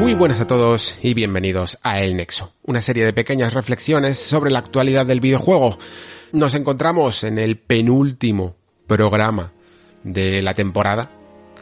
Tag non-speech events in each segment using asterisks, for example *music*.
Muy buenas a todos y bienvenidos a El Nexo, una serie de pequeñas reflexiones sobre la actualidad del videojuego. Nos encontramos en el penúltimo programa de la temporada.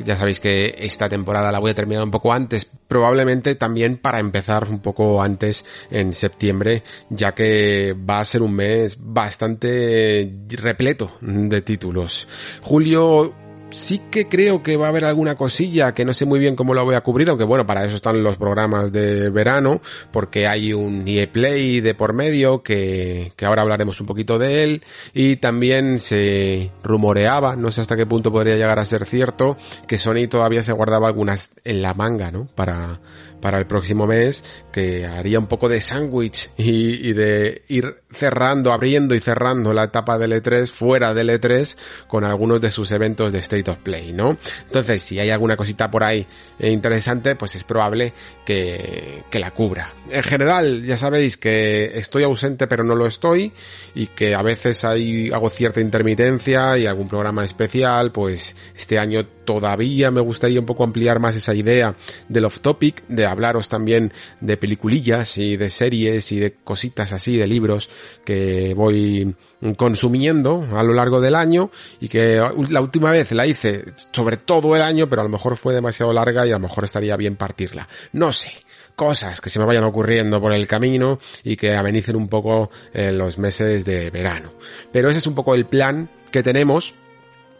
Ya sabéis que esta temporada la voy a terminar un poco antes, probablemente también para empezar un poco antes en septiembre, ya que va a ser un mes bastante repleto de títulos. Julio sí que creo que va a haber alguna cosilla que no sé muy bien cómo lo voy a cubrir, aunque bueno, para eso están los programas de verano, porque hay un EA Play de por medio que, que ahora hablaremos un poquito de él y también se rumoreaba, no sé hasta qué punto podría llegar a ser cierto, que Sony todavía se guardaba algunas en la manga, ¿no? Para, para el próximo mes, que haría un poco de sándwich y, y, de ir cerrando, abriendo y cerrando la etapa del E3 fuera del E3 con algunos de sus eventos de State of Play, ¿no? Entonces, si hay alguna cosita por ahí interesante, pues es probable que, que la cubra. En general, ya sabéis que estoy ausente pero no lo estoy y que a veces hay, hago cierta intermitencia y algún programa especial, pues este año todavía me gustaría un poco ampliar más esa idea del off topic, de hablaros también de peliculillas y de series y de cositas así, de libros que voy consumiendo a lo largo del año y que la última vez la hice sobre todo el año, pero a lo mejor fue demasiado larga y a lo mejor estaría bien partirla. No sé cosas que se me vayan ocurriendo por el camino y que amenicen un poco en los meses de verano. Pero ese es un poco el plan que tenemos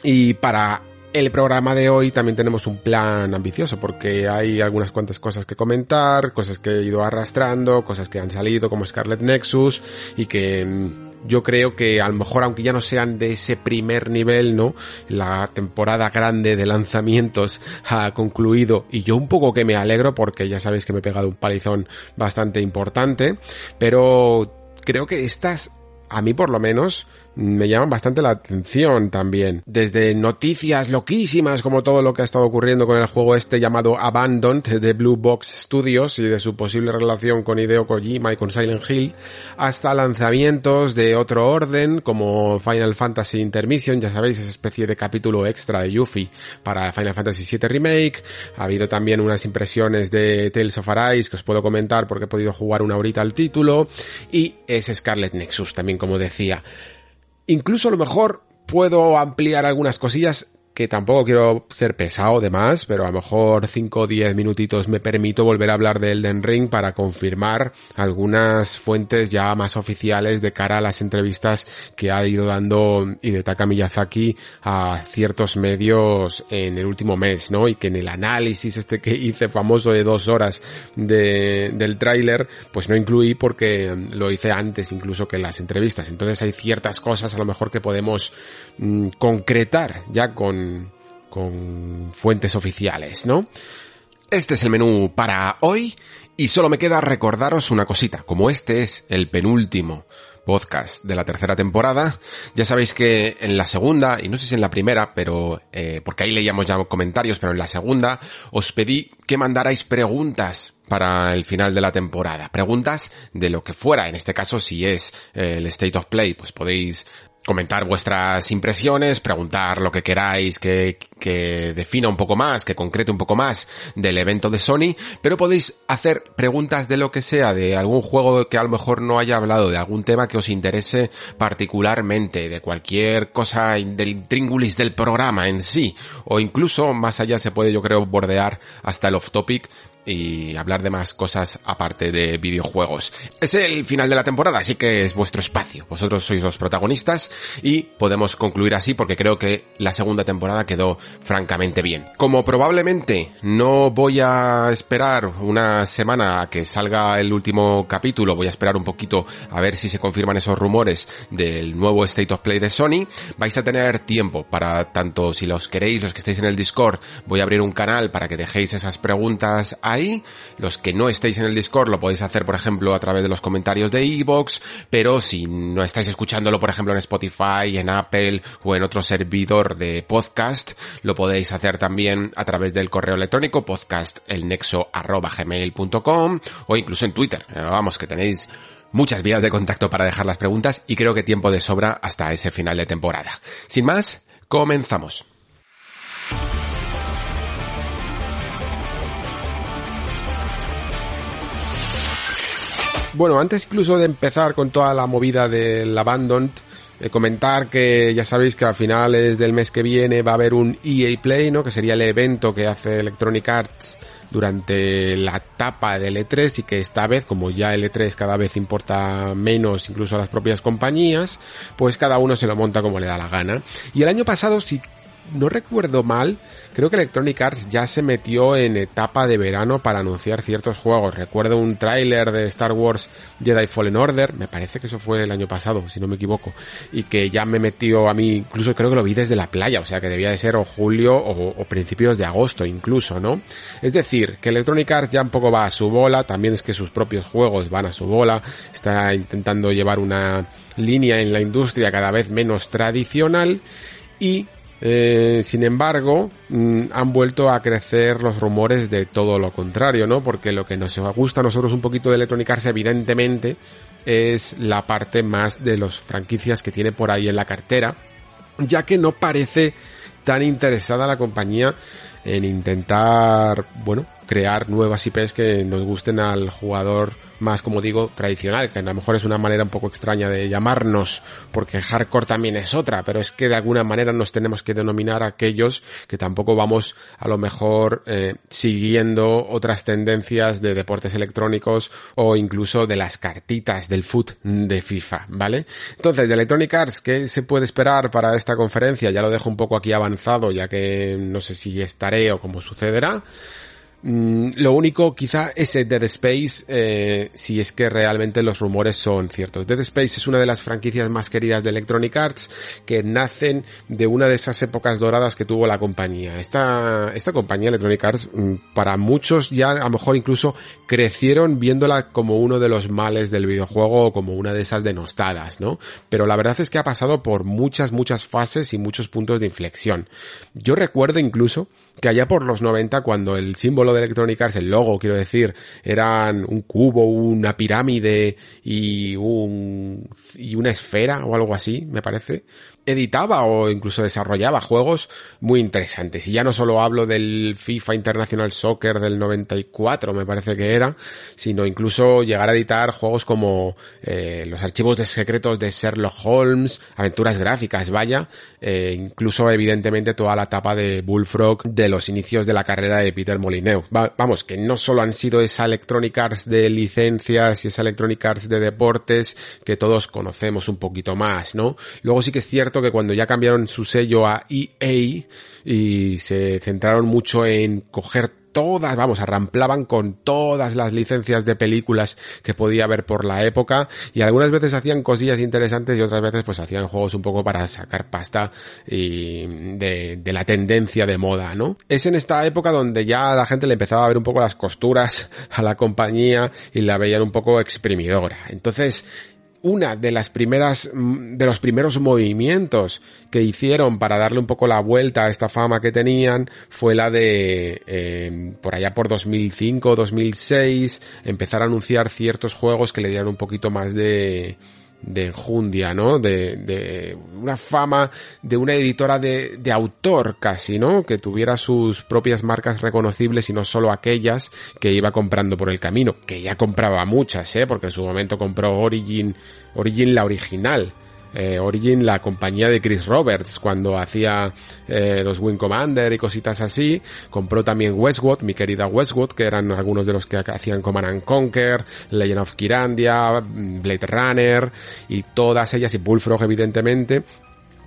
y para el programa de hoy también tenemos un plan ambicioso porque hay algunas cuantas cosas que comentar, cosas que he ido arrastrando, cosas que han salido como Scarlet Nexus y que yo creo que a lo mejor aunque ya no sean de ese primer nivel, ¿no? La temporada grande de lanzamientos *laughs* ha concluido y yo un poco que me alegro porque ya sabéis que me he pegado un palizón bastante importante, pero creo que estas a mí por lo menos me llaman bastante la atención también. Desde noticias loquísimas como todo lo que ha estado ocurriendo con el juego este llamado Abandoned de Blue Box Studios y de su posible relación con Hideo Kojima y con Silent Hill, hasta lanzamientos de otro orden como Final Fantasy Intermission, ya sabéis, esa especie de capítulo extra de Yuffie para Final Fantasy VII Remake. Ha habido también unas impresiones de Tales of Arise que os puedo comentar porque he podido jugar una horita al título y es Scarlet Nexus también como decía. Incluso a lo mejor puedo ampliar algunas cosillas que tampoco quiero ser pesado de más, pero a lo mejor 5 o 10 minutitos me permito volver a hablar de Elden Ring para confirmar algunas fuentes ya más oficiales de cara a las entrevistas que ha ido dando Hidetaka Miyazaki a ciertos medios en el último mes, ¿no? Y que en el análisis este que hice famoso de dos horas de, del tráiler, pues no incluí porque lo hice antes incluso que las entrevistas. Entonces hay ciertas cosas a lo mejor que podemos mmm, concretar ya con con fuentes oficiales, ¿no? Este es el menú para hoy y solo me queda recordaros una cosita. Como este es el penúltimo podcast de la tercera temporada, ya sabéis que en la segunda, y no sé si en la primera, pero eh, porque ahí leíamos ya comentarios, pero en la segunda os pedí que mandarais preguntas para el final de la temporada. Preguntas de lo que fuera, en este caso si es eh, el State of Play, pues podéis comentar vuestras impresiones, preguntar lo que queráis que, que defina un poco más, que concrete un poco más del evento de Sony, pero podéis hacer preguntas de lo que sea, de algún juego que a lo mejor no haya hablado, de algún tema que os interese particularmente, de cualquier cosa del intríngulis del programa en sí, o incluso más allá se puede yo creo bordear hasta el off topic y hablar de más cosas aparte de videojuegos. Es el final de la temporada, así que es vuestro espacio. Vosotros sois los protagonistas y podemos concluir así porque creo que la segunda temporada quedó francamente bien. Como probablemente no voy a esperar una semana a que salga el último capítulo, voy a esperar un poquito a ver si se confirman esos rumores del nuevo State of Play de Sony, vais a tener tiempo para tanto si los queréis, los que estéis en el Discord, voy a abrir un canal para que dejéis esas preguntas ahí. Los que no estéis en el Discord lo podéis hacer, por ejemplo, a través de los comentarios de iVoox, pero si no estáis escuchándolo, por ejemplo, en Spotify, en Apple o en otro servidor de podcast, lo podéis hacer también a través del correo electrónico podcast elnexo@gmail.com o incluso en Twitter. Eh, vamos, que tenéis muchas vías de contacto para dejar las preguntas y creo que tiempo de sobra hasta ese final de temporada. Sin más, comenzamos. Bueno, antes incluso de empezar con toda la movida del Abandoned, eh, comentar que ya sabéis que a finales del mes que viene va a haber un EA Play, ¿no? Que sería el evento que hace Electronic Arts durante la etapa del E3 y que esta vez, como ya el E3 cada vez importa menos incluso a las propias compañías, pues cada uno se lo monta como le da la gana. Y el año pasado, si no recuerdo mal, creo que Electronic Arts ya se metió en etapa de verano para anunciar ciertos juegos. Recuerdo un tráiler de Star Wars Jedi Fallen Order, me parece que eso fue el año pasado, si no me equivoco, y que ya me metió a mí, incluso creo que lo vi desde la playa, o sea que debía de ser o julio o, principios de agosto incluso, ¿no? Es decir, que Electronic Arts ya un poco va a su bola, también es que sus propios juegos van a su bola, está intentando llevar una línea en la industria cada vez menos tradicional y eh, sin embargo, mm, han vuelto a crecer los rumores de todo lo contrario, ¿no? Porque lo que nos gusta a nosotros un poquito de Electronic Arts, evidentemente, es la parte más de las franquicias que tiene por ahí en la cartera, ya que no parece tan interesada la compañía en intentar, bueno, crear nuevas IPs que nos gusten al jugador más, como digo, tradicional, que a lo mejor es una manera un poco extraña de llamarnos, porque hardcore también es otra, pero es que de alguna manera nos tenemos que denominar aquellos que tampoco vamos a lo mejor eh, siguiendo otras tendencias de deportes electrónicos o incluso de las cartitas del foot de FIFA, ¿vale? Entonces, de Electronic Arts, ¿qué se puede esperar para esta conferencia? Ya lo dejo un poco aquí avanzado, ya que no sé si estaré o cómo sucederá. Mm, lo único, quizá ese Dead Space, eh, si es que realmente los rumores son ciertos. Dead Space es una de las franquicias más queridas de Electronic Arts que nacen de una de esas épocas doradas que tuvo la compañía. Esta, esta compañía Electronic Arts, mm, para muchos ya a lo mejor incluso crecieron viéndola como uno de los males del videojuego o como una de esas denostadas, ¿no? Pero la verdad es que ha pasado por muchas, muchas fases y muchos puntos de inflexión. Yo recuerdo incluso que allá por los 90 cuando el símbolo de Electronic Arts, el logo quiero decir, eran un cubo, una pirámide y un y una esfera o algo así, me parece, editaba o incluso desarrollaba juegos muy interesantes. Y ya no solo hablo del FIFA International Soccer del 94, me parece que era, sino incluso llegar a editar juegos como eh, los archivos de secretos de Sherlock Holmes, aventuras gráficas, vaya, eh, incluso evidentemente toda la etapa de Bullfrog de los inicios de la carrera de Peter Molineux. vamos, que no solo han sido esa Electronic Arts de licencias y esa Electronic Arts de deportes que todos conocemos un poquito más, ¿no? Luego sí que es cierto que cuando ya cambiaron su sello a EA y se centraron mucho en coger todas, vamos, arramplaban con todas las licencias de películas que podía haber por la época y algunas veces hacían cosillas interesantes y otras veces pues hacían juegos un poco para sacar pasta y de, de la tendencia de moda, ¿no? Es en esta época donde ya la gente le empezaba a ver un poco las costuras a la compañía y la veían un poco exprimidora. Entonces, una de las primeras, mm, de los primeros movimientos que hicieron para darle un poco la vuelta a esta fama que tenían fue la de, eh, por allá por 2005, 2006, empezar a anunciar ciertos juegos que le dieran un poquito más de, de enjundia, ¿no? De, de una fama de una editora de, de autor casi, ¿no? Que tuviera sus propias marcas reconocibles y no solo aquellas que iba comprando por el camino, que ya compraba muchas, ¿eh? Porque en su momento compró Origin, Origin la original, eh, Origin, la compañía de Chris Roberts, cuando hacía eh, los Wing Commander y cositas así. Compró también Westwood, mi querida Westwood, que eran algunos de los que hacían Command and Conquer, Legend of Kirandia, Blade Runner y todas ellas, y Bullfrog evidentemente,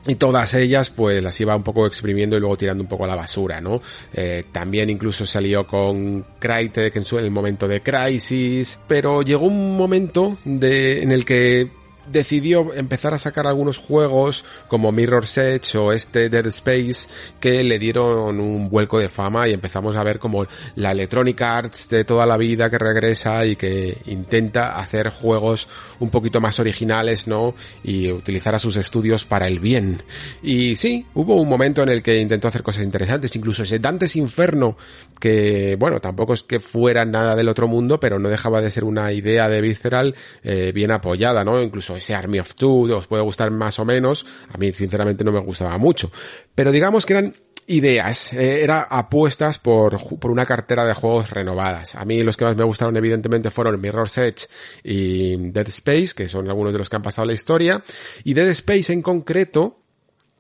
y todas ellas pues las iba un poco exprimiendo y luego tirando un poco a la basura, ¿no? Eh, también incluso salió con Crytek en, su, en el momento de Crisis, pero llegó un momento de, en el que decidió empezar a sacar algunos juegos como Mirror's Edge o este Dead Space que le dieron un vuelco de fama y empezamos a ver como la Electronic Arts de toda la vida que regresa y que intenta hacer juegos un poquito más originales, ¿no? Y utilizar a sus estudios para el bien. Y sí, hubo un momento en el que intentó hacer cosas interesantes, incluso ese Dante's Inferno, que bueno, tampoco es que fuera nada del otro mundo, pero no dejaba de ser una idea de Visceral eh, bien apoyada, ¿no? Incluso ese Army of Two os puede gustar más o menos, a mí sinceramente no me gustaba mucho, pero digamos que eran ideas, eh, era apuestas por, por una cartera de juegos renovadas. A mí los que más me gustaron evidentemente fueron Mirror's Edge y Dead Space, que son algunos de los que han pasado la historia, y Dead Space en concreto,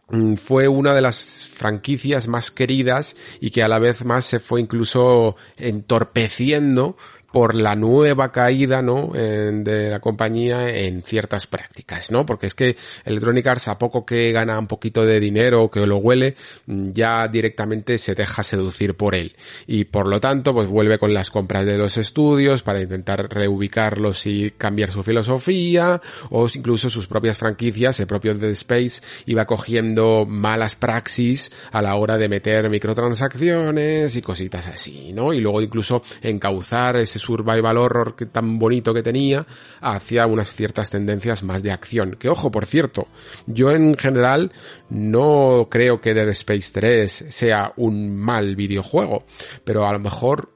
mm, fue una de las franquicias más queridas y que a la vez más se fue incluso entorpeciendo por la nueva caída, ¿no? de la compañía en ciertas prácticas, ¿no? Porque es que Electronic Arts a poco que gana un poquito de dinero que lo huele, mm, ya directamente se deja seducir por él. Y por lo tanto, pues vuelve con las compras de los estudios para intentar reubicarlos y cambiar su filosofía o incluso sus propias franquicias, el propio Dead Space iba cogiendo malas praxis a la hora de meter microtransacciones y cositas así, ¿no? Y luego incluso encauzar ese survival horror que tan bonito que tenía hacia unas ciertas tendencias más de acción. Que ojo, por cierto, yo en general no creo que Dead Space 3 sea un mal videojuego, pero a lo mejor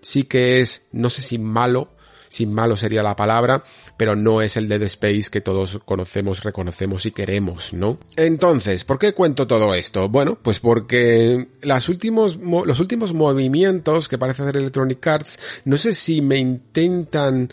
sí que es, no sé si malo, sin malo sería la palabra, pero no es el Dead Space que todos conocemos, reconocemos y queremos, ¿no? Entonces, ¿por qué cuento todo esto? Bueno, pues porque las últimos, los últimos movimientos que parece hacer Electronic Arts, no sé si me intentan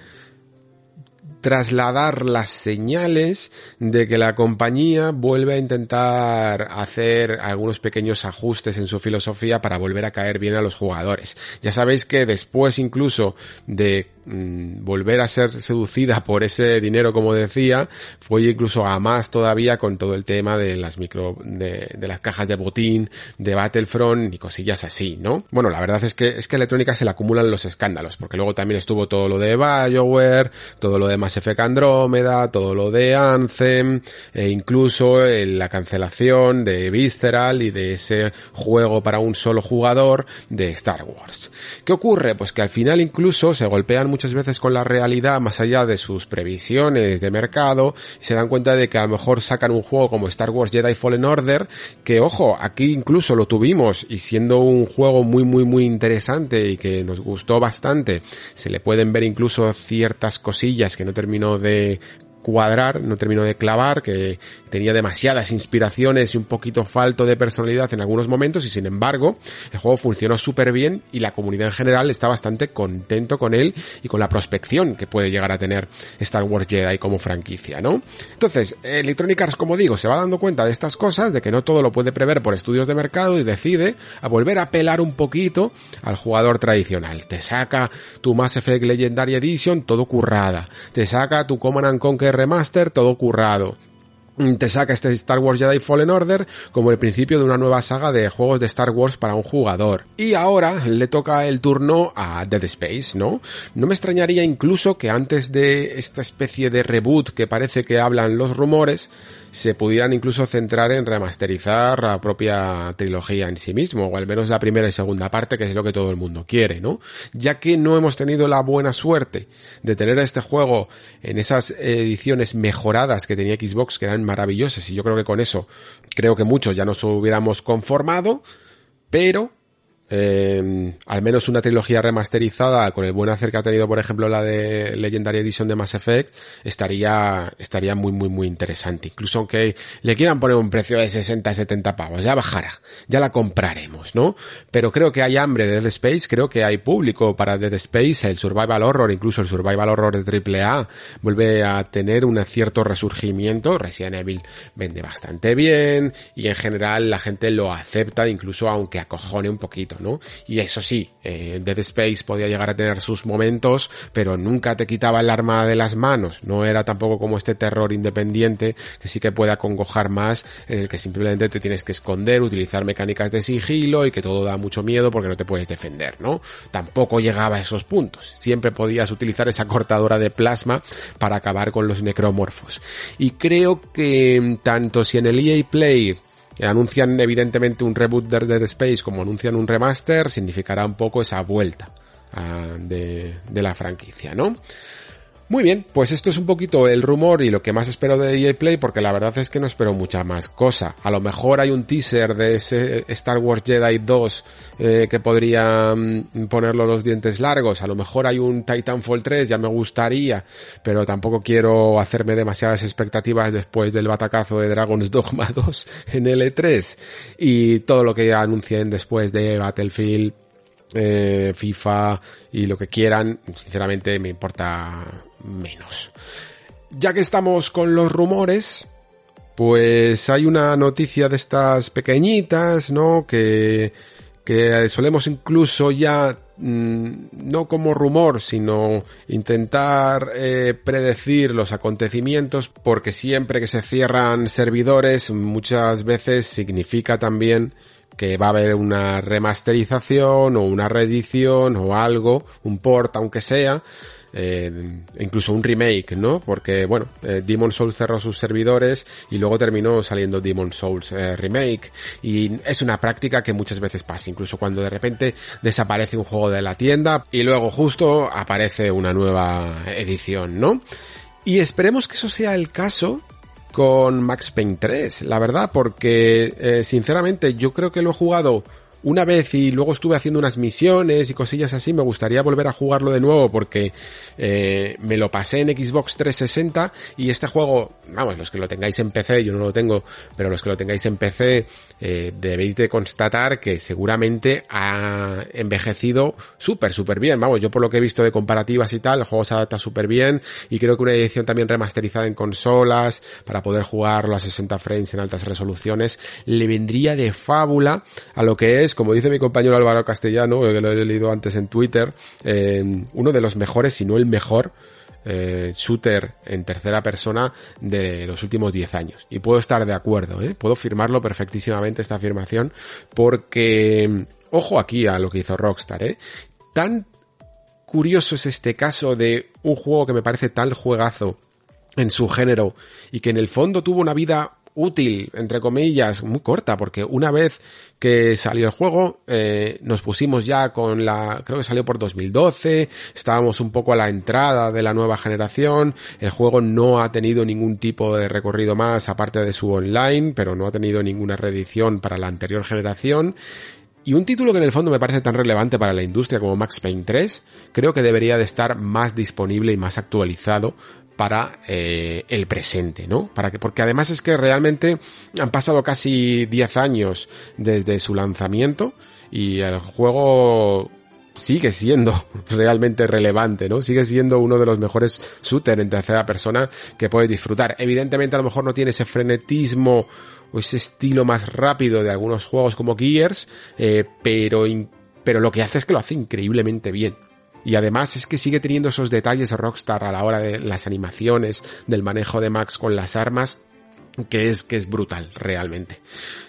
trasladar las señales de que la compañía vuelve a intentar hacer algunos pequeños ajustes en su filosofía para volver a caer bien a los jugadores. Ya sabéis que después incluso de mm, volver a ser seducida por ese dinero, como decía, fue incluso a más todavía con todo el tema de las micro, de, de, las cajas de botín, de Battlefront y cosillas así, ¿no? Bueno, la verdad es que es que Electrónica se le acumulan los escándalos, porque luego también estuvo todo lo de BioWare, todo lo de Mass Effect Andrómeda, todo lo de Anthem, e incluso la cancelación de Visceral y de ese juego para un solo jugador de Star Wars. ¿Qué ocurre? Pues que al final incluso se golpean muchas veces con la realidad más allá de sus previsiones de mercado y se dan cuenta de que a lo mejor sacan un juego como Star Wars Jedi Fallen Order, que ojo, aquí incluso lo tuvimos y siendo un juego muy muy muy interesante y que nos gustó bastante, se le pueden ver incluso ciertas cosillas que no terminó de cuadrar, no terminó de clavar, que tenía demasiadas inspiraciones y un poquito falto de personalidad en algunos momentos y sin embargo el juego funcionó súper bien y la comunidad en general está bastante contento con él y con la prospección que puede llegar a tener Star Wars Jedi como franquicia, ¿no? Entonces, Electronic Arts, como digo, se va dando cuenta de estas cosas, de que no todo lo puede prever por estudios de mercado y decide a volver a pelar un poquito al jugador tradicional. Te saca tu Mass Effect Legendary Edition todo currada. Te saca tu Command Conquer Remaster todo currado te saca este Star Wars Jedi Fallen Order como el principio de una nueva saga de juegos de Star Wars para un jugador. Y ahora le toca el turno a Dead Space, ¿no? No me extrañaría incluso que antes de esta especie de reboot que parece que hablan los rumores, se pudieran incluso centrar en remasterizar la propia trilogía en sí mismo, o al menos la primera y segunda parte, que es lo que todo el mundo quiere, ¿no? Ya que no hemos tenido la buena suerte de tener este juego en esas ediciones mejoradas que tenía Xbox, que eran maravillosas, y yo creo que con eso creo que muchos ya nos hubiéramos conformado, pero eh, al menos una trilogía remasterizada con el buen hacer que ha tenido, por ejemplo, la de Legendary Edition de Mass Effect, estaría, estaría muy, muy, muy interesante. Incluso aunque le quieran poner un precio de 60, 70 pavos, ya bajará, ya la compraremos, ¿no? Pero creo que hay hambre de Dead Space, creo que hay público para Dead Space, el Survival Horror, incluso el Survival Horror de AAA, vuelve a tener un cierto resurgimiento, Resident Evil vende bastante bien, y en general la gente lo acepta, incluso aunque acojone un poquito. Y eso sí, eh, Dead Space podía llegar a tener sus momentos, pero nunca te quitaba el arma de las manos, no era tampoco como este terror independiente que sí que puede acongojar más, en el que simplemente te tienes que esconder, utilizar mecánicas de sigilo y que todo da mucho miedo porque no te puedes defender, ¿no? Tampoco llegaba a esos puntos, siempre podías utilizar esa cortadora de plasma para acabar con los necromorfos. Y creo que tanto si en el EA Play anuncian evidentemente un reboot de Dead Space como anuncian un remaster, significará un poco esa vuelta ah, de, de la franquicia, ¿no? Muy bien, pues esto es un poquito el rumor y lo que más espero de EA Play porque la verdad es que no espero mucha más cosa. A lo mejor hay un teaser de ese Star Wars Jedi 2 eh, que podría mm, ponerlo los dientes largos. A lo mejor hay un Titanfall 3, ya me gustaría, pero tampoco quiero hacerme demasiadas expectativas después del batacazo de Dragon's Dogma *laughs* 2 en L3 y todo lo que anuncien después de Battlefield eh, FIFA y lo que quieran, sinceramente me importa menos. Ya que estamos con los rumores, pues hay una noticia de estas pequeñitas, ¿no? Que, que solemos incluso ya mm, no como rumor, sino intentar eh, predecir los acontecimientos, porque siempre que se cierran servidores, muchas veces significa también que va a haber una remasterización o una reedición o algo, un port aunque sea, eh, incluso un remake, ¿no? Porque, bueno, eh, Demon Souls cerró sus servidores y luego terminó saliendo Demon Souls eh, Remake. Y es una práctica que muchas veces pasa, incluso cuando de repente desaparece un juego de la tienda y luego justo aparece una nueva edición, ¿no? Y esperemos que eso sea el caso con Max Payne 3, la verdad, porque eh, sinceramente yo creo que lo he jugado una vez y luego estuve haciendo unas misiones y cosillas así, me gustaría volver a jugarlo de nuevo porque eh, me lo pasé en Xbox 360 y este juego, vamos, los que lo tengáis en PC, yo no lo tengo, pero los que lo tengáis en PC eh, debéis de constatar que seguramente ha envejecido súper, súper bien. Vamos, yo por lo que he visto de comparativas y tal, el juego se adapta súper bien y creo que una edición también remasterizada en consolas para poder jugarlo a 60 frames en altas resoluciones le vendría de fábula a lo que es, como dice mi compañero Álvaro Castellano, que lo he leído antes en Twitter, eh, uno de los mejores, si no el mejor, eh, shooter en tercera persona de los últimos 10 años. Y puedo estar de acuerdo, ¿eh? puedo firmarlo perfectísimamente esta afirmación porque, ojo aquí a lo que hizo Rockstar, ¿eh? tan curioso es este caso de un juego que me parece tal juegazo en su género y que en el fondo tuvo una vida útil, entre comillas, muy corta, porque una vez que salió el juego, eh, nos pusimos ya con la, creo que salió por 2012, estábamos un poco a la entrada de la nueva generación, el juego no ha tenido ningún tipo de recorrido más aparte de su online, pero no ha tenido ninguna reedición para la anterior generación, y un título que en el fondo me parece tan relevante para la industria como Max Payne 3, creo que debería de estar más disponible y más actualizado para eh, el presente, ¿no? Para que, porque además es que realmente han pasado casi 10 años desde su lanzamiento y el juego sigue siendo *laughs* realmente relevante, ¿no? Sigue siendo uno de los mejores shooters en tercera persona que puedes disfrutar. Evidentemente a lo mejor no tiene ese frenetismo o ese estilo más rápido de algunos juegos como Gears, eh, pero, pero lo que hace es que lo hace increíblemente bien. Y además es que sigue teniendo esos detalles Rockstar a la hora de las animaciones, del manejo de Max con las armas, que es, que es brutal, realmente.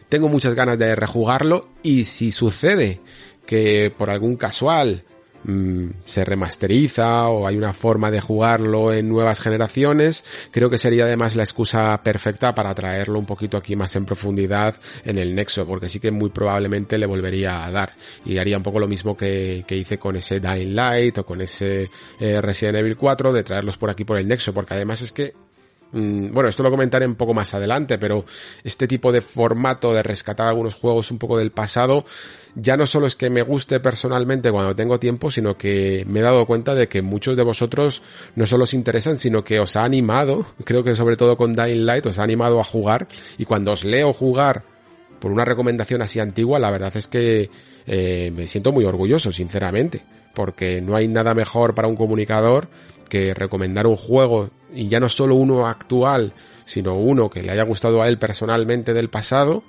Tengo muchas ganas de rejugarlo y si sucede que por algún casual Mm, se remasteriza o hay una forma de jugarlo en nuevas generaciones, creo que sería además la excusa perfecta para traerlo un poquito aquí más en profundidad en el Nexo, porque sí que muy probablemente le volvería a dar. Y haría un poco lo mismo que, hice con ese Dying Light o con ese eh, Resident Evil 4 de traerlos por aquí por el Nexo, porque además es que bueno, esto lo comentaré un poco más adelante, pero este tipo de formato de rescatar algunos juegos un poco del pasado, ya no solo es que me guste personalmente cuando tengo tiempo, sino que me he dado cuenta de que muchos de vosotros no solo os interesan, sino que os ha animado, *laughs* creo que sobre todo con Dying Light, os ha animado a jugar, y cuando os leo jugar por una recomendación así antigua, la verdad es que eh, me siento muy orgulloso, sinceramente, porque no hay nada mejor para un comunicador que recomendar un juego y ya no solo uno actual, sino uno que le haya gustado a él personalmente del pasado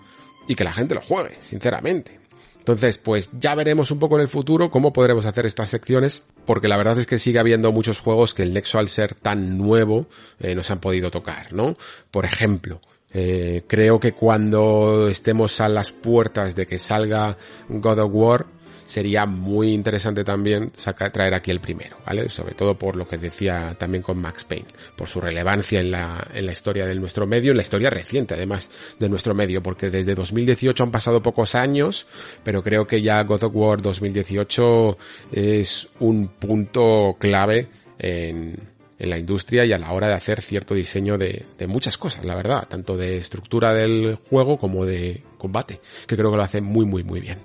y que la gente lo juegue, sinceramente. Entonces, pues ya veremos un poco en el futuro cómo podremos hacer estas secciones, porque la verdad es que sigue habiendo muchos juegos que el Nexo al ser tan nuevo eh, nos han podido tocar, ¿no? Por ejemplo, eh, creo que cuando estemos a las puertas de que salga God of War, sería muy interesante también sacar, traer aquí el primero, ¿vale? Sobre todo por lo que decía también con Max Payne, por su relevancia en la, en la historia de nuestro medio, en la historia reciente además de nuestro medio, porque desde 2018 han pasado pocos años, pero creo que ya God of War 2018 es un punto clave en, en la industria y a la hora de hacer cierto diseño de, de, muchas cosas, la verdad, tanto de estructura del juego como de combate, que creo que lo hace muy muy muy bien.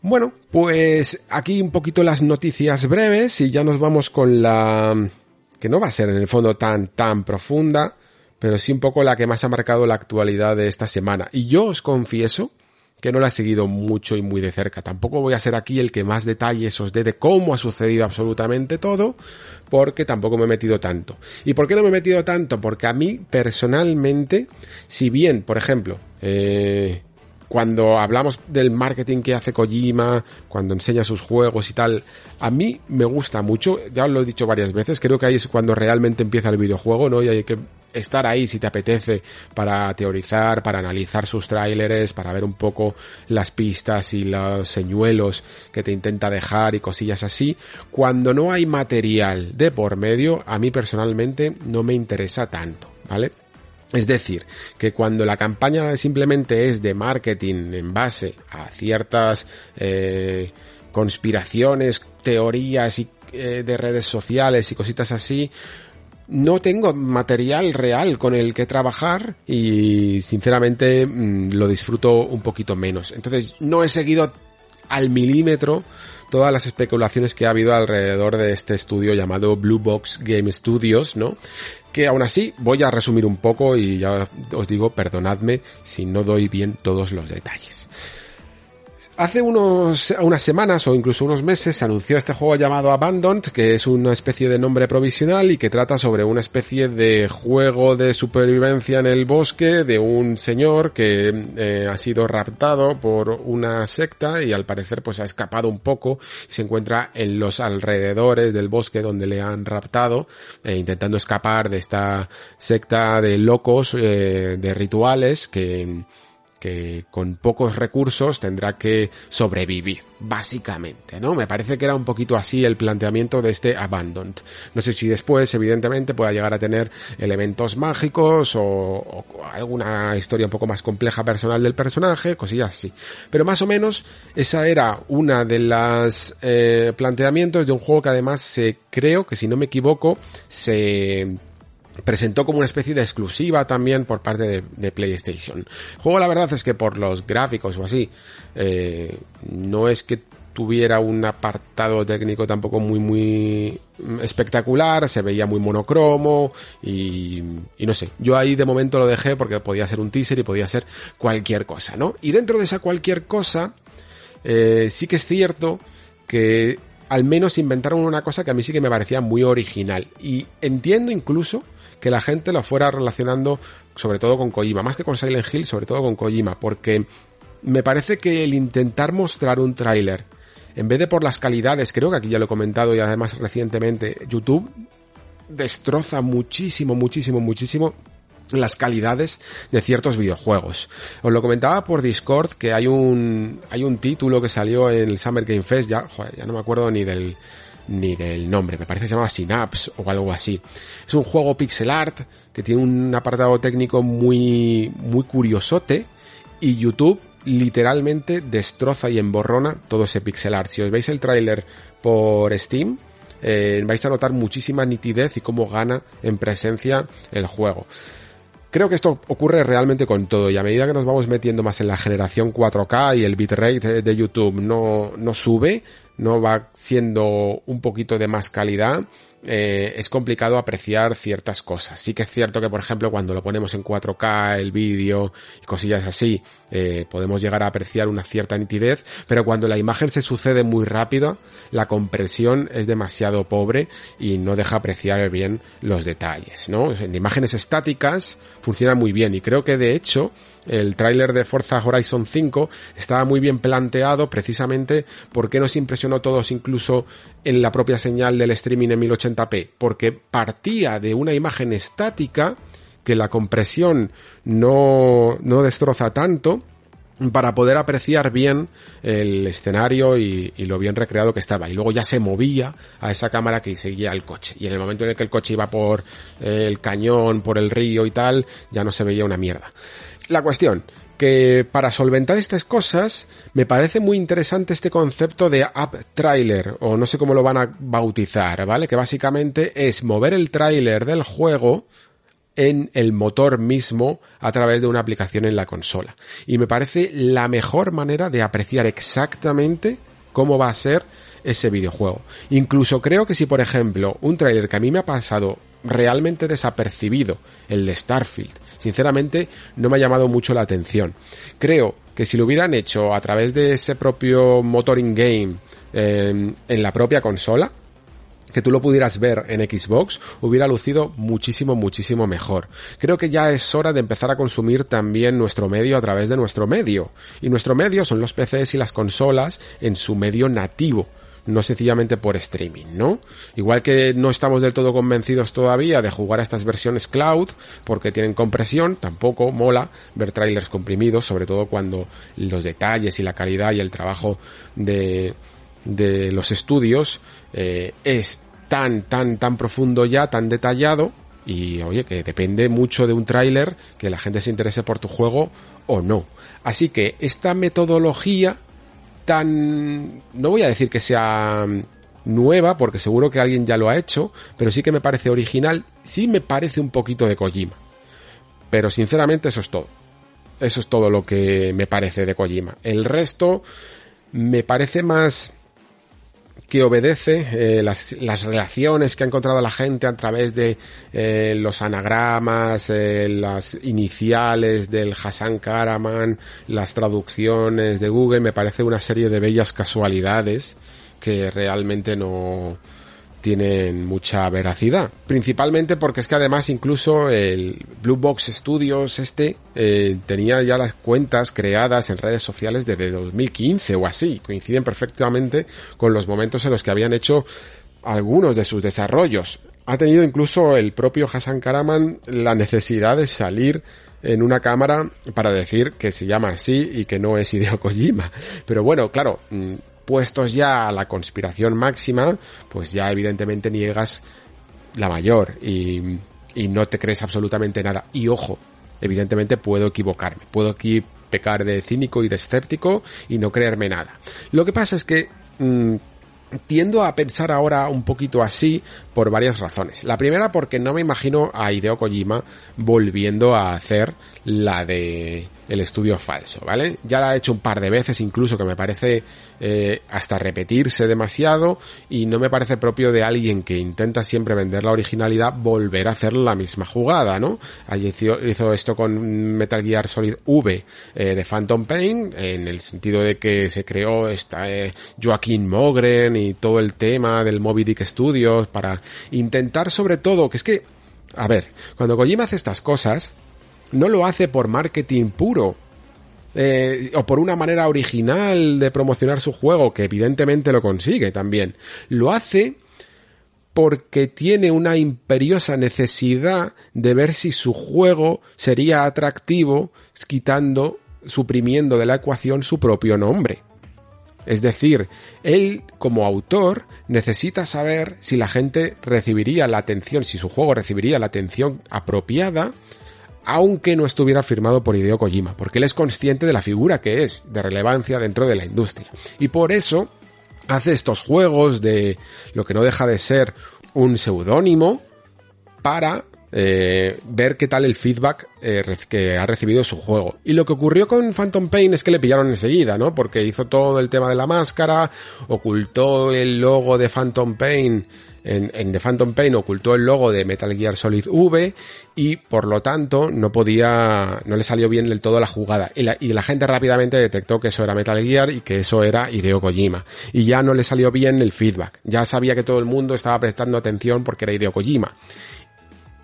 Bueno, pues aquí un poquito las noticias breves y ya nos vamos con la que no va a ser en el fondo tan tan profunda, pero sí un poco la que más ha marcado la actualidad de esta semana. Y yo os confieso que no la he seguido mucho y muy de cerca. Tampoco voy a ser aquí el que más detalles os dé de cómo ha sucedido absolutamente todo, porque tampoco me he metido tanto. ¿Y por qué no me he metido tanto? Porque a mí personalmente, si bien, por ejemplo, eh, cuando hablamos del marketing que hace Kojima, cuando enseña sus juegos y tal, a mí me gusta mucho, ya os lo he dicho varias veces, creo que ahí es cuando realmente empieza el videojuego, ¿no? Y hay que estar ahí si te apetece para teorizar, para analizar sus tráileres, para ver un poco las pistas y los señuelos que te intenta dejar y cosillas así. Cuando no hay material de por medio, a mí personalmente no me interesa tanto, ¿vale? Es decir, que cuando la campaña simplemente es de marketing en base a ciertas eh, conspiraciones, teorías y, eh, de redes sociales y cositas así, no tengo material real con el que trabajar y sinceramente mmm, lo disfruto un poquito menos. Entonces no he seguido al milímetro todas las especulaciones que ha habido alrededor de este estudio llamado Blue Box Game Studios, ¿no? Que aún así voy a resumir un poco y ya os digo, perdonadme si no doy bien todos los detalles. Hace unos, unas semanas o incluso unos meses se anunció este juego llamado Abandoned, que es una especie de nombre provisional y que trata sobre una especie de juego de supervivencia en el bosque de un señor que eh, ha sido raptado por una secta y al parecer pues ha escapado un poco y se encuentra en los alrededores del bosque donde le han raptado, eh, intentando escapar de esta secta de locos, eh, de rituales que que con pocos recursos tendrá que sobrevivir, básicamente, ¿no? Me parece que era un poquito así el planteamiento de este Abandoned. No sé si después, evidentemente, pueda llegar a tener elementos mágicos o, alguna historia un poco más compleja personal del personaje, cosillas así. Pero más o menos, esa era una de las eh, planteamientos de un juego que además se, creo que si no me equivoco, se presentó como una especie de exclusiva también por parte de, PlayStation. El juego la verdad es que por los gráficos o así, eh, no es que tuviera un apartado técnico tampoco muy muy espectacular, se veía muy monocromo y, y, no sé, yo ahí de momento lo dejé porque podía ser un teaser y podía ser cualquier cosa, ¿no? Y dentro de esa cualquier cosa, eh, sí que es cierto que al menos inventaron una cosa que a mí sí que me parecía muy original y entiendo incluso que la gente lo fuera relacionando sobre todo con Kojima, más que con Silent Hill, sobre todo con Kojima, porque me parece que el intentar mostrar un tráiler, en vez de por las calidades, creo que aquí ya lo he comentado y además recientemente, YouTube destroza muchísimo, muchísimo, muchísimo las calidades de ciertos videojuegos. Os lo comentaba por Discord que hay un hay un título que salió en el Summer Game Fest, ya, joder, ya no me acuerdo ni del ni del nombre, me parece que se llama Synapse o algo así. Es un juego pixel art que tiene un apartado técnico muy, muy curiosote y YouTube literalmente destroza y emborrona todo ese pixel art. Si os veis el tráiler por Steam, eh, vais a notar muchísima nitidez y cómo gana en presencia el juego. Creo que esto ocurre realmente con todo y a medida que nos vamos metiendo más en la generación 4K y el bitrate de YouTube no, no sube, no va siendo un poquito de más calidad, eh, es complicado apreciar ciertas cosas. Sí que es cierto que, por ejemplo, cuando lo ponemos en 4K, el vídeo y cosillas así, eh, podemos llegar a apreciar una cierta nitidez, pero cuando la imagen se sucede muy rápido, la compresión es demasiado pobre y no deja apreciar bien los detalles, ¿no? En imágenes estáticas funciona muy bien. Y creo que de hecho el tráiler de Forza Horizon 5 estaba muy bien planteado precisamente porque nos impresionó a todos incluso en la propia señal del streaming en 1080p, porque partía de una imagen estática que la compresión no, no destroza tanto para poder apreciar bien el escenario y, lo bien recreado que estaba. Y luego ya se movía a esa cámara que seguía el coche. Y en el momento en el que el coche iba por el cañón, por el río y tal, ya no se veía una mierda. La cuestión, que para solventar estas cosas me parece muy interesante este concepto de app trailer o no sé cómo lo van a bautizar, ¿vale? Que básicamente es mover el trailer del juego en el motor mismo a través de una aplicación en la consola. Y me parece la mejor manera de apreciar exactamente cómo va a ser ese videojuego. Incluso creo que si, por ejemplo, un tráiler que a mí me ha pasado realmente desapercibido, el de Starfield, sinceramente no me ha llamado mucho la atención. Creo que si lo hubieran hecho a través de ese propio motor in-game eh, en la propia consola, que tú lo pudieras ver en Xbox hubiera lucido muchísimo, muchísimo mejor. Creo que ya es hora de empezar a consumir también nuestro medio a través de nuestro medio. Y nuestro medio son los PCs y las consolas en su medio nativo no sencillamente por streaming, ¿no? Igual que no estamos del todo convencidos todavía de jugar a estas versiones cloud porque tienen compresión, tampoco mola ver trailers comprimidos, sobre todo cuando los detalles y la calidad y el trabajo de, de los estudios eh, es tan, tan, tan profundo ya, tan detallado, y oye, que depende mucho de un tráiler que la gente se interese por tu juego o no. Así que esta metodología tan, no voy a decir que sea nueva, porque seguro que alguien ya lo ha hecho, pero sí que me parece original, sí me parece un poquito de Kojima. Pero sinceramente eso es todo. Eso es todo lo que me parece de Kojima. El resto me parece más que obedece eh, las, las, relaciones que ha encontrado la gente a través de eh, los anagramas, eh, las iniciales del Hassan Karaman, las traducciones de Google, me parece una serie de bellas casualidades que realmente no, tienen mucha veracidad. Principalmente porque es que además incluso el Blue Box Studios este eh, tenía ya las cuentas creadas en redes sociales desde 2015 o así. Coinciden perfectamente con los momentos en los que habían hecho algunos de sus desarrollos. Ha tenido incluso el propio Hassan Karaman la necesidad de salir en una cámara para decir que se llama así y que no es Hideo Kojima. Pero bueno, claro, mm, puestos ya a la conspiración máxima, pues ya evidentemente niegas la mayor y, no te crees absolutamente nada. Y ojo, evidentemente puedo equivocarme, puedo aquí pecar de cínico y de escéptico y no creerme nada. Lo que pasa es que mm, tiendo a pensar ahora un poquito así por varias razones. La primera porque no me imagino a Hideo Kojima volviendo a hacer la de el estudio falso, ¿vale? Ya la he hecho un par de veces incluso que me parece eh, hasta repetirse demasiado y no me parece propio de alguien que intenta siempre vender la originalidad volver a hacer la misma jugada, ¿no? Hizo, hizo esto con Metal Gear Solid V eh, de Phantom Pain en el sentido de que se creó esta eh, Joaquín Mogren y todo el tema del Moby Dick Studios para intentar sobre todo que es que a ver, cuando Kojima hace estas cosas, no lo hace por marketing puro. Eh, o por una manera original de promocionar su juego, que evidentemente lo consigue también. Lo hace porque tiene una imperiosa necesidad de ver si su juego sería atractivo quitando, suprimiendo de la ecuación su propio nombre. Es decir, él como autor necesita saber si la gente recibiría la atención, si su juego recibiría la atención apropiada aunque no estuviera firmado por Hideo Kojima, porque él es consciente de la figura que es de relevancia dentro de la industria. Y por eso hace estos juegos de lo que no deja de ser un seudónimo para eh, ver qué tal el feedback eh, que ha recibido su juego. Y lo que ocurrió con Phantom Pain es que le pillaron enseguida, ¿no? Porque hizo todo el tema de la máscara, ocultó el logo de Phantom Pain en, The Phantom Pain ocultó el logo de Metal Gear Solid V y por lo tanto no podía, no le salió bien del todo la jugada. Y la, y la gente rápidamente detectó que eso era Metal Gear y que eso era Hideo Kojima. Y ya no le salió bien el feedback. Ya sabía que todo el mundo estaba prestando atención porque era Hideo Kojima.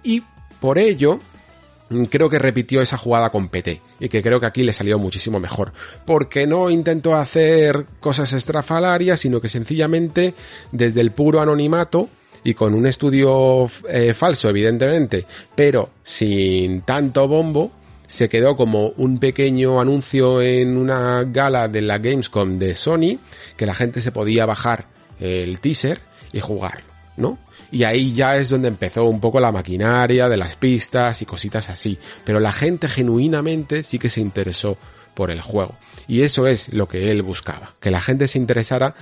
Y por ello, creo que repitió esa jugada con PT y que creo que aquí le salió muchísimo mejor. Porque no intentó hacer cosas estrafalarias, sino que sencillamente desde el puro anonimato y con un estudio eh, falso, evidentemente, pero sin tanto bombo, se quedó como un pequeño anuncio en una gala de la Gamescom de Sony, que la gente se podía bajar el teaser y jugarlo, ¿no? Y ahí ya es donde empezó un poco la maquinaria de las pistas y cositas así. Pero la gente genuinamente sí que se interesó por el juego. Y eso es lo que él buscaba, que la gente se interesara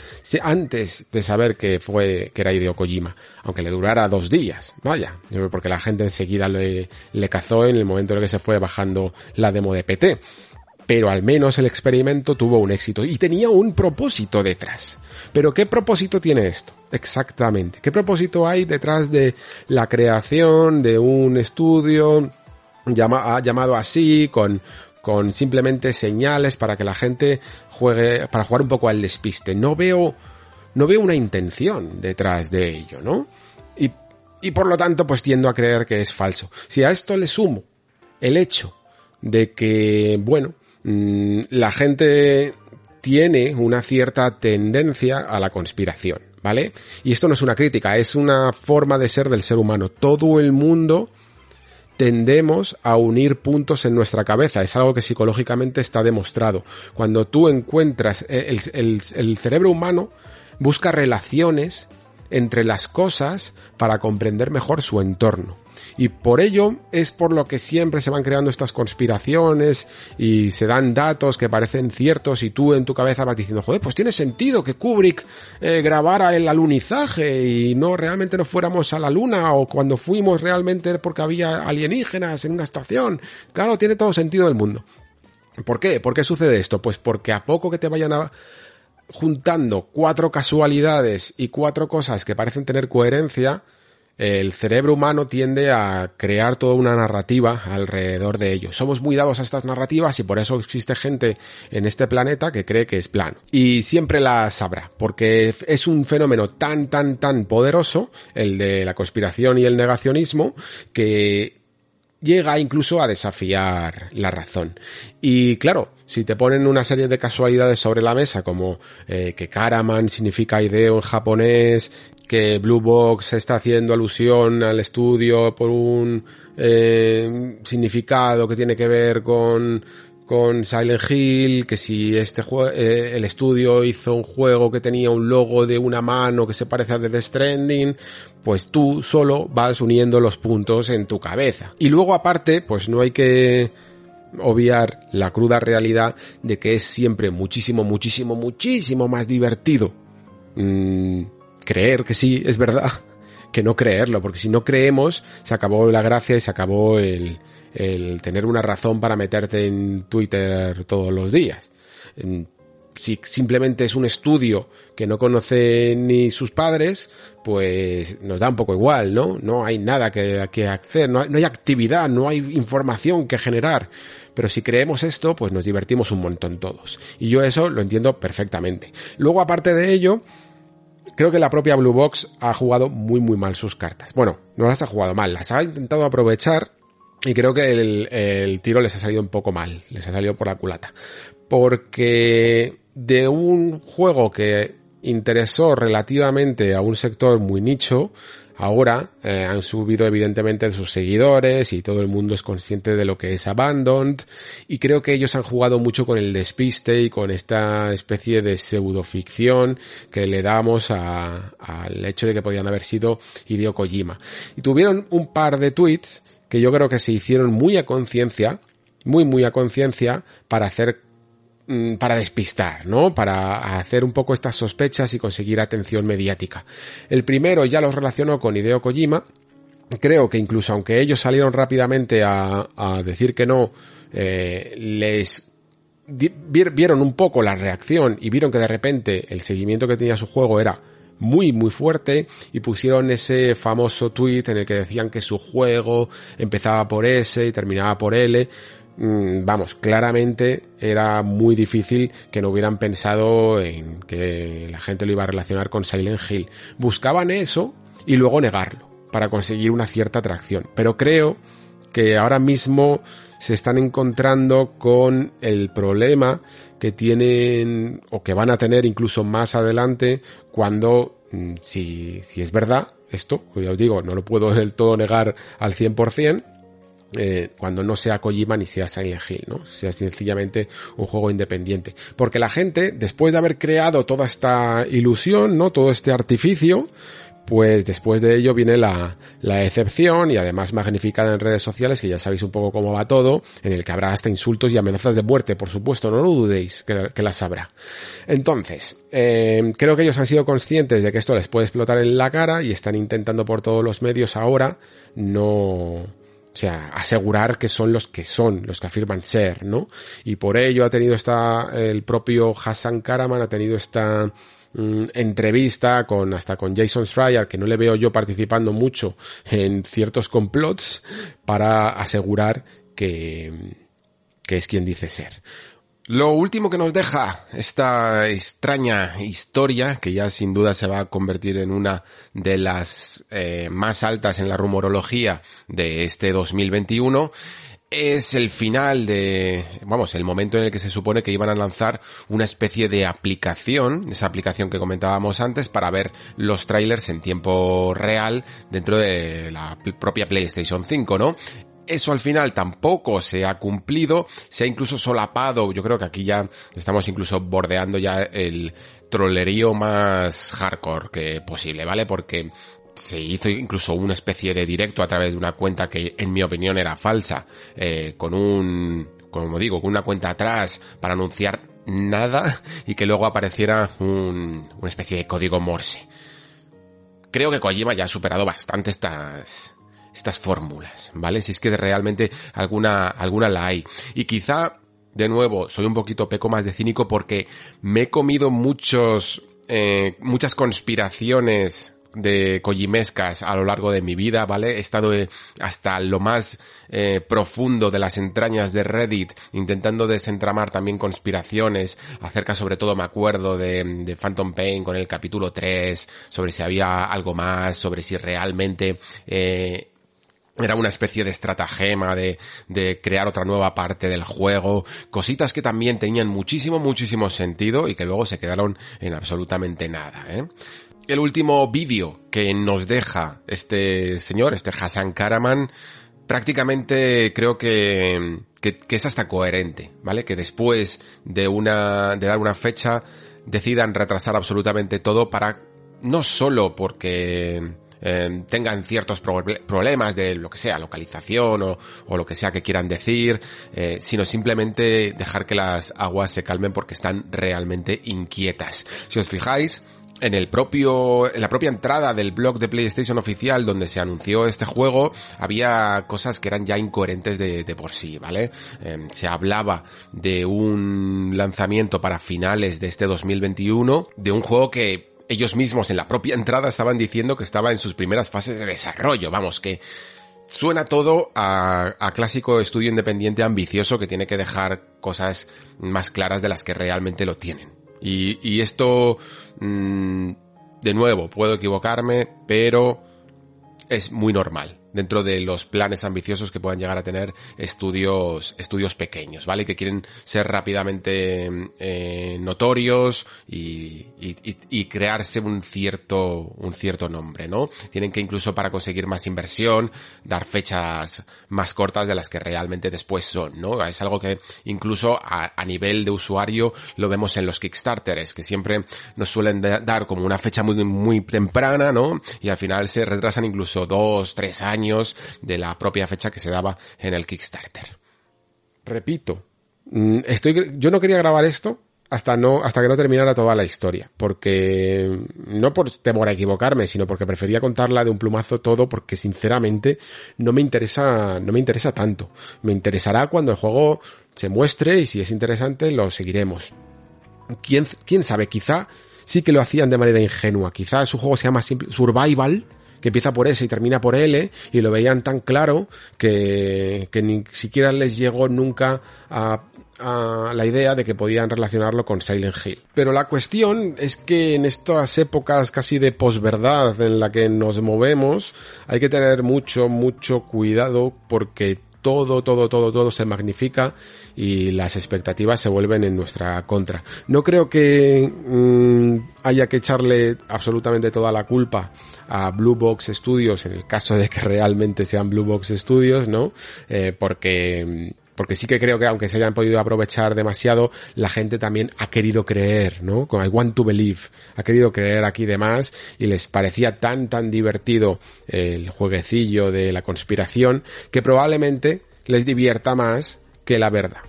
antes de saber que fue, que era Hideo Kojima, aunque le durara dos días, vaya, porque la gente enseguida le, le cazó en el momento en el que se fue bajando la demo de PT. Pero al menos el experimento tuvo un éxito y tenía un propósito detrás. Pero ¿qué propósito tiene esto? Exactamente. ¿Qué propósito hay detrás de la creación de un estudio llamado así, con, simplemente señales para que la gente juegue, para jugar un poco al despiste. No veo, no veo una intención detrás de ello, ¿no? Y, por lo tanto, pues tiendo a creer que es falso. Si a esto le sumo el hecho de que, bueno, la gente tiene una cierta tendencia a la conspiración, ¿vale? Y esto no es una crítica, es una forma de ser del ser humano. Todo el mundo tendemos a unir puntos en nuestra cabeza. Es algo que psicológicamente está demostrado. Cuando tú encuentras eh, el, el, cerebro humano busca relaciones entre las cosas para comprender mejor su entorno. Y por ello es por lo que siempre se van creando estas conspiraciones y se dan datos que parecen ciertos y tú en tu cabeza vas diciendo, joder, pues tiene sentido que Kubrick eh, grabara el alunizaje y no realmente no fuéramos a la luna o cuando fuimos realmente porque había alienígenas en una estación. Claro, tiene todo sentido del mundo. ¿Por qué? ¿Por qué sucede esto? Pues porque a poco que te vayan juntando cuatro casualidades y cuatro cosas que parecen tener coherencia, el cerebro humano tiende a crear toda una narrativa alrededor de ello. Somos muy dados a estas narrativas y por eso existe gente en este planeta que cree que es plano. Y siempre la sabrá, porque es un fenómeno tan, tan, tan poderoso, el de la conspiración y el negacionismo, que llega incluso a desafiar la razón. Y claro, si te ponen una serie de casualidades sobre la mesa, como eh, que Karaman significa ideo en japonés, que Blue Box está haciendo alusión al estudio por un eh, significado que tiene que ver con con Silent Hill, que si este juego, eh, el estudio hizo un juego que tenía un logo de una mano que se parece a The Stranding, pues tú solo vas uniendo los puntos en tu cabeza. Y luego aparte, pues no hay que obviar la cruda realidad de que es siempre muchísimo, muchísimo, muchísimo más divertido mm, creer que sí es verdad que no creerlo, porque si no creemos, se acabó la gracia y se acabó el, el tener una razón para meterte en Twitter todos los días. Si simplemente es un estudio que no conoce ni sus padres, pues nos da un poco igual, ¿no? No hay nada que, que hacer, no hay, no hay actividad, no hay información que generar. Pero si creemos esto, pues nos divertimos un montón todos. Y yo eso lo entiendo perfectamente. Luego, aparte de ello, creo que la propia Blue Box ha jugado muy muy mal sus cartas. Bueno, no las ha jugado mal, las ha intentado aprovechar y creo que el, el, tiro les ha salido un poco mal, les ha salido por la culata. Porque de un juego que interesó relativamente a un sector muy nicho, ahora eh, han subido evidentemente sus seguidores y todo el mundo es consciente de lo que es Abandoned y creo que ellos han jugado mucho con el despiste y con esta especie de pseudoficción que le damos al hecho de que podían haber sido Hideo Kojima. Y tuvieron un par de tweets que yo creo que se hicieron muy a conciencia, muy muy a conciencia para hacer para despistar, ¿no? Para hacer un poco estas sospechas y conseguir atención mediática. El primero ya los relacionó con Hideo Kojima. Creo que incluso aunque ellos salieron rápidamente a, decir que no, eh, les vieron un poco la reacción y vieron que de repente el seguimiento que tenía su juego era muy muy fuerte y pusieron ese famoso tweet en el que decían que su juego empezaba por S y terminaba por L Mm, vamos, claramente era muy difícil que no hubieran pensado en que la gente lo iba a relacionar con Silent Hill. Buscaban eso y luego negarlo para conseguir una cierta atracción. Pero creo que ahora mismo se están encontrando con el problema que tienen o que van a tener incluso más adelante cuando, mm, si, si es verdad esto, pues ya os digo, no lo puedo del todo negar al 100%, eh, cuando no sea Kojima ni sea Silent Hill, ¿no? Sea sencillamente un juego independiente. Porque la gente, después de haber creado toda esta ilusión, ¿no? Todo este artificio, pues después de ello viene la, la excepción y además magnificada en redes sociales, que ya sabéis un poco cómo va todo, en el que habrá hasta insultos y amenazas de muerte, por supuesto, no lo dudéis que, las habrá. Entonces, eh, creo que ellos han sido conscientes de que esto les puede explotar en la cara y están intentando por todos los medios ahora no, o sea, asegurar que son los que son, los que afirman ser, ¿no? Y por ello ha tenido esta, el propio Hassan Karaman ha tenido esta mm, entrevista con, hasta con Jason Schreier, que no le veo yo participando mucho en ciertos complots, para asegurar que, que es quien dice ser. Lo último que nos deja esta extraña historia, que ya sin duda se va a convertir en una de las eh, más altas en la rumorología de este 2021, es el final de, vamos, el momento en el que se supone que iban a lanzar una especie de aplicación, esa aplicación que comentábamos antes, para ver los trailers en tiempo real dentro de la propia PlayStation 5, ¿no? Eso al final tampoco se ha cumplido, se ha incluso solapado, yo creo que aquí ya estamos incluso bordeando ya el trollerío más hardcore que posible, ¿vale? Porque se hizo incluso una especie de directo a través de una cuenta que en mi opinión era falsa, eh, con un, como digo, con una cuenta atrás para anunciar nada *laughs* y que luego apareciera un, una especie de código Morse. Creo que Kojima ya ha superado bastante estas, estas fórmulas, ¿vale? Si es que realmente alguna, alguna la hay. Y quizá, de nuevo, soy un poquito peco más de cínico porque me he comido muchos, eh, muchas conspiraciones de collimescas a lo largo de mi vida, ¿vale? He estado eh, hasta lo más eh, profundo de las entrañas de Reddit intentando desentramar también conspiraciones acerca sobre todo me acuerdo de, de Phantom Pain con el capítulo 3, sobre si había algo más, sobre si realmente eh, era una especie de estratagema de, de, crear otra nueva parte del juego, cositas que también tenían muchísimo, muchísimo sentido y que luego se quedaron en absolutamente nada. ¿eh? El último vídeo que nos deja este señor, este Hassan Karaman, prácticamente creo que, que, que es hasta coherente, ¿vale? Que después de una, de dar una fecha, decidan retrasar absolutamente todo para, no solo porque eh, tengan ciertos problemas de lo que sea, localización o, o lo que sea que quieran decir, eh, sino simplemente dejar que las aguas se calmen porque están realmente inquietas. Si os fijáis, en el propio, en la propia entrada del blog de PlayStation oficial donde se anunció este juego, había cosas que eran ya incoherentes de, de por sí, ¿vale? Eh, se hablaba de un lanzamiento para finales de este 2021, de un juego que ellos mismos en la propia entrada estaban diciendo que estaba en sus primeras fases de desarrollo. Vamos, que suena todo a, clásico estudio independiente ambicioso que tiene que dejar cosas más claras de las que realmente lo tienen. Y, esto, mm, de nuevo, puedo equivocarme, pero es muy normal dentro de los planes ambiciosos que puedan llegar a tener estudios, estudios pequeños, ¿vale? Que quieren ser rápidamente eh, notorios y, y, y, crearse un cierto, un cierto nombre, ¿no? Tienen que incluso para conseguir más inversión, dar fechas más cortas de las que realmente después son, ¿no? Es algo que incluso a, a nivel de usuario lo vemos en los Kickstarters, que siempre nos suelen dar como una fecha muy, muy temprana, ¿no? Y al final se retrasan incluso dos, tres años de la propia fecha que se daba en el Kickstarter. Repito, mm, estoy, yo no quería grabar esto hasta no, hasta que no terminara toda la historia, porque no por temor a equivocarme, sino porque prefería contarla de un plumazo todo, porque sinceramente no me interesa, no me interesa tanto. Me interesará cuando el juego se muestre y si es interesante lo seguiremos. ¿Quién, quién sabe? Quizá sí que lo hacían de manera ingenua. Quizá su juego se llama simple, Survival que empieza por S y termina por L, y lo veían tan claro que, que ni siquiera les llegó nunca a a la idea de que podían relacionarlo con Silent Hill. Pero la cuestión es que en estas épocas casi de posverdad en la que nos movemos, hay que tener mucho, mucho cuidado porque todo, todo, todo, todo se magnifica y las expectativas se vuelven en nuestra contra. No creo que mm, haya que echarle absolutamente toda la culpa a Blue Box Studios en el caso de que realmente sean Blue Box Studios, ¿no? Eh, porque porque sí que creo que aunque se hayan podido aprovechar demasiado, la gente también ha querido creer, ¿no? Con I want to believe, ha querido creer aquí de más y les parecía tan tan divertido el jueguecillo de la conspiración que probablemente les divierta más que la verdad.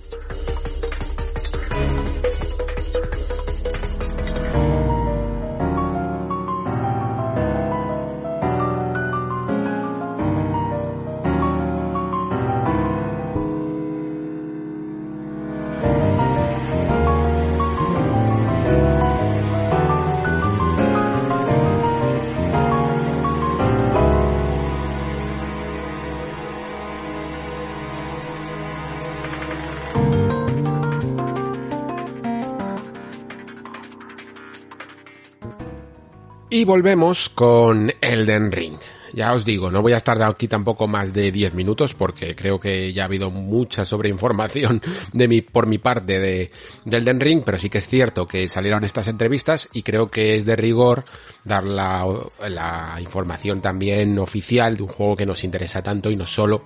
Volvemos con Elden Ring. Ya os digo, no voy a estar aquí tampoco más de 10 minutos porque creo que ya ha habido mucha sobreinformación *laughs* de mi, por mi parte de, de Elden Ring, pero sí que es cierto que salieron estas entrevistas y creo que es de rigor dar la, la información también oficial de un juego que nos interesa tanto y no solo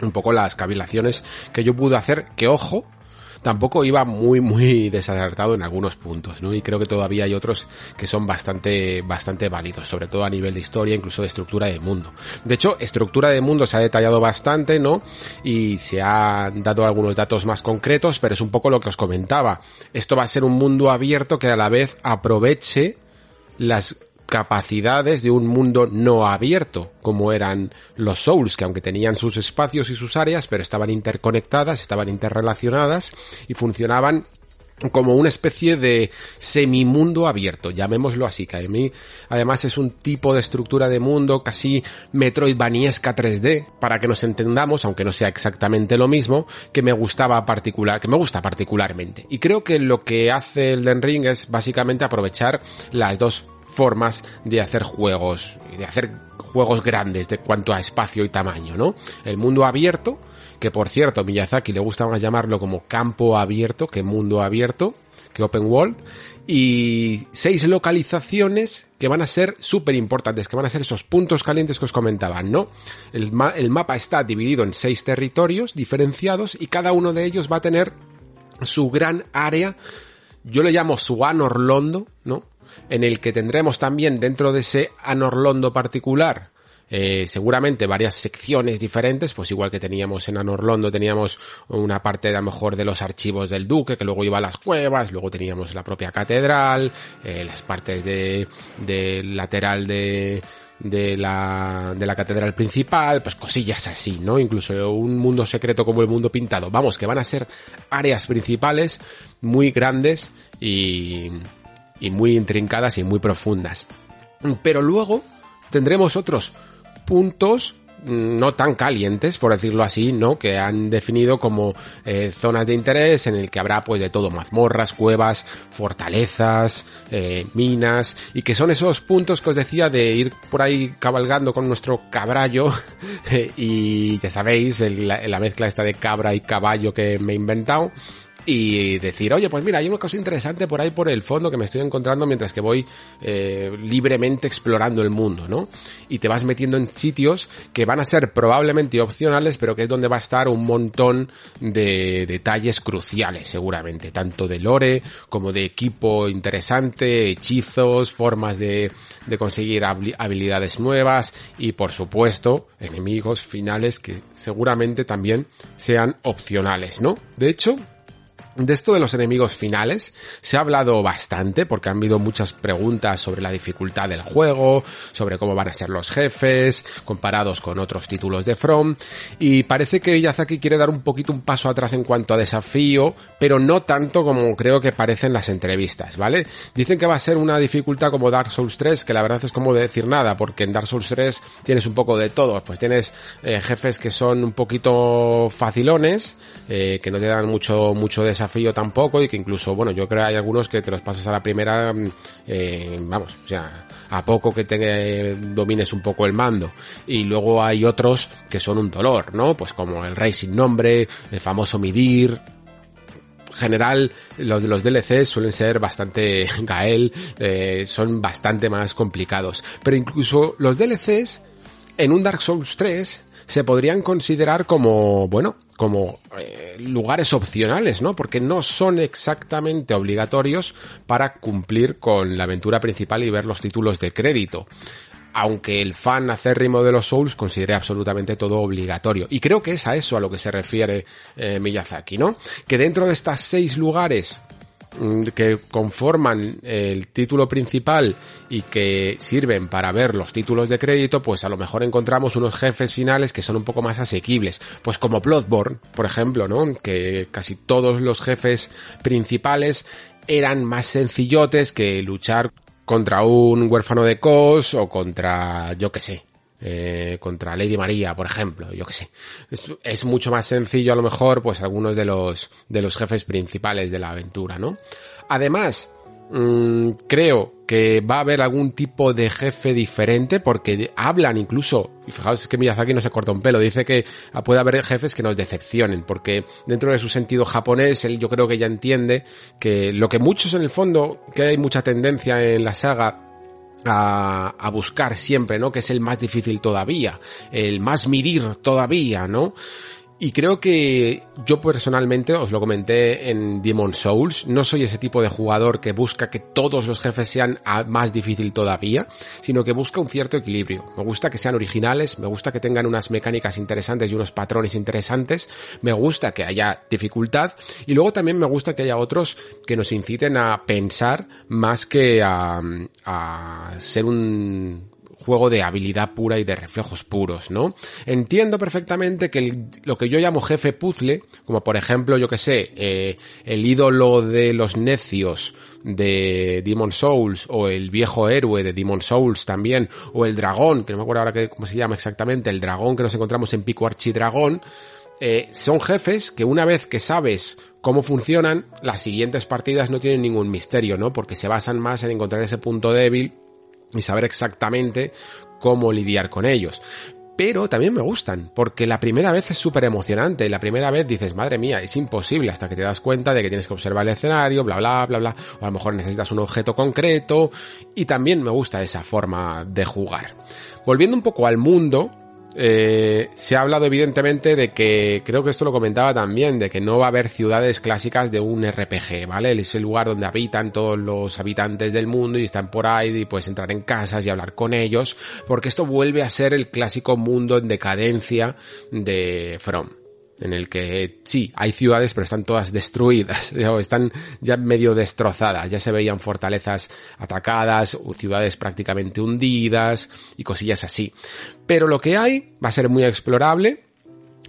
un poco las cavilaciones que yo pude hacer, que ojo, tampoco iba muy, muy desacertado en algunos puntos, ¿no? Y creo que todavía hay otros que son bastante, bastante válidos, sobre todo a nivel de historia, incluso de estructura de mundo. De hecho, estructura de mundo se ha detallado bastante, ¿no? Y se han dado algunos datos más concretos, pero es un poco lo que os comentaba. Esto va a ser un mundo abierto que a la vez aproveche las capacidades de un mundo no abierto, como eran los Souls, que aunque tenían sus espacios y sus áreas, pero estaban interconectadas, estaban interrelacionadas y funcionaban como una especie de semimundo abierto, llamémoslo así, que a mí además es un tipo de estructura de mundo casi metroidvaniesca 3D, para que nos entendamos, aunque no sea exactamente lo mismo, que me gustaba particular, que me gusta particularmente. Y creo que lo que hace el Den Ring es básicamente aprovechar las dos formas de hacer juegos, de hacer juegos grandes de cuanto a espacio y tamaño, ¿no? El mundo abierto, que por cierto, Miyazaki le gusta más llamarlo como campo abierto que mundo abierto, que open world, y seis localizaciones que van a ser súper importantes, que van a ser esos puntos calientes que os comentaban, ¿no? El, mapa está dividido en seis territorios diferenciados y cada uno de ellos va a tener su gran área, yo le llamo su Anorlondo, ¿no? En el que tendremos también dentro de ese Anorlondo particular eh, seguramente varias secciones diferentes, pues igual que teníamos en Anorlondo, teníamos una parte a lo mejor de los archivos del duque, que luego iba a las cuevas, luego teníamos la propia catedral, eh, las partes de, de lateral de, de la, de la catedral principal, pues cosillas así, ¿no? Incluso un mundo secreto como el mundo pintado. Vamos, que van a ser áreas principales muy grandes y, y muy intrincadas y muy profundas. Pero luego tendremos otros puntos mm, no tan calientes, por decirlo así, ¿no? Que han definido como eh, zonas de interés en el que habrá pues de todo, mazmorras, cuevas, fortalezas, eh, minas, y que son esos puntos que os decía de ir por ahí cabalgando con nuestro cabrallo, *laughs* y ya sabéis, la mezcla esta de cabra y caballo que me he inventado, y decir, oye, pues mira, hay una cosa interesante por ahí por el fondo que me estoy encontrando mientras que voy eh, libremente explorando el mundo, ¿no? Y te vas metiendo en sitios que van a ser probablemente opcionales, pero que es donde va a estar un montón de detalles cruciales, seguramente, tanto de lore como de equipo interesante, hechizos, formas de, de conseguir habilidades nuevas y, por supuesto, enemigos finales que seguramente también sean opcionales, ¿no? De hecho, De esto de los enemigos finales se ha hablado bastante porque han habido muchas preguntas sobre la dificultad del juego, sobre cómo van a ser los jefes, comparados con otros títulos de From, y parece que Yazaki quiere dar un poquito un paso atrás en cuanto a desafío, pero no tanto como creo que parece en las entrevistas, ¿vale? Dicen que va a ser una dificultad como Dark Souls 3, que la verdad es como decir nada, porque en Dark Souls 3 tienes un poco de todo, pues tienes eh, jefes que son un poquito facilones, eh, que no te dan mucho, mucho desafío, desafío tampoco y que incluso, bueno, yo creo que hay algunos que te los pasas a la primera, mm, eh, vamos, o sea, a poco que te domines un poco el mando. Y luego hay otros que son un dolor, ¿no? Pues como el Rey sin nombre, el famoso Midir, general los de los DLC suelen ser bastante *laughs* Gael, eh, son bastante más complicados. Pero incluso los DLCs en un Dark Souls 3 se podrían considerar como, bueno, como eh, lugares opcionales, ¿no? Porque no son exactamente obligatorios para cumplir con la aventura principal y ver los títulos de crédito. Aunque el fan acérrimo de los Souls considere absolutamente todo obligatorio. Y creo que es a eso a lo que se refiere eh, Miyazaki, ¿no? Que dentro de estas seis lugares que conforman el título principal y que sirven para ver los títulos de crédito, pues a lo mejor encontramos unos jefes finales que son un poco más asequibles. Pues como Bloodborne, por ejemplo, ¿no? Que casi todos los jefes principales eran más sencillotes que luchar contra un huérfano de Cos o contra, yo que sé, eh, contra Lady María, por ejemplo, yo que sé. Es, mucho más sencillo a lo mejor, pues algunos de los, de los jefes principales de la aventura, ¿no? Además, mm, creo que va a haber algún tipo de jefe diferente porque hablan incluso, y fijaos que Miyazaki no se corta un pelo, dice que puede haber jefes que nos decepcionen porque dentro de su sentido japonés él yo creo que ya entiende que lo que muchos en el fondo, que hay mucha tendencia en la saga a, a, buscar siempre, ¿no? Que es el más difícil todavía, el más medir todavía, ¿no? Y creo que yo personalmente, os lo comenté en Demon Souls, no soy ese tipo de jugador que busca que todos los jefes sean más difícil todavía, sino que busca un cierto equilibrio. Me gusta que sean originales, me gusta que tengan unas mecánicas interesantes y unos patrones interesantes, me gusta que haya dificultad y luego también me gusta que haya otros que nos inciten a pensar más que a, a ser un juego de habilidad pura y de reflejos puros, ¿no? Entiendo perfectamente que lo que yo llamo jefe puzzle, como por ejemplo, yo que sé, eh, el ídolo de los necios de Demon Souls, o el viejo héroe de Demon Souls también, o el dragón, que no me acuerdo ahora que, cómo se llama exactamente, el dragón que nos encontramos en Pico Archidragón, eh, son jefes que una vez que sabes cómo funcionan, las siguientes partidas no tienen ningún misterio, ¿no? Porque se basan más en encontrar ese punto débil y saber exactamente cómo lidiar con ellos. Pero también me gustan, porque la primera vez es súper emocionante. La primera vez dices, madre mía, es imposible hasta que te das cuenta de que tienes que observar el escenario, bla, bla, bla, bla. O a lo mejor necesitas un objeto concreto. Y también me gusta esa forma de jugar. Volviendo un poco al mundo, eh, se ha hablado evidentemente de que, creo que esto lo comentaba también, de que no va a haber ciudades clásicas de un RPG, ¿vale? Es el lugar donde habitan todos los habitantes del mundo y están por ahí y puedes entrar en casas y hablar con ellos, porque esto vuelve a ser el clásico mundo en decadencia de From en el que sí, hay ciudades, pero están todas destruidas, *laughs* están ya medio destrozadas, ya se veían fortalezas atacadas, ciudades prácticamente hundidas y cosillas así. Pero lo que hay va a ser muy explorable,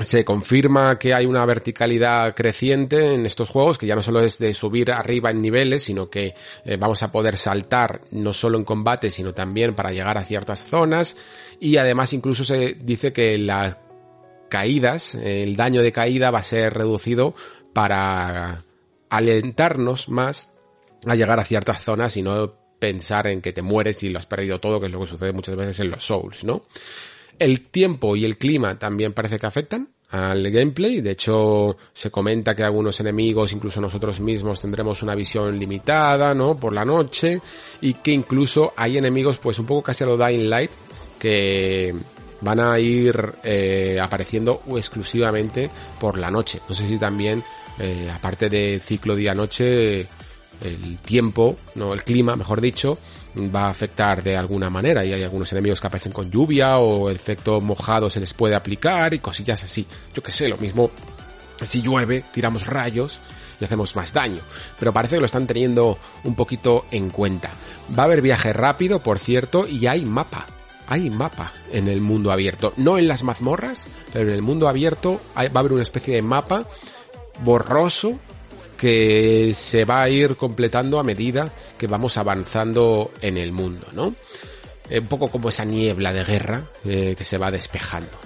se confirma que hay una verticalidad creciente en estos juegos, que ya no solo es de subir arriba en niveles, sino que eh, vamos a poder saltar no solo en combate, sino también para llegar a ciertas zonas, y además incluso se dice que las caídas, el daño de caída va a ser reducido para alentarnos más a llegar a ciertas zonas y no pensar en que te mueres y lo has perdido todo, que es lo que sucede muchas veces en los Souls, ¿no? El tiempo y el clima también parece que afectan al gameplay. De hecho, se comenta que algunos enemigos, incluso nosotros mismos, tendremos una visión limitada, ¿no? Por la noche. Y que incluso hay enemigos, pues un poco casi a lo Dying Light, que van a ir eh, apareciendo exclusivamente por la noche. No sé si también, eh, aparte de ciclo día-noche, el tiempo, no el clima, mejor dicho, va a afectar de alguna manera y hay algunos enemigos que aparecen con lluvia o el efecto mojado se les puede aplicar y cosillas así. Yo que sé, lo mismo si llueve, tiramos rayos y hacemos más daño. Pero parece que lo están teniendo un poquito en cuenta. Va a haber viaje rápido, por cierto, y hay mapa. Hay mapa en el mundo abierto. No en las mazmorras, pero en el mundo abierto va a haber una especie de mapa borroso que se va a ir completando a medida que vamos avanzando en el mundo, ¿no? Eh, un poco como esa niebla de guerra eh, que se va despejando.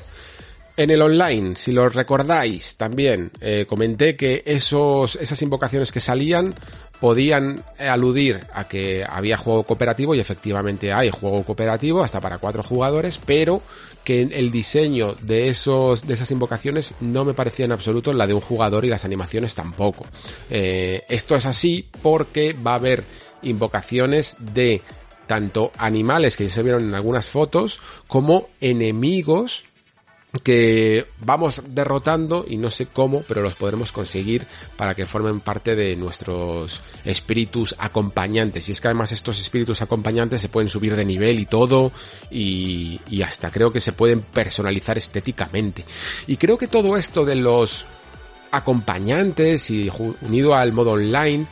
En el online, si lo recordáis, también eh, comenté que esos, esas invocaciones que salían podían aludir a que había juego cooperativo y efectivamente hay juego cooperativo hasta para cuatro jugadores, pero que el diseño de esos de esas invocaciones no me parecía en absoluto la de un jugador y las animaciones tampoco. Eh, esto es así porque va a haber invocaciones de tanto animales que ya se vieron en algunas fotos como enemigos que vamos derrotando y no sé cómo, pero los podremos conseguir para que formen parte de nuestros espíritus acompañantes. Y es que además estos espíritus acompañantes se pueden subir de nivel y todo y, hasta creo que se pueden personalizar estéticamente. Y creo que todo esto de los acompañantes y unido al modo online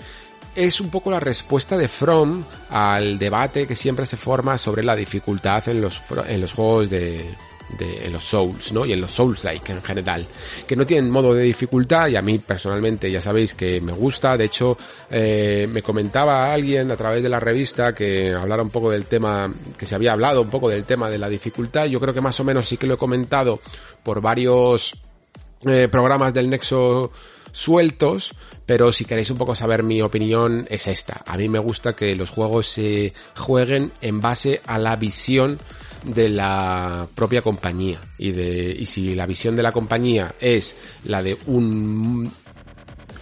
es un poco la respuesta de From al debate que siempre se forma sobre la dificultad en los, en los juegos de, de, los Souls, ¿no? Y en los Souls-like en general, que no tienen modo de dificultad y a mí personalmente ya sabéis que me gusta, de hecho eh, me comentaba alguien a través de la revista que hablara un poco del tema, que se había hablado un poco del tema de la dificultad, yo creo que más o menos sí que lo he comentado por varios eh, programas del Nexo sueltos, pero si queréis un poco saber mi opinión es esta. A mí me gusta que los juegos se jueguen en base a la visión de la propia compañía y de y si la visión de la compañía es la de un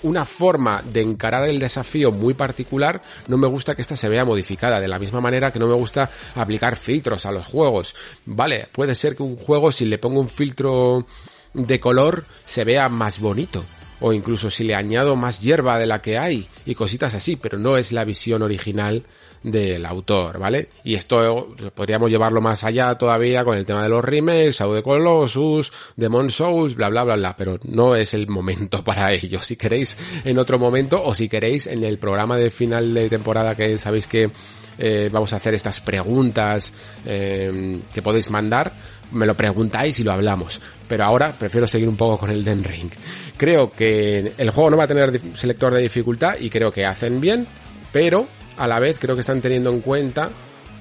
una forma de encarar el desafío muy particular, no me gusta que esta se vea modificada, de la misma manera que no me gusta aplicar filtros a los juegos. Vale, puede ser que un juego si le pongo un filtro de color se vea más bonito, o incluso si le añado más hierba de la que hay y cositas así, pero no es la visión original del autor, ¿vale? Y esto podríamos llevarlo más allá todavía con el tema de los remakes, Shadow de Colossus, Demon Souls, bla bla bla bla, pero no es el momento *laughs* para ello. Si queréis en otro momento o si queréis en el programa de final de temporada que sabéis que eh, vamos a hacer estas preguntas eh, que podéis mandar, me lo preguntáis y lo hablamos. Pero ahora prefiero seguir un poco con el Den Ring. Creo que el juego no va a tener selector de dificultad y creo que hacen bien, pero a la vez creo que están teniendo en cuenta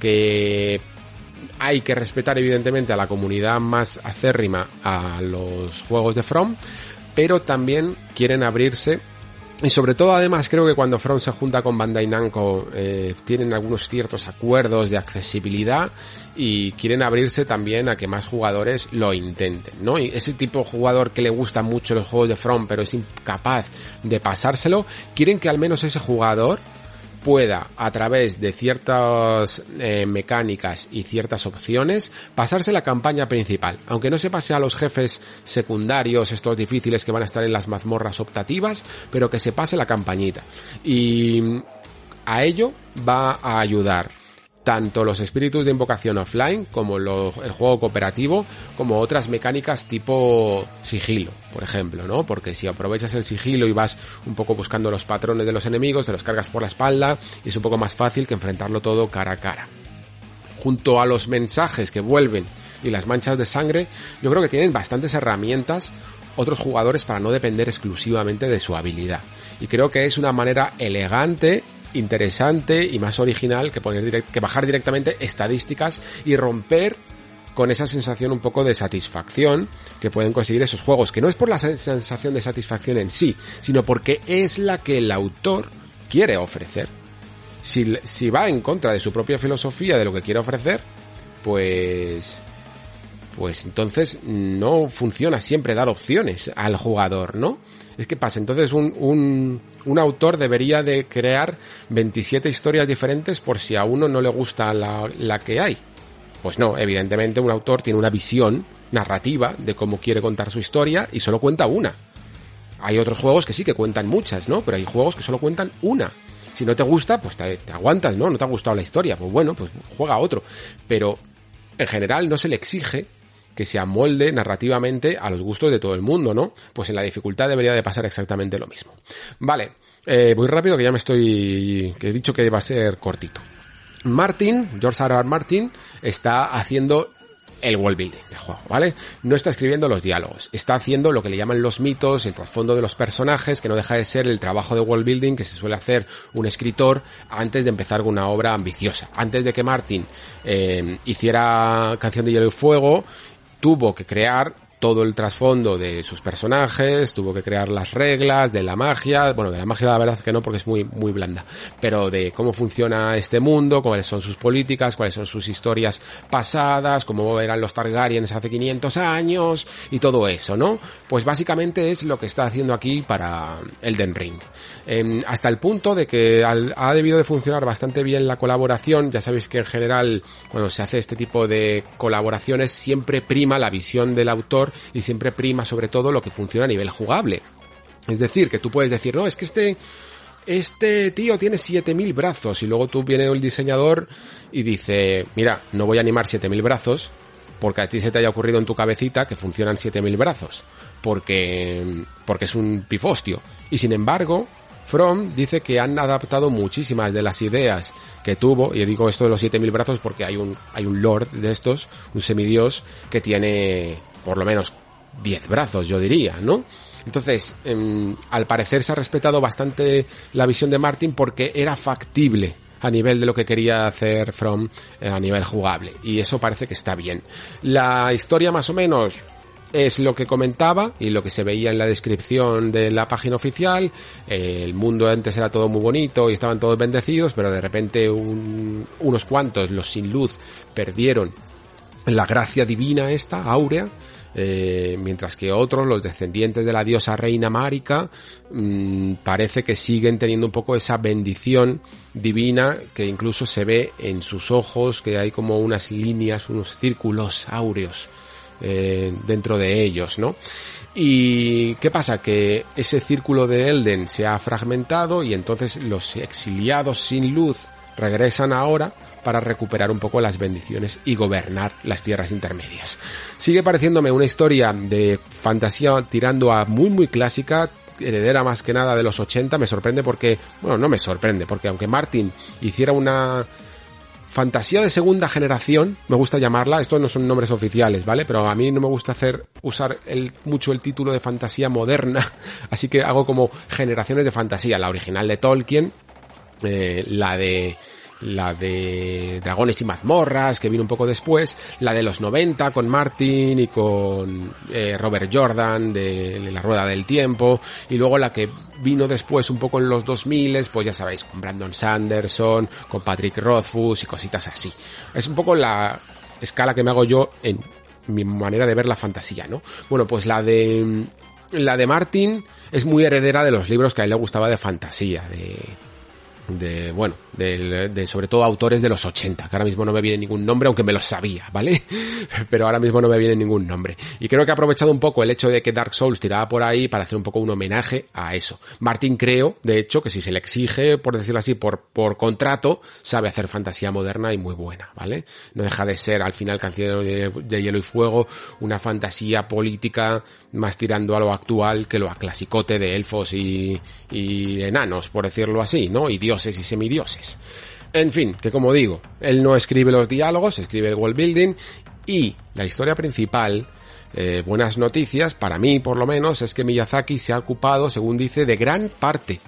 que hay que respetar evidentemente a la comunidad más acérrima a los juegos de From, pero también quieren abrirse y sobre todo además creo que cuando From se junta con Bandai Namco eh, tienen algunos ciertos acuerdos de accesibilidad y quieren abrirse también a que más jugadores lo intenten, ¿no? Y ese tipo de jugador que le gusta mucho los juegos de From pero es incapaz de pasárselo, quieren que al menos ese jugador pueda, a través de ciertas eh, mecánicas y ciertas opciones, pasarse la campaña principal. Aunque no se pase a los jefes secundarios, estos difíciles que van a estar en las mazmorras optativas, pero que se pase la campañita. Y a ello va a ayudar tanto los espíritus de invocación offline como el juego cooperativo como otras mecánicas tipo sigilo, por ejemplo, ¿no? Porque si aprovechas el sigilo y vas un poco buscando los patrones de los enemigos, te los cargas por la espalda es un poco más fácil que enfrentarlo todo cara a cara. Junto a los mensajes que vuelven y las manchas de sangre, yo creo que tienen bastantes herramientas otros jugadores para no depender exclusivamente de su habilidad. Y creo que es una manera elegante interesante y más original que poner que bajar directamente estadísticas y romper con esa sensación un poco de satisfacción que pueden conseguir esos juegos, que no es por la sensación de satisfacción en sí, sino porque es la que el autor quiere ofrecer. Si, si va en contra de su propia filosofía de lo que quiere ofrecer, pues pues entonces no funciona siempre dar opciones al jugador, ¿no? Es que pasa, entonces un, un, un autor debería de crear 27 historias diferentes por si a uno no le gusta la, la que hay. Pues no, evidentemente un autor tiene una visión narrativa de cómo quiere contar su historia y solo cuenta una. Hay otros juegos que sí que cuentan muchas, ¿no? Pero hay juegos que solo cuentan una. Si no te gusta, pues te, te aguantas, ¿no? No te ha gustado la historia, pues bueno, pues juega otro. Pero en general no se le exige que se amolde narrativamente a los gustos de todo el mundo, ¿no? Pues en la dificultad debería de pasar exactamente lo mismo. Vale, eh, voy rápido que ya me estoy, que he dicho que va a ser cortito. Martin, George R. R. Martin, está haciendo el world building del juego, ¿vale? No está escribiendo los diálogos, está haciendo lo que le llaman los mitos, el trasfondo de los personajes, que no deja de ser el trabajo de world building que se suele hacer un escritor antes de empezar con una obra ambiciosa. Antes de que Martin eh, hiciera Canción de Hielo y Fuego, tuvo que crear todo el trasfondo de sus personajes, tuvo que crear las reglas de la magia, bueno, de la magia la verdad es que no porque es muy, muy blanda, pero de cómo funciona este mundo, cuáles son sus políticas, cuáles son sus historias pasadas, cómo eran los Targaryens hace 500 años y todo eso, ¿no? Pues básicamente es lo que está haciendo aquí para Elden Ring. Em, hasta el punto de que ha debido de funcionar bastante bien la colaboración, ya sabéis que en general cuando se hace este tipo de colaboraciones siempre prima la visión del autor y siempre prima sobre todo lo que funciona a nivel jugable. Es decir, que tú puedes decir, no, es que este, este tío tiene 7000 brazos y luego tú viene el diseñador y dice, mira, no voy a animar 7000 brazos porque a ti se te haya ocurrido en tu cabecita que funcionan 7000 brazos, porque porque es un pifostio. Y sin embargo, From dice que han adaptado muchísimas de las ideas que tuvo, y digo esto de los 7000 brazos porque hay un hay un lord de estos, un semidios que tiene por lo menos 10 brazos, yo diría, ¿no? Entonces, em, al parecer se ha respetado bastante la visión de Martin porque era factible a nivel de lo que quería hacer From eh, a nivel jugable. Y eso parece que está bien. La historia más o menos es lo que comentaba y lo que se veía en la descripción de la página oficial. el mundo antes era todo muy bonito y estaban todos bendecidos, pero de repente unos cuantos, los sin luz, perdieron la gracia divina esta, áurea, eh, mientras que otros, los descendientes de la diosa reina Márica, mm, parece que siguen teniendo un poco esa bendición divina que incluso se ve en sus ojos, que hay como unas líneas, unos círculos áureos eh, dentro de ellos, ¿no? Y ¿qué pasa? Que ese círculo de Elden se ha fragmentado y entonces los exiliados sin luz regresan ahora para recuperar un poco las bendiciones y gobernar las tierras intermedias. Sigue pareciéndome una historia de fantasía tirando a muy muy clásica, heredera más que nada de los 80, me sorprende porque, bueno, no me sorprende, porque aunque Martin hiciera una fantasía de segunda generación, me gusta llamarla, estos no son nombres oficiales, ¿vale? Pero a mí no me gusta hacer, usar el, mucho el título de fantasía moderna, *laughs* así que hago como generaciones de fantasía, la original de Tolkien, eh, la de la de Dragones y mazmorras, que vino un poco después, la de los 90 con Martin y con eh, Robert Jordan de, La Rueda del Tiempo, y luego la que vino después un poco en los 2000, pues ya sabéis, con Brandon Sanderson, con Patrick Rothfuss y cositas así. Es un poco la escala que me hago yo en mi manera de ver la fantasía, ¿no? Bueno, pues la de la de Martin es muy heredera de los libros que a él le gustaba de fantasía, de de, bueno, de, sobre todo autores de los 80, que ahora mismo no me viene ningún nombre, aunque me lo sabía, ¿vale? *laughs* Pero ahora mismo no me viene ningún nombre. Y creo que ha aprovechado un poco el hecho de que Dark Souls tiraba por ahí para hacer un poco un homenaje a eso. Martin creo, de hecho, que si se le exige, por decirlo así, por, por contrato, sabe hacer fantasía moderna y muy buena, ¿vale? No deja de ser, al final, Canción de, de Hielo y Fuego, una fantasía política más tirando a lo actual que lo a clasicote de elfos y, y enanos, por decirlo así, ¿no? Y dioses y semidioses. En fin, que como digo, él no escribe los diálogos, escribe el world building y la historia principal, eh, buenas noticias, para mí por lo menos, es que Miyazaki se ha ocupado, según dice, de gran parte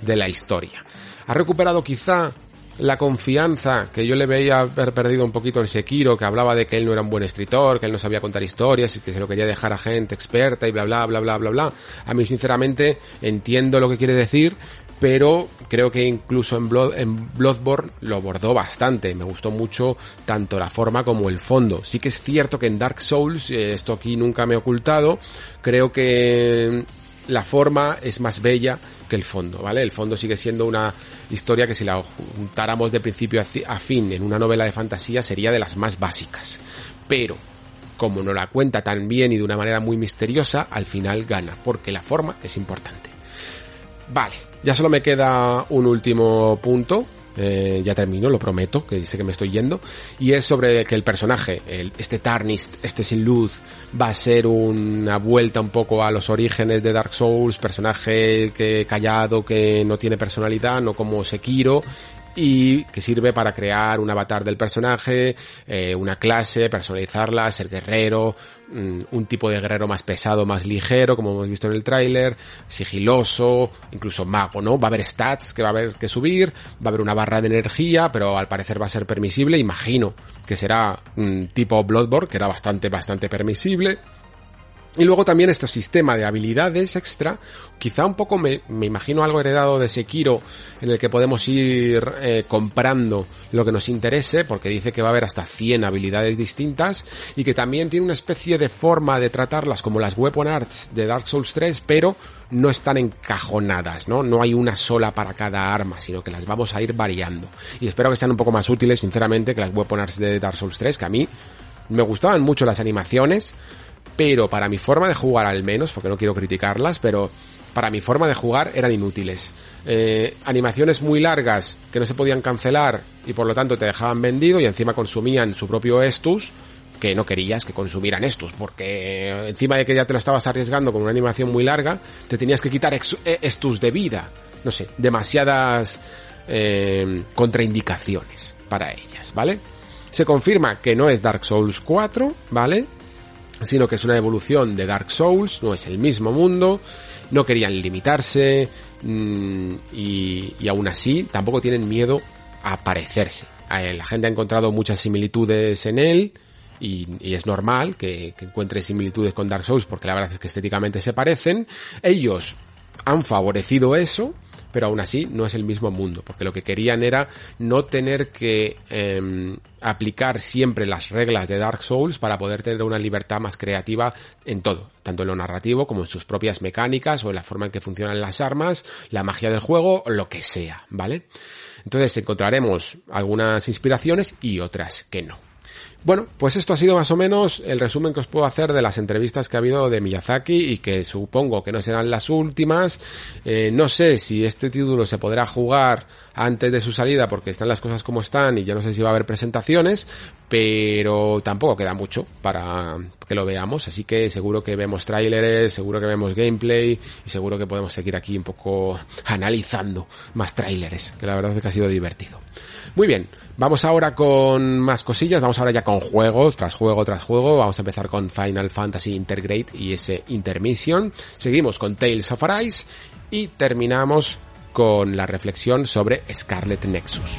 de la historia. Ha recuperado quizá la confianza que yo le veía haber perdido un poquito en Sekiro, que hablaba de que él no era un buen escritor, que él no sabía contar historias y que se lo quería dejar a gente experta y bla bla bla bla bla bla. A mí sinceramente entiendo lo que quiere decir, pero creo que incluso en, Blood, en Bloodborne lo abordó bastante. Me gustó mucho tanto la forma como el fondo. Sí que es cierto que en Dark Souls, eh, esto aquí nunca me he ocultado, creo que la forma es más bella que el fondo, ¿vale? El fondo sigue siendo una historia que si la juntáramos de principio a fin en una novela de fantasía sería de las más básicas. Pero, como no la cuenta tan bien y de una manera muy misteriosa, al final gana, porque la forma es importante. Vale, ya solo me queda un último punto. Eh, ya termino, lo prometo, que sé que me estoy yendo, y es sobre que el personaje, el, este Tarnist, este sin luz, va a ser una vuelta un poco a los orígenes de Dark Souls, personaje que callado, que no tiene personalidad, no como Sekiro, y que sirve para crear un avatar del personaje, eh, una clase, personalizarla, ser guerrero, mm, un tipo de guerrero más pesado, más ligero, como hemos visto en el tráiler, sigiloso, incluso mago, ¿no? Va a haber stats que va a haber que subir, va a haber una barra de energía, pero al parecer va a ser permisible, imagino que será un tipo Bloodborne, que era bastante, bastante permisible. Y luego también este sistema de habilidades extra, quizá un poco me, me imagino algo heredado de Sekiro, en el que podemos ir eh, comprando lo que nos interese, porque dice que va a haber hasta 100 habilidades distintas, y que también tiene una especie de forma de tratarlas como las Weapon Arts de Dark Souls 3, pero no están encajonadas, ¿no? No hay una sola para cada arma, sino que las vamos a ir variando. Y espero que sean un poco más útiles, sinceramente, que las Weapon Arts de Dark Souls 3, que a mí me gustaban mucho las animaciones, pero para mi forma de jugar al menos, porque no quiero criticarlas, pero para mi forma de jugar eran inútiles. Eh, animaciones muy largas que no se podían cancelar y por lo tanto te dejaban vendido y encima consumían su propio estus que no querías que consumieran estus, porque encima de que ya te lo estabas arriesgando con una animación muy larga, te tenías que quitar eh, estus de vida. No sé, demasiadas eh, contraindicaciones para ellas, ¿vale? Se confirma que no es Dark Souls 4, ¿vale? Sino que es una evolución de Dark Souls, no es el mismo mundo, no querían limitarse mmm, y, y, aún así tampoco tienen miedo a parecerse. La gente ha encontrado muchas similitudes en él y, y es normal que, que encuentre similitudes con Dark Souls porque la verdad es que estéticamente se parecen. Ellos han favorecido eso, pero aún así no es el mismo mundo, porque lo que querían era no tener que eh, aplicar siempre las reglas de Dark Souls para poder tener una libertad más creativa en todo, tanto en lo narrativo como en sus propias mecánicas o en la forma en que funcionan las armas, la magia del juego, lo que sea, ¿vale? Entonces encontraremos algunas inspiraciones y otras que no. Bueno, pues esto ha sido más o menos el resumen que os puedo hacer de las entrevistas que ha habido de Miyazaki y que supongo que no serán las últimas. Eh, no sé si este título se podrá jugar antes de su salida porque están las cosas como están y ya no sé si va a haber presentaciones, pero tampoco queda mucho para que lo veamos, así que seguro que vemos tráileres, seguro que vemos gameplay y seguro que podemos seguir aquí un poco analizando más tráileres, que la verdad es que ha sido divertido. Muy bien, vamos ahora con más cosillas, vamos ahora ya con juegos, tras juego tras juego, vamos a empezar con Final Fantasy Intergrade y ese Intermission, seguimos con Tales of Arise y terminamos con la reflexión sobre Scarlet Nexus.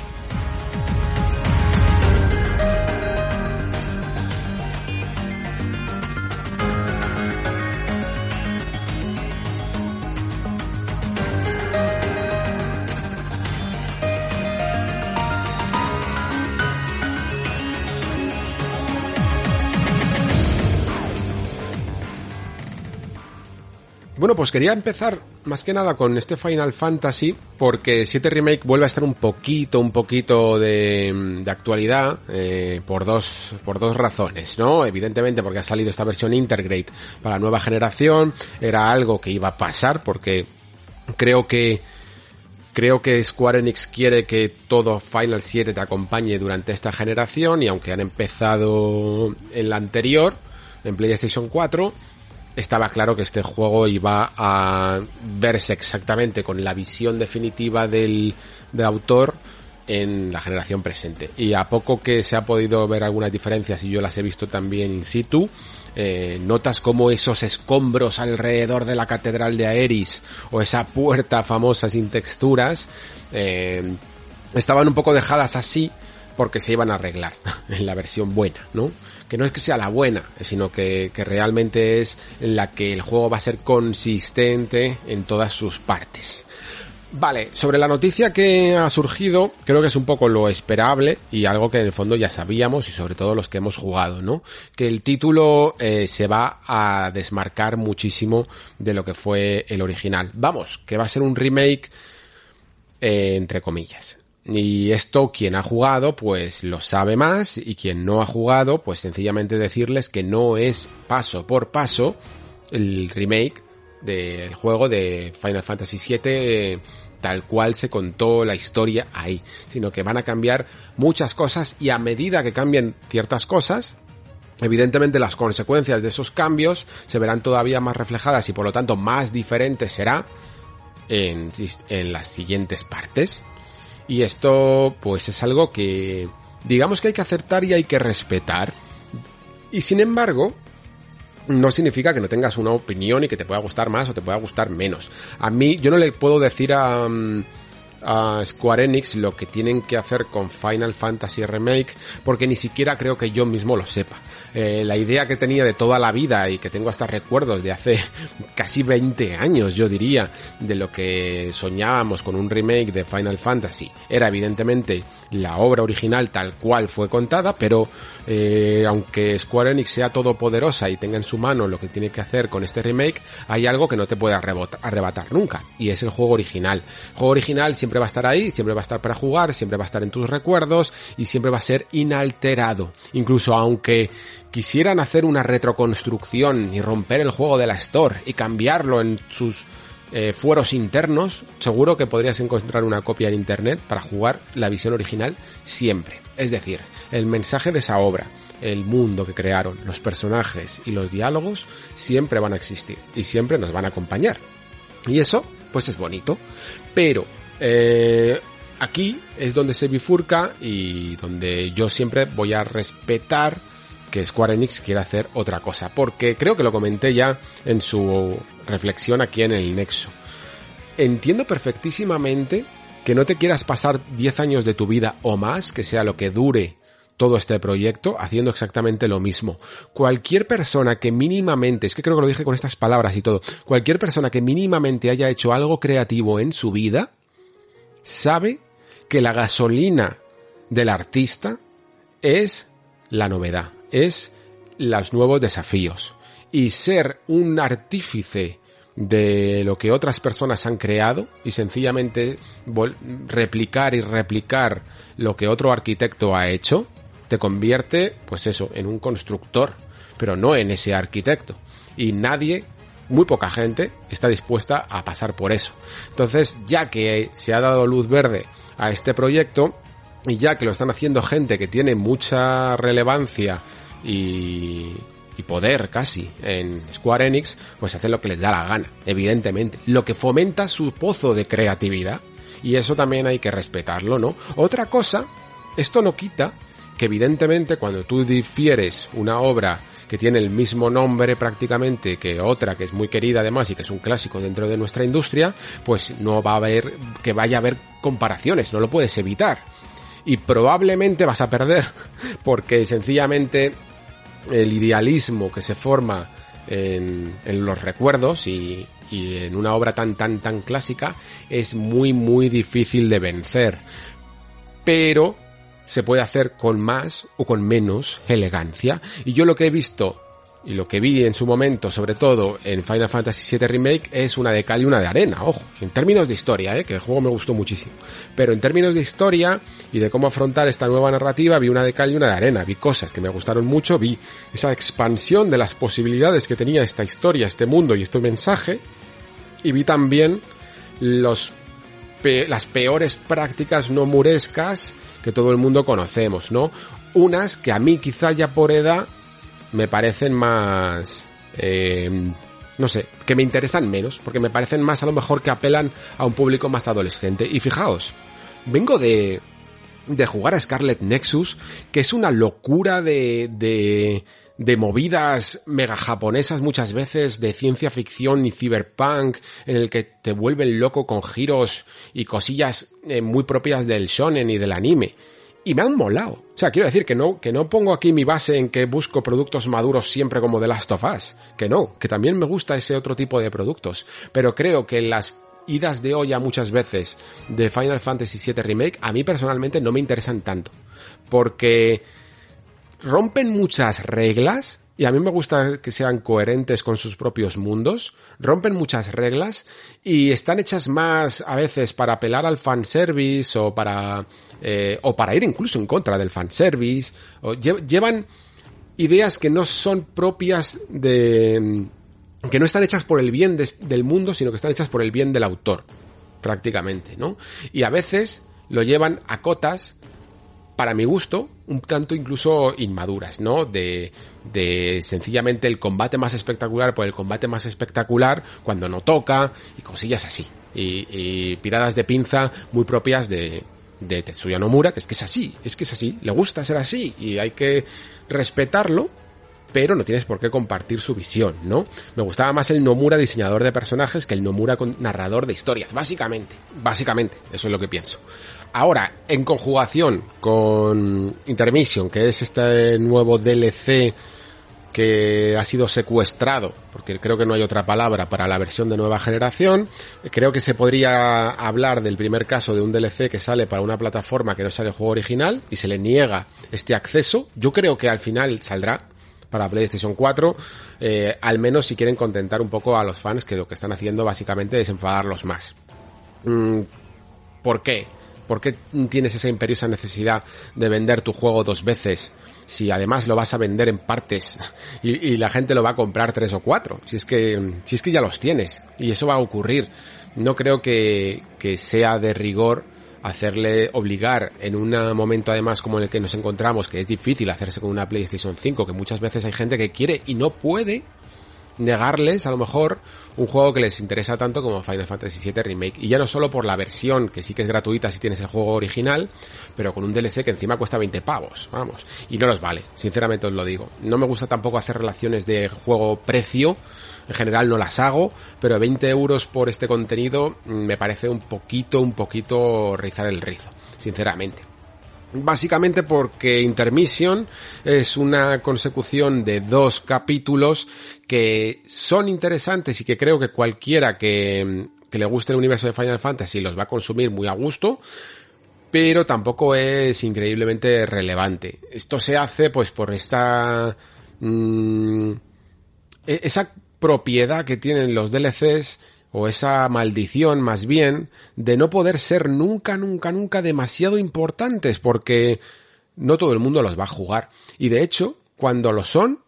Bueno, pues quería empezar más que nada con este Final Fantasy porque 7 Remake vuelve a estar un poquito, un poquito de, de actualidad eh, por dos por dos razones, ¿no? Evidentemente porque ha salido esta versión Intergrade para la nueva generación, era algo que iba a pasar porque creo que creo que Square Enix quiere que todo Final 7 te acompañe durante esta generación y aunque han empezado en la anterior, en PlayStation 4, estaba claro que este juego iba a verse exactamente con la visión definitiva del, del autor en la generación presente. Y a poco que se ha podido ver algunas diferencias y yo las he visto también in situ, eh, notas como esos escombros alrededor de la catedral de Aeris o esa puerta famosa sin texturas eh, estaban un poco dejadas así porque se iban a arreglar *laughs* en la versión buena, ¿no? Que no es que sea la buena, sino que, que realmente es la que el juego va a ser consistente en todas sus partes. Vale, sobre la noticia que ha surgido, creo que es un poco lo esperable y algo que en el fondo ya sabíamos y sobre todo los que hemos jugado, ¿no? Que el título eh, se va a desmarcar muchísimo de lo que fue el original. Vamos, que va a ser un remake eh, entre comillas. Y esto quien ha jugado pues lo sabe más y quien no ha jugado pues sencillamente decirles que no es paso por paso el remake del juego de Final Fantasy VII tal cual se contó la historia ahí, sino que van a cambiar muchas cosas y a medida que cambien ciertas cosas, Evidentemente las consecuencias de esos cambios se verán todavía más reflejadas y por lo tanto más diferentes será en, en, las siguientes partes. Y esto pues es algo que digamos que hay que aceptar y hay que respetar. Y sin embargo, no significa que no tengas una opinión y que te pueda gustar más o te pueda gustar menos. A mí, yo no le puedo decir a, mm, a Square Enix lo que tienen que hacer con Final Fantasy Remake porque ni siquiera creo que yo mismo lo sepa. Eh, la idea que tenía de toda la vida y que tengo hasta recuerdos de hace *laughs* casi 20 años, yo diría, de lo que soñábamos con un remake de Final Fantasy, era evidentemente la obra original tal cual fue contada, pero eh, aunque Square Enix sea todopoderosa y tenga en su mano lo que tiene que hacer con este remake, hay algo que no te puede arrebatar nunca, y es el juego original. El juego original siempre va a estar ahí, siempre va a estar para jugar, siempre va a estar en tus recuerdos y siempre va a ser inalterado. Incluso aunque quisieran hacer una retroconstrucción y romper el juego de la Store y cambiarlo en sus eh, fueros internos, seguro que podrías encontrar una copia en internet para jugar la visión original siempre. Es decir, el mensaje de esa obra, el mundo que crearon, los personajes y los diálogos siempre van a existir y siempre nos van a acompañar. Y eso, pues es bonito. Pero, eh, aquí es donde se bifurca y donde yo siempre voy a respetar que Square Enix quiere hacer otra cosa, porque creo que lo comenté ya en su reflexión aquí en el Nexo. Entiendo perfectísimamente que no te quieras pasar 10 años de tu vida o más, que sea lo que dure todo este proyecto haciendo exactamente lo mismo. Cualquier persona que mínimamente, es que creo que lo dije con estas palabras y todo, cualquier persona que mínimamente haya hecho algo creativo en su vida, sabe que la gasolina del artista es la novedad, es los nuevos desafíos. Y ser un artífice de lo que otras personas han creado y sencillamente replicar y replicar lo que otro arquitecto ha hecho, te convierte, pues eso, en un constructor, pero no en ese arquitecto. Y nadie, muy poca gente, está dispuesta a pasar por eso. Entonces, ya que se ha dado luz verde a este proyecto, y ya que lo están haciendo gente que tiene mucha relevancia y, y poder casi en Square Enix, pues hacen lo que les da la gana, evidentemente. Lo que fomenta su pozo de creatividad. Y eso también hay que respetarlo, ¿no? Otra cosa, esto no quita que evidentemente cuando tú difieres una obra que tiene el mismo nombre prácticamente que otra que es muy querida además y que es un clásico dentro de nuestra industria, pues no va a haber que vaya a haber comparaciones, no lo puedes evitar. Y probablemente vas a perder *laughs* porque sencillamente el idealismo que se forma en, los recuerdos y, y en una obra tan tan tan clásica es muy muy difícil de vencer. Pero se puede hacer con más o con menos elegancia. Y yo lo que he visto y lo que vi en su momento, sobre todo en Final Fantasy VII Remake, es una de cal y una de arena, ojo, en términos de historia, ¿eh? que el juego me gustó muchísimo. Pero en términos de historia y de cómo afrontar esta nueva narrativa, vi una de cal y una de arena, vi cosas que me gustaron mucho, vi esa expansión de las posibilidades que tenía esta historia, este mundo y este mensaje, y vi también los las peores prácticas no murescas que todo el mundo conocemos, ¿no? Unas que a mí quizá ya por edad me parecen más... Eh, no sé, que me interesan menos, porque me parecen más a lo mejor que apelan a un público más adolescente. Y fijaos, vengo de, de jugar a Scarlet Nexus, que es una locura de, de, de movidas mega japonesas muchas veces, de ciencia ficción y cyberpunk, en el que te vuelven loco con giros y cosillas eh, muy propias del shonen y del anime y me han molado. O sea, quiero decir que no, que no pongo aquí mi base en que busco productos maduros siempre como The Last of Us. Que no, que también me gusta ese otro tipo de productos. Pero creo que las idas de olla muchas veces de Final Fantasy VII Remake a mí personalmente no me interesan tanto. Porque rompen muchas reglas y a mí me gusta que sean coherentes con sus propios mundos, rompen muchas reglas y están hechas más a veces para apelar al fanservice o para, eh, o para ir incluso en contra del fanservice, o llevan ideas que no son propias de, que no están hechas por el bien del mundo, sino que están hechas por el bien del autor. prácticamente, ¿no? Y a veces lo llevan a cotas, para mi gusto, un tanto incluso inmaduras, ¿no? De, de sencillamente el combate más espectacular por el combate más espectacular cuando no toca y cosillas así. Y, y piradas de pinza muy propias de, de Tetsuya Nomura, que es que es así, es que es así, le gusta ser así y hay que respetarlo, pero no tienes por qué compartir su visión, ¿no? Me gustaba más el Nomura diseñador de personajes que el Nomura narrador de historias, básicamente, básicamente, eso es lo que pienso. Ahora, en conjugación con Intermission, que es este nuevo DLC que ha sido secuestrado, porque creo que no hay otra palabra para la versión de nueva generación. Creo que se podría hablar del primer caso de un DLC que sale para una plataforma que no sale el juego original y se le niega este acceso. Yo creo que al final saldrá para PlayStation 4, eh, al menos si quieren contentar un poco a los fans que lo que están haciendo básicamente es enfadarlos más. Mm, ¿Por qué? ¿Por qué tienes esa imperiosa necesidad de vender tu juego dos veces? Si además lo vas a vender en partes *laughs* y, la gente lo va a comprar tres o cuatro. Si es que, si es que ya los tienes. Y eso va a ocurrir. No creo que, que sea de rigor hacerle obligar en un momento además como en el que nos encontramos, que es difícil hacerse con una PlayStation 5, que muchas veces hay gente que quiere y no puede negarles a lo mejor un juego que les interesa tanto como Final Fantasy VII Remake. Y ya no solo por la versión, que sí que es gratuita si tienes el juego original, pero con un DLC que encima cuesta 20 pavos, vamos. Y no los vale, sinceramente os lo digo. No me gusta tampoco hacer relaciones de juego-precio, en general no las hago, pero 20 euros por este contenido mm, me parece un poquito, un poquito rizar el rizo, sinceramente. Básicamente porque Intermission es una consecución de dos capítulos que son interesantes y que creo que cualquiera que, que le guste el universo de Final Fantasy los va a consumir muy a gusto, pero tampoco es increíblemente relevante. Esto se hace pues por esta... Mmm, esa propiedad que tienen los DLCs o esa maldición más bien de no poder ser nunca, nunca, nunca demasiado importantes porque no todo el mundo los va a jugar. Y de hecho, cuando lo son,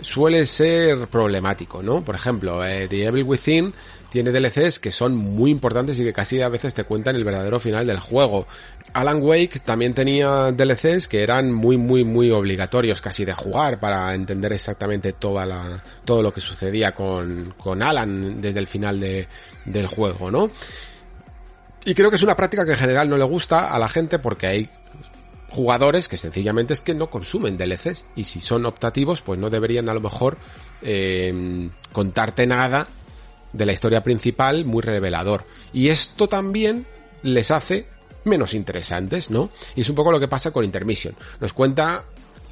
suele ser problemático, ¿no? Por ejemplo, eh, The Evil Within tiene DLCs que son muy importantes y que casi a veces te cuentan el verdadero final del juego. Alan Wake también tenía DLCs que eran muy, muy, muy obligatorios casi de jugar para entender exactamente toda la, todo lo que sucedía con, con Alan desde el final de, del juego, ¿no? Y creo que es una práctica que en general no le gusta a la gente porque hay jugadores que sencillamente es que no consumen DLCs y si son optativos pues no deberían a lo mejor eh, contarte nada de la historia principal muy revelador. Y esto también les hace menos interesantes, ¿no? Y es un poco lo que pasa con Intermission. Nos cuenta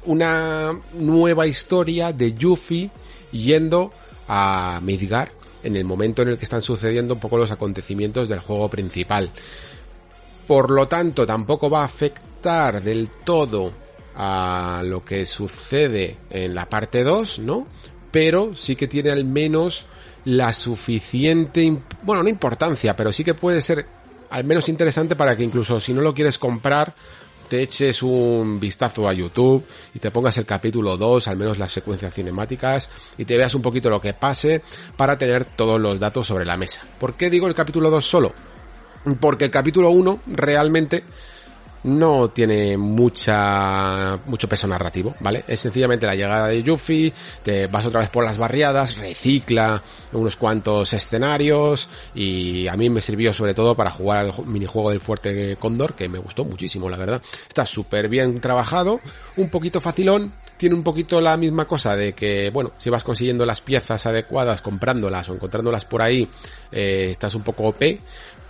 una nueva historia de Yuffie yendo a Midgar en el momento en el que están sucediendo un poco los acontecimientos del juego principal. Por lo tanto, tampoco va a afectar del todo a lo que sucede en la parte 2, ¿no? Pero sí que tiene al menos la suficiente, bueno, no importancia, pero sí que puede ser al menos interesante para que incluso si no lo quieres comprar, te eches un vistazo a YouTube y te pongas el capítulo 2, al menos las secuencias cinemáticas, y te veas un poquito lo que pase para tener todos los datos sobre la mesa. ¿Por qué digo el capítulo 2 solo? Porque el capítulo 1 realmente no tiene mucha mucho peso narrativo, ¿vale? Es sencillamente la llegada de Yuffie, te vas otra vez por las barriadas, recicla unos cuantos escenarios y a mí me sirvió sobre todo para jugar al minijuego del Fuerte Cóndor, que me gustó muchísimo, la verdad. Está súper bien trabajado, un poquito facilón, tiene un poquito la misma cosa de que, bueno, si vas consiguiendo las piezas adecuadas, comprándolas o encontrándolas por ahí, eh, estás un poco OP,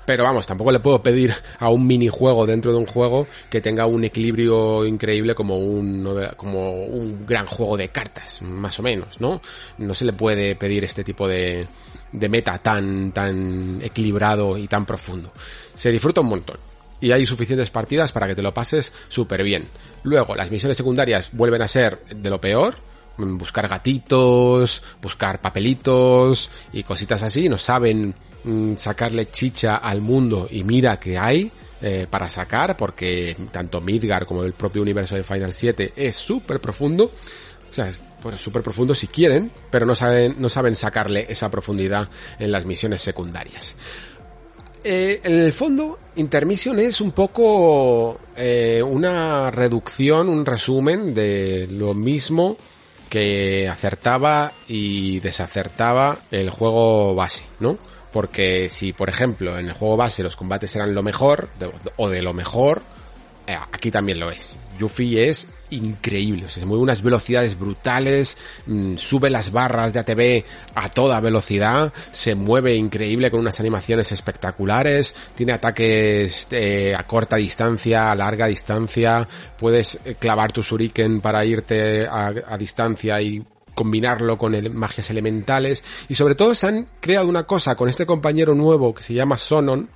pero vamos, tampoco le puedo pedir a un minijuego dentro de un juego que tenga un equilibrio increíble como un, como un gran juego de cartas, más o menos, ¿no? No se le puede pedir este tipo de, de meta tan, tan equilibrado y tan profundo. Se disfruta un montón y hay suficientes partidas para que te lo pases súper bien. Luego, las misiones secundarias vuelven a ser de lo peor, buscar gatitos, buscar papelitos y cositas así, no saben Mm, sacarle chicha al mundo y mira que hay eh, para sacar porque tanto Midgar como el propio universo de Final 7 es súper profundo. O sea, bueno, súper profundo si quieren, pero no saben, no saben sacarle esa profundidad en las misiones secundarias. Eh, en el fondo, Intermission es un poco eh, una reducción, un resumen de lo mismo que acertaba y desacertaba el juego base, ¿no? Porque si, por ejemplo, en el juego base los combates eran lo mejor, o de lo mejor, eh, aquí también lo es. Yuffie es increíble, se mueve unas velocidades brutales, mm, sube las barras de ATV a toda velocidad, se mueve increíble con unas animaciones espectaculares, tiene ataques eh, a corta distancia, a larga distancia, puedes eh, clavar tu shuriken para irte a, a distancia y combinarlo con el, magias elementales y sobre todo se han creado una cosa con este compañero nuevo que se llama Sonon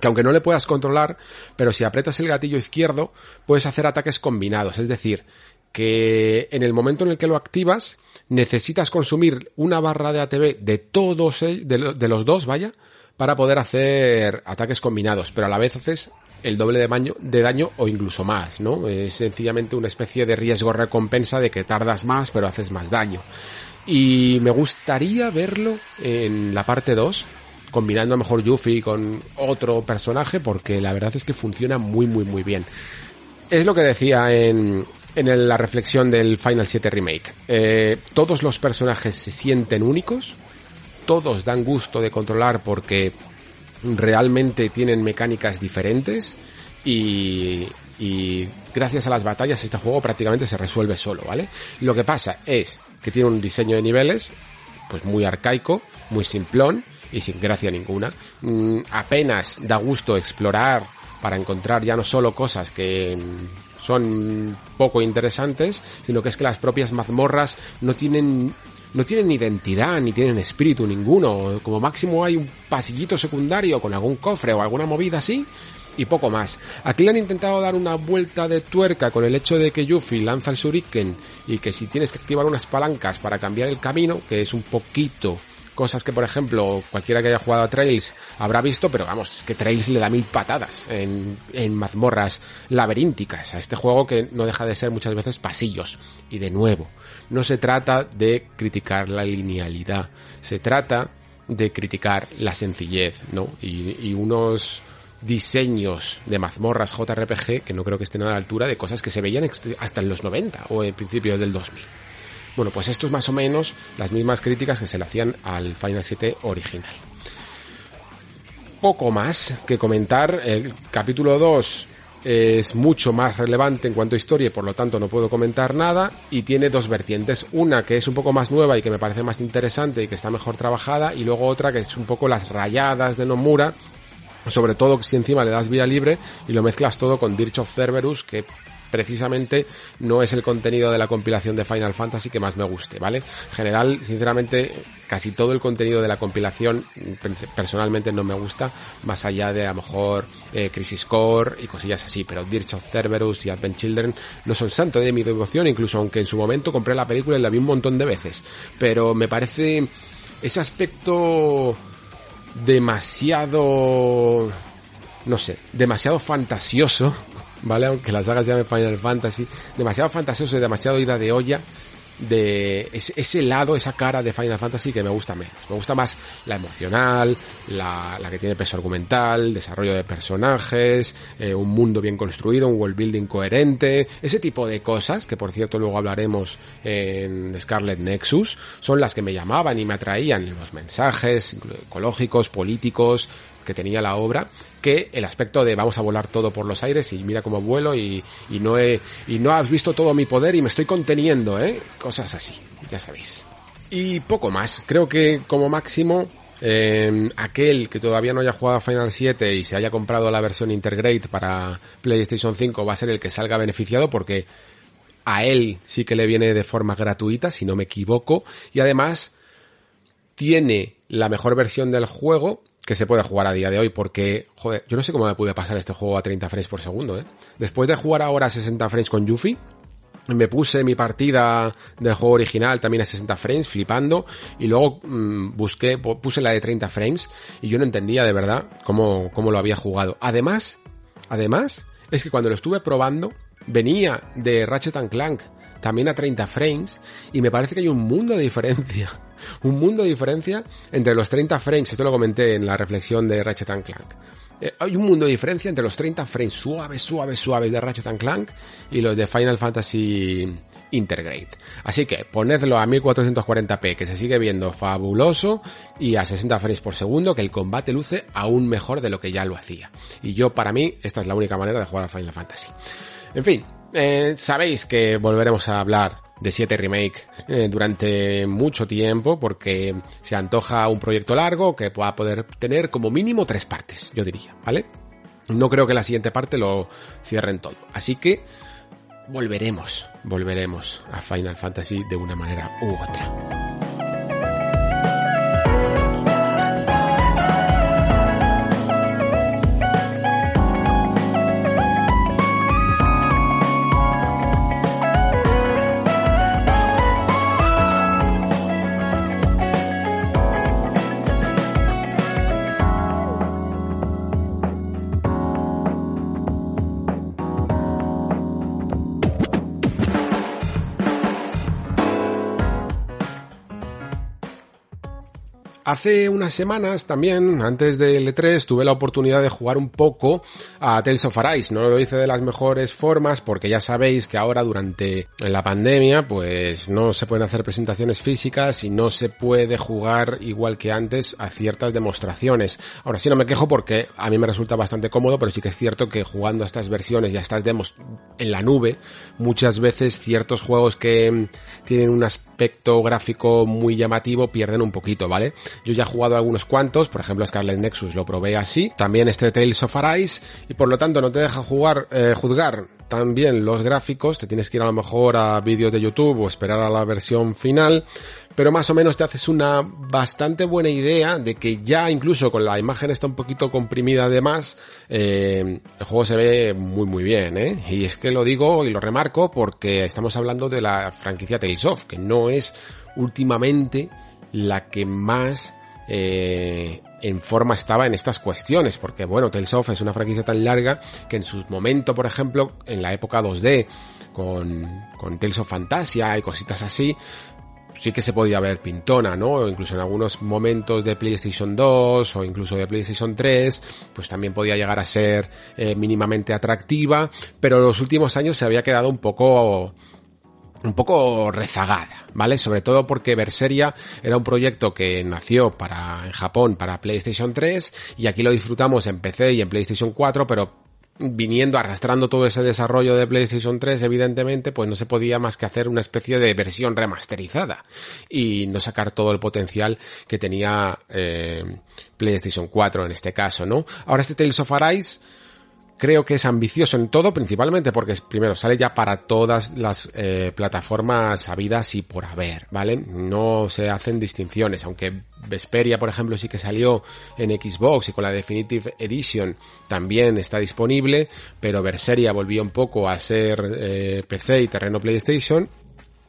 que aunque no le puedas controlar, pero si apretas el gatillo izquierdo, puedes hacer ataques combinados. Es decir, que en el momento en el que lo activas, necesitas consumir una barra de ATV de todos, de, los dos, vaya, para poder hacer ataques combinados, pero a la vez haces el doble de daño, de daño o incluso más, ¿no? Es sencillamente una especie de riesgo recompensa de que tardas más, pero haces más daño. Y me gustaría verlo en la parte 2, combinando a mejor Yuffie con otro personaje porque la verdad es que funciona muy muy muy bien. Es lo que decía en, en la reflexión del Final 7 Remake. Eh, todos los personajes se sienten únicos, todos dan gusto de controlar porque realmente tienen mecánicas diferentes y, y gracias a las batallas este juego prácticamente se resuelve solo, ¿vale? Lo que pasa es que tiene un diseño de niveles pues muy arcaico, muy simplón y sin gracia ninguna. Mm, apenas da gusto explorar para encontrar ya no solo cosas que son poco interesantes, sino que es que las propias mazmorras no tienen no tienen identidad ni tienen espíritu ninguno. Como máximo hay un pasillito secundario con algún cofre o alguna movida así y poco más. Aquí le han intentado dar una vuelta de tuerca con el hecho de que Yuffie lanza el shuriken y que si tienes que activar unas palancas para cambiar el camino, que es un poquito cosas que, por ejemplo, cualquiera que haya jugado a Trails habrá visto, pero vamos, es que Trails le da mil patadas en, mazmorras laberínticas a este juego que no deja de ser muchas veces pasillos. Y de nuevo, no se trata de criticar la linealidad, se trata de criticar la sencillez, ¿no? Y, y unos diseños de mazmorras JRPG que no creo que estén a la altura de cosas que se veían hasta en los 90 o en principios del 2000. Bueno, pues esto es más o menos las mismas críticas que se le hacían al Final 7 original. Poco más que comentar. El capítulo 2 es mucho más relevante en cuanto a historia y por lo tanto no puedo comentar nada y tiene dos vertientes. Una que es un poco más nueva y que me parece más interesante y que está mejor trabajada y luego otra que es un poco las rayadas de Nomura sobre todo si encima le das vía libre y lo mezclas todo con Dirge of Cerberus que precisamente no es el contenido de la compilación de Final Fantasy que más me guste, ¿vale? En general, sinceramente, casi todo el contenido de la compilación personalmente no me gusta, más allá de a lo mejor eh, Crisis Core y cosillas así, pero Dirge of Cerberus y Advent Children no son santo de mi devoción, incluso aunque en su momento compré la película y la vi un montón de veces, pero me parece ese aspecto demasiado no sé, demasiado fantasioso ¿vale? Aunque las sagas llamen Final Fantasy, demasiado fantasioso y demasiado ida de olla de ese, lado, esa cara de Final Fantasy que me gusta menos. Me gusta más la emocional, la, la que tiene peso argumental, desarrollo de personajes, eh, un mundo bien construido, un world building coherente, ese tipo de cosas, que por cierto luego hablaremos en Scarlet Nexus, son las que me llamaban y me atraían los mensajes ecológicos, políticos, que tenía la obra que el aspecto de vamos a volar todo por los aires y mira cómo vuelo y, no he, y no has visto todo mi poder y me estoy conteniendo, ¿eh? Cosas así, ya sabéis. Y poco más. Creo que como máximo eh, aquel que todavía no haya jugado Final 7 y se haya comprado la versión Intergrade para PlayStation 5 va a ser el que salga beneficiado porque a él sí que le viene de forma gratuita, si no me equivoco, y además tiene la mejor versión del juego que se puede jugar a día de hoy porque, joder, yo no sé cómo me pude pasar este juego a 30 frames por segundo, ¿eh? Después de jugar ahora a 60 frames con Yuffie, me puse mi partida del juego original también a 60 frames, flipando, y luego mmm, busqué, puse la de 30 frames, y yo no entendía de verdad cómo, cómo lo había jugado. Además, además, es que cuando lo estuve probando, venía de Ratchet Clank, también a 30 frames, y me parece que hay un mundo de diferencia, un mundo de diferencia entre los 30 frames, esto lo comenté en la reflexión de Ratchet Clank, eh, hay un mundo de diferencia entre los 30 frames suaves, suaves, suaves de Ratchet Clank y los de Final Fantasy Intergrade. Así que ponedlo a 1440p que se sigue viendo fabuloso y a 60 frames por segundo que el combate luce aún mejor de lo que ya lo hacía. Y yo para mí esta es la única manera de jugar a Final Fantasy. En fin, eh, sabéis que volveremos a hablar de 7 Remake eh, durante mucho tiempo porque se antoja un proyecto largo que pueda poder tener como mínimo tres partes, yo diría, ¿vale? No creo que la siguiente parte lo cierren todo. Así que volveremos, volveremos a Final Fantasy de una manera u otra. Hace unas semanas también, antes del E3, tuve la oportunidad de jugar un poco a Tales of Arise. No lo hice de las mejores formas porque ya sabéis que ahora durante la pandemia pues no se pueden hacer presentaciones físicas y no se puede jugar igual que antes a ciertas demostraciones. Ahora sí no me quejo porque a mí me resulta bastante cómodo, pero sí que es cierto que jugando a estas versiones y a estas demos en la nube, muchas veces ciertos juegos que tienen un aspecto gráfico muy llamativo pierden un poquito, ¿vale? Yo ya he jugado algunos cuantos, por ejemplo Scarlet Nexus lo probé así, también este Tales of Arise, y por lo tanto no te deja jugar, eh, juzgar también los gráficos, te tienes que ir a lo mejor a vídeos de YouTube o esperar a la versión final, pero más o menos te haces una bastante buena idea de que ya incluso con la imagen está un poquito comprimida además, eh, el juego se ve muy muy bien, ¿eh? Y es que lo digo y lo remarco porque estamos hablando de la franquicia Tales of, que no es últimamente la que más eh, en forma estaba en estas cuestiones, porque bueno, Tales of es una franquicia tan larga que en su momento, por ejemplo, en la época 2D, con, con Tales of Fantasia y cositas así, sí que se podía ver pintona, ¿no? Incluso en algunos momentos de PlayStation 2 o incluso de PlayStation 3, pues también podía llegar a ser eh, mínimamente atractiva, pero en los últimos años se había quedado un poco un poco rezagada, ¿vale? Sobre todo porque Berseria era un proyecto que nació para en Japón para PlayStation 3 y aquí lo disfrutamos en PC y en PlayStation 4, pero viniendo arrastrando todo ese desarrollo de PlayStation 3, evidentemente, pues no se podía más que hacer una especie de versión remasterizada y no sacar todo el potencial que tenía eh, PlayStation 4 en este caso, ¿no? Ahora este Tales of Arise creo que es ambicioso en todo, principalmente porque primero sale ya para todas las eh, plataformas habidas y por haber, ¿vale? No se hacen distinciones, aunque Vesperia, por ejemplo, sí que salió en Xbox y con la Definitive Edition también está disponible, pero Berseria volvió un poco a ser eh, PC y terreno PlayStation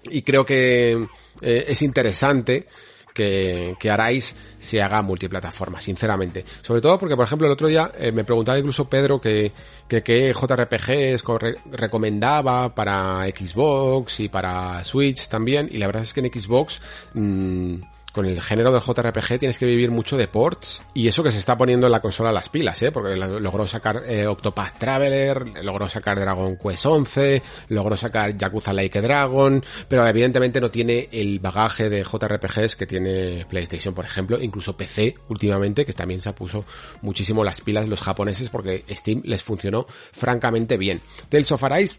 y creo que eh, es interesante que, que Arais se haga multiplataforma, sinceramente. Sobre todo porque, por ejemplo, el otro día eh, me preguntaba incluso Pedro que, que qué JRPGs recomendaba para Xbox y para Switch también, y la verdad es que en Xbox, mmm, con el género del JRPG tienes que vivir mucho de ports y eso que se está poniendo en la consola las pilas, ¿eh? Porque logró sacar eh, Octopath Traveler, logró sacar Dragon Quest 11, logró sacar Yakuza Like Dragon, pero evidentemente no tiene el bagaje de JRPGs que tiene PlayStation, por ejemplo, incluso PC últimamente, que también se puso muchísimo las pilas los japoneses porque Steam les funcionó francamente bien. Tales of Arise,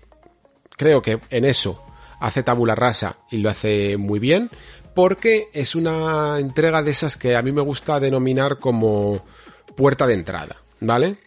creo que en eso hace tabula rasa y lo hace muy bien, porque es una entrega de esas que a mí me gusta denominar como puerta de entrada, ¿vale?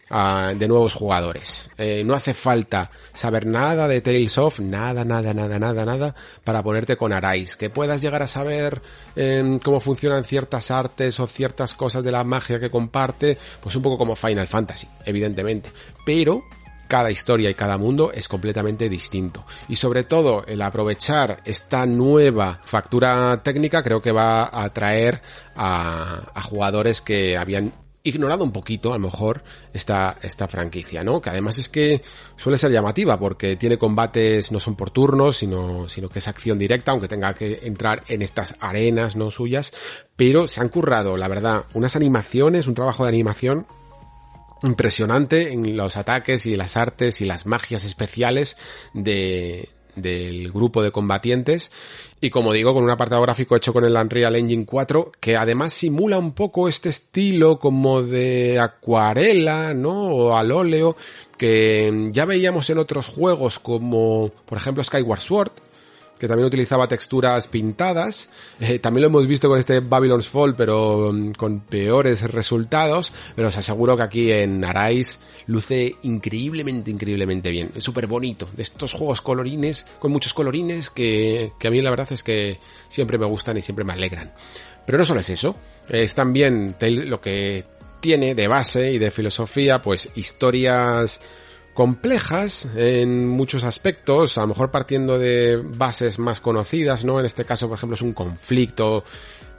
de nuevos jugadores. Eh, no hace falta saber nada de Tales of, nada, nada, nada, nada, nada, para ponerte con Arais. Que puedas llegar a saber em, cómo funcionan ciertas artes o ciertas cosas de la magia que comparte, pues un poco como Final Fantasy, evidentemente. Pero cada historia y cada mundo es completamente distinto. Y sobre todo el aprovechar esta nueva factura técnica creo que va a atraer a, jugadores que habían ignorado un poquito, a lo mejor, esta, esta franquicia, ¿no? Que además es que suele ser llamativa porque tiene combates, no son por turnos, sino, sino que es acción directa, aunque tenga que entrar en estas arenas, no suyas, pero se han currado, la verdad, unas animaciones, un trabajo de animación impresionante en los ataques y las artes y las magias especiales de, del grupo de combatientes y como digo con un apartado gráfico hecho con el Unreal Engine 4 que además simula un poco este estilo como de acuarela, ¿no? o al óleo que ya veíamos en otros juegos como por ejemplo Skyward Sword que también utilizaba texturas pintadas. Eh, también lo hemos visto con este Babylon's Fall, pero mm, con peores resultados. Pero os aseguro que aquí en Arais luce increíblemente, increíblemente bien. Es súper bonito. De estos juegos colorines, con muchos colorines, que, que a mí la verdad es que siempre me gustan y siempre me alegran. Pero no solo es eso. Es también lo que tiene de base y de filosofía, pues historias complejas en muchos aspectos, a lo mejor partiendo de bases más conocidas, ¿no? En este caso, por ejemplo, es un conflicto,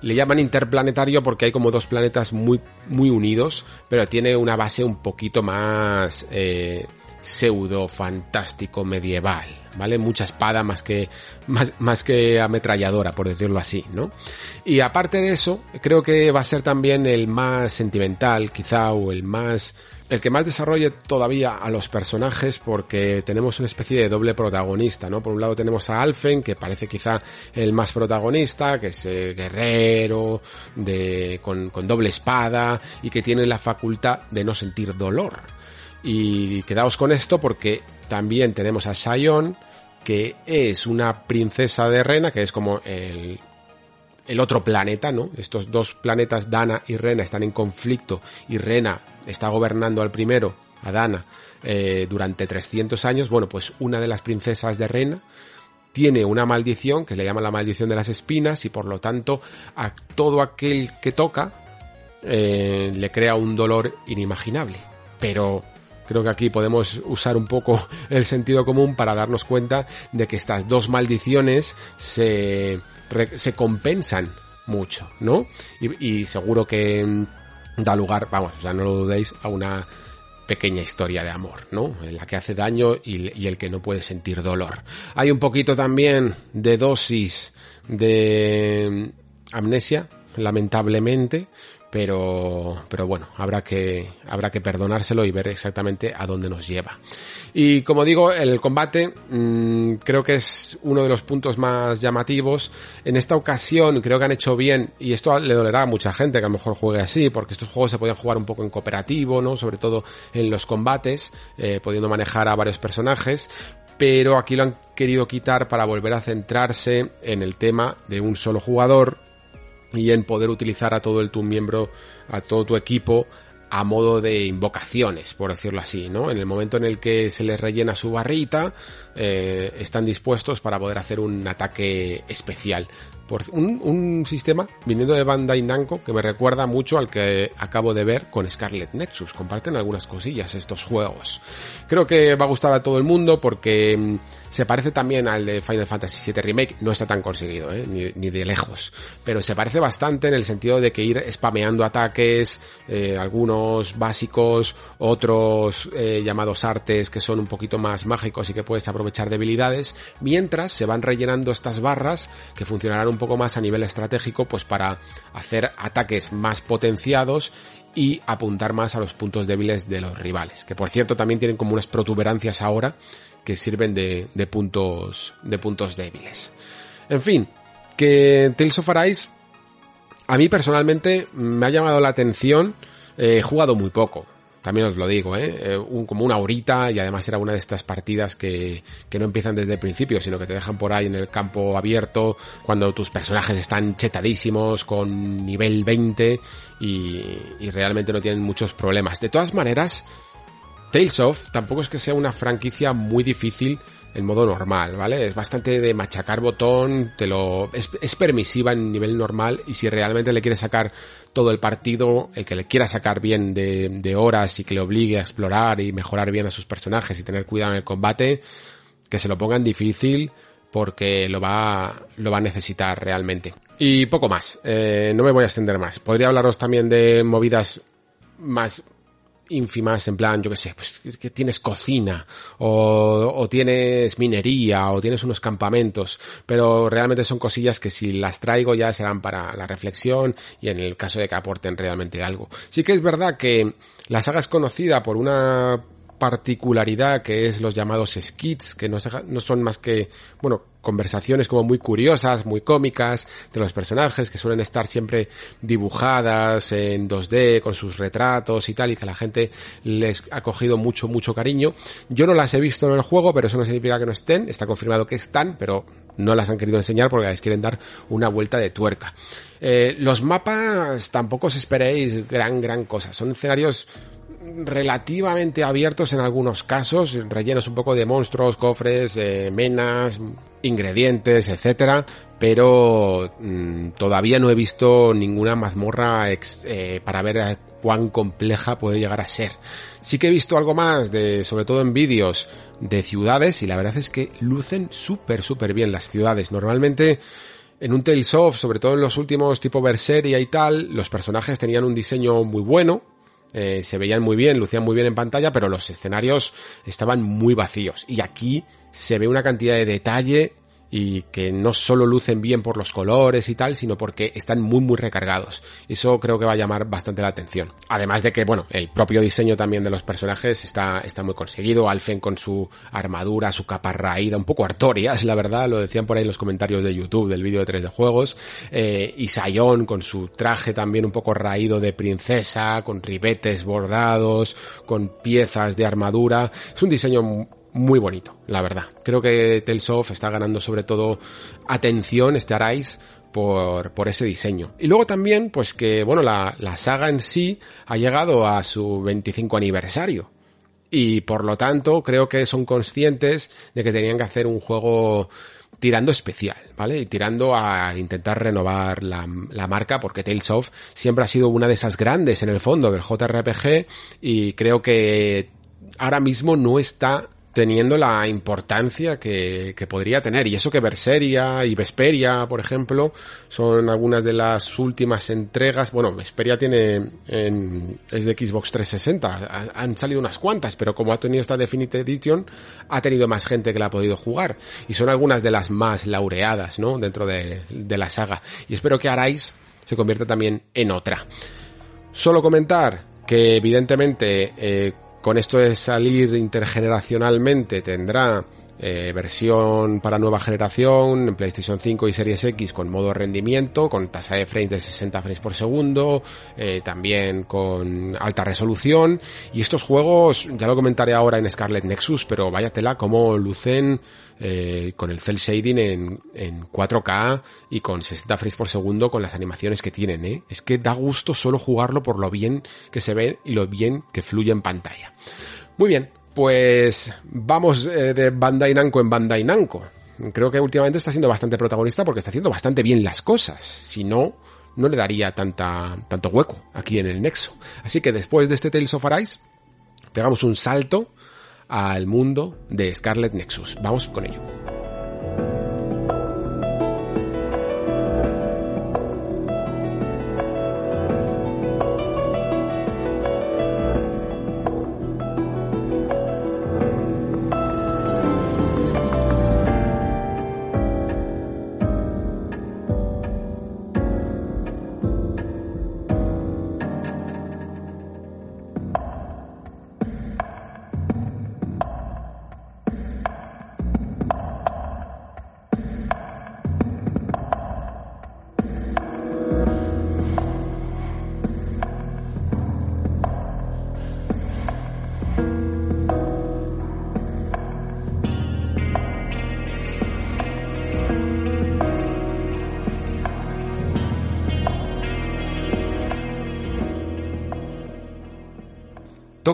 le llaman interplanetario porque hay como dos planetas muy, muy unidos, pero tiene una base un poquito más eh, pseudo fantástico medieval, ¿vale? Mucha espada más que, más, más que ametralladora, por decirlo así, ¿no? Y aparte de eso, creo que va a ser también el más sentimental, quizá, o el más el que más desarrolle todavía a los personajes porque tenemos una especie de doble protagonista, ¿no? Por un lado tenemos a Alfen, que parece quizá el más protagonista, que es el guerrero, de, con, con doble espada y que tiene la facultad de no sentir dolor. Y quedaos con esto porque también tenemos a Sion, que es una princesa de Rena, que es como el, el otro planeta, ¿no? Estos dos planetas, Dana y Rena, están en conflicto y Rena está gobernando al primero, a Dana, eh, durante 300 años. Bueno, pues una de las princesas de Rena tiene una maldición que le llama la maldición de las espinas y por lo tanto a todo aquel que toca eh, le crea un dolor inimaginable. Pero creo que aquí podemos usar un poco *laughs* el sentido común para darnos cuenta de que estas dos maldiciones se, se compensan mucho, ¿no? Y, y seguro que da lugar, vamos, ya no lo dudéis, a una pequeña historia de amor, ¿no? En la que hace daño y, el que no puede sentir dolor. Hay un poquito también de dosis de amnesia, lamentablemente, pero, pero bueno, habrá que, habrá que perdonárselo y ver exactamente a dónde nos lleva. Y como digo, el combate mmm, creo que es uno de los puntos más llamativos. En esta ocasión creo que han hecho bien, y esto le dolerá a mucha gente que a lo mejor juegue así, porque estos juegos se podían jugar un poco en cooperativo, ¿no? Sobre todo en los combates, eh, pudiendo manejar a varios personajes, pero aquí lo han querido quitar para volver a centrarse en el tema de un solo jugador, y en poder utilizar a todo el tu miembro, a todo tu equipo a modo de invocaciones, por decirlo así, ¿no? En el momento en el que se les rellena su barrita, eh, están dispuestos para poder hacer un ataque especial. Por un, un, sistema viniendo de Bandai Namco que me recuerda mucho al que acabo de ver con Scarlet Nexus. Comparten algunas cosillas estos juegos. Creo que va a gustar a todo el mundo porque mm, se parece también al de Final Fantasy VII Remake. No está tan conseguido, ¿eh? ni, de lejos. Pero se parece bastante en el sentido de que ir spameando ataques, eh, algunos básicos, otros eh, llamados artes que son un poquito más mágicos y que puedes aprovechar debilidades, mientras se van rellenando estas barras que funcionarán un poco más a nivel estratégico, pues para hacer ataques más potenciados y apuntar más a los puntos débiles de los rivales. Que por cierto también tienen como unas protuberancias ahora que sirven de, puntos, de puntos débiles. En fin, que Tales of Arise a mí personalmente me ha llamado la atención. He jugado muy poco también os lo digo, ¿eh? ¿eh? Un, como una horita y además era una de estas partidas que, que no empiezan desde el principio, sino que te dejan por ahí en el campo abierto cuando tus personajes están chetadísimos con nivel 20 y, y realmente no tienen muchos problemas. De todas maneras, Tales of tampoco es que sea una franquicia muy difícil en modo normal, ¿vale? Es bastante de machacar botón, te lo, es, es, permisiva en nivel normal y si realmente le quieres sacar todo el partido, el que le quiera sacar bien de, de horas y que le obligue a explorar y mejorar bien a sus personajes y tener cuidado en el combate, que se lo pongan difícil porque lo va, lo va a necesitar realmente. Y poco más, eh, no me voy a extender más. Podría hablaros también de movidas más ínfimas, en plan, yo qué sé, pues que tienes cocina, o, o, tienes minería, o tienes unos campamentos, pero realmente son cosillas que si las traigo ya serán para la reflexión y en el caso de que aporten realmente algo. Sí que es verdad que la saga es conocida por una particularidad que es los llamados skits, que no, no son más que, bueno, conversaciones como muy curiosas, muy cómicas de los personajes que suelen estar siempre dibujadas en 2D con sus retratos y tal y que la gente les ha cogido mucho, mucho cariño. Yo no las he visto en el juego, pero eso no significa que no estén, está confirmado que están, pero no las han querido enseñar porque les quieren dar una vuelta de tuerca. Eh, los mapas tampoco os esperéis gran, gran cosa, son escenarios relativamente abiertos en algunos casos, rellenos un poco de monstruos, cofres, eh, menas, ingredientes, etcétera, pero mmm, todavía no he visto ninguna mazmorra ex, eh, para ver cuán compleja puede llegar a ser. Sí que he visto algo más de, sobre todo en vídeos de ciudades y la verdad es que lucen súper súper bien las ciudades. Normalmente en un Tales of, sobre todo en los últimos tipo Berseria y tal, los personajes tenían un diseño muy bueno, eh, se veían muy bien, lucían muy bien en pantalla, pero los escenarios estaban muy vacíos. Y aquí se ve una cantidad de detalle y que no solo lucen bien por los colores y tal, sino porque están muy muy recargados. Eso creo que va a llamar bastante la atención. Además de que, bueno, el propio diseño también de los personajes está, está muy conseguido. Alfen con su armadura, su capa raída, un poco artorias, la verdad, lo decían por ahí en los comentarios de YouTube del vídeo de 3 de juegos. Eh, y con su traje también un poco raído de princesa, con ribetes bordados, con piezas de armadura. Es un diseño muy bonito, la verdad. Creo que Tales está ganando sobre todo atención, este Arise, por, por ese diseño. Y luego también, pues que, bueno, la, la saga en sí ha llegado a su 25 aniversario. Y por lo tanto, creo que son conscientes de que tenían que hacer un juego tirando especial, ¿vale? Y tirando a intentar renovar la, la, marca porque Tales of siempre ha sido una de esas grandes en el fondo del JRPG y creo que ahora mismo no está teniendo la importancia que, que, podría tener. Y eso que Berseria y Vesperia, por ejemplo, son algunas de las últimas entregas. Bueno, Vesperia tiene en, es de Xbox 360. Han salido unas cuantas, pero como ha tenido esta Definitive Edition, ha tenido más gente que la ha podido jugar. Y son algunas de las más laureadas, ¿no? Dentro de, de la saga. Y espero que Arais se convierta también en otra. Solo comentar que evidentemente eh, con esto de salir intergeneracionalmente tendrá eh, versión para nueva generación en PlayStation 5 y Series X con modo rendimiento, con tasa de frames de 60 frames por segundo, eh, también con alta resolución. Y estos juegos, ya lo comentaré ahora en Scarlet Nexus, pero váyatela como lucen eh, con el cel shading en, en 4K y con 60 frames por segundo con las animaciones que tienen, ¿eh? Es que da gusto solo jugarlo por lo bien que se ve y lo bien que fluye en pantalla. Muy bien, pues vamos eh, de Bandai Namco en Bandai Namco. Creo que últimamente está siendo bastante protagonista porque está haciendo bastante bien las cosas. Si no, no le daría tanta, tanto hueco aquí en el Nexo. Así que después de este Tales of Arise, pegamos un salto al mundo de Scarlet Nexus. Vamos con ello.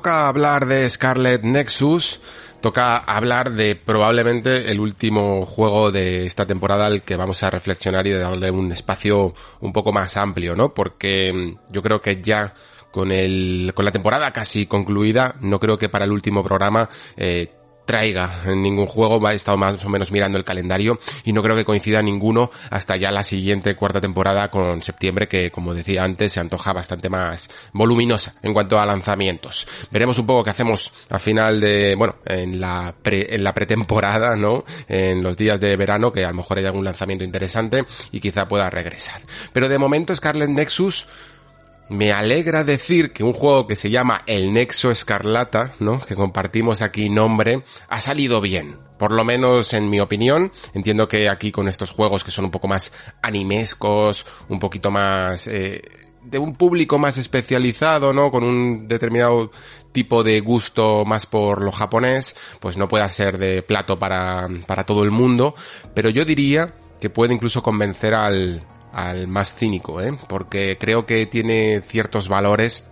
Toca hablar de Scarlet Nexus, toca hablar de probablemente el último juego de esta temporada al que vamos a reflexionar y de darle un espacio un poco más amplio, ¿no? Porque yo creo que ya con el, con la temporada casi concluida, no creo que para el último programa, eh, traiga en ningún juego. He estado más o menos mirando el calendario y no creo que coincida ninguno hasta ya la siguiente cuarta temporada con septiembre que, como decía antes, se antoja bastante más voluminosa en cuanto a lanzamientos. Veremos un poco qué hacemos a final de, bueno, en la pre, en la pretemporada, ¿no? En los días de verano, que a lo mejor hay algún lanzamiento interesante y quizá pueda regresar. Pero de momento Scarlet Nexus me alegra decir que un juego que se llama El Nexo Escarlata, ¿no? Que compartimos aquí nombre, ha salido bien. Por lo menos en mi opinión, entiendo que aquí con estos juegos que son un poco más animescos, un poquito más eh, de un público más especializado, ¿no? Con un determinado tipo de gusto más por lo japonés, pues no pueda ser de plato para, para todo el mundo, pero yo diría que puede incluso convencer al, al más cínico, ¿eh? porque creo que tiene ciertos valores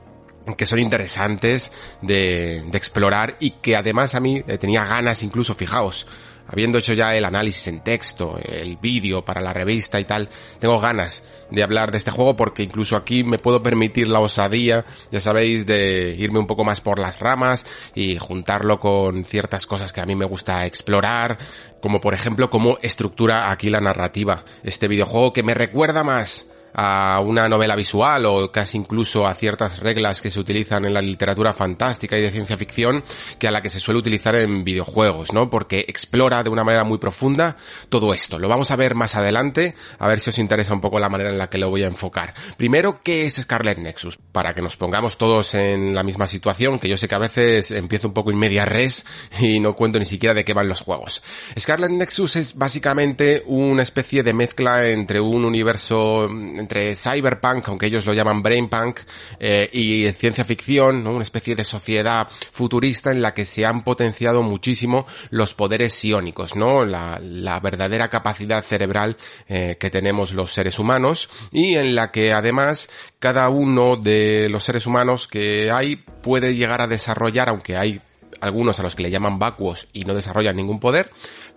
que son interesantes de, de explorar y que además a mí eh, tenía ganas incluso, fijaos, habiendo hecho ya el análisis en texto, el vídeo para la revista y tal, tengo ganas de hablar de este juego porque incluso aquí me puedo permitir la osadía, ya sabéis, de irme un poco más por las ramas y juntarlo con ciertas cosas que a mí me gusta explorar, como por ejemplo cómo estructura aquí la narrativa. Este videojuego que me recuerda más a una novela visual o casi incluso a ciertas reglas que se utilizan en la literatura fantástica y de ciencia ficción que a la que se suele utilizar en videojuegos, ¿no? Porque explora de una manera muy profunda todo esto. Lo vamos a ver más adelante, a ver si os interesa un poco la manera en la que lo voy a enfocar. Primero, ¿qué es Scarlet Nexus? Para que nos pongamos todos en la misma situación, que yo sé que a veces empiezo un poco en media res y no cuento ni siquiera de qué van los juegos. Scarlet Nexus es básicamente una especie de mezcla entre un universo entre cyberpunk, aunque ellos lo llaman brainpunk, eh, y ciencia ficción, ¿no? una especie de sociedad futurista en la que se han potenciado muchísimo los poderes psiónicos, ¿no? La, la verdadera capacidad cerebral eh, que tenemos los seres humanos y en la que además cada uno de los seres humanos que hay puede llegar a desarrollar, aunque hay algunos a los que le llaman vacuos y no desarrollan ningún poder,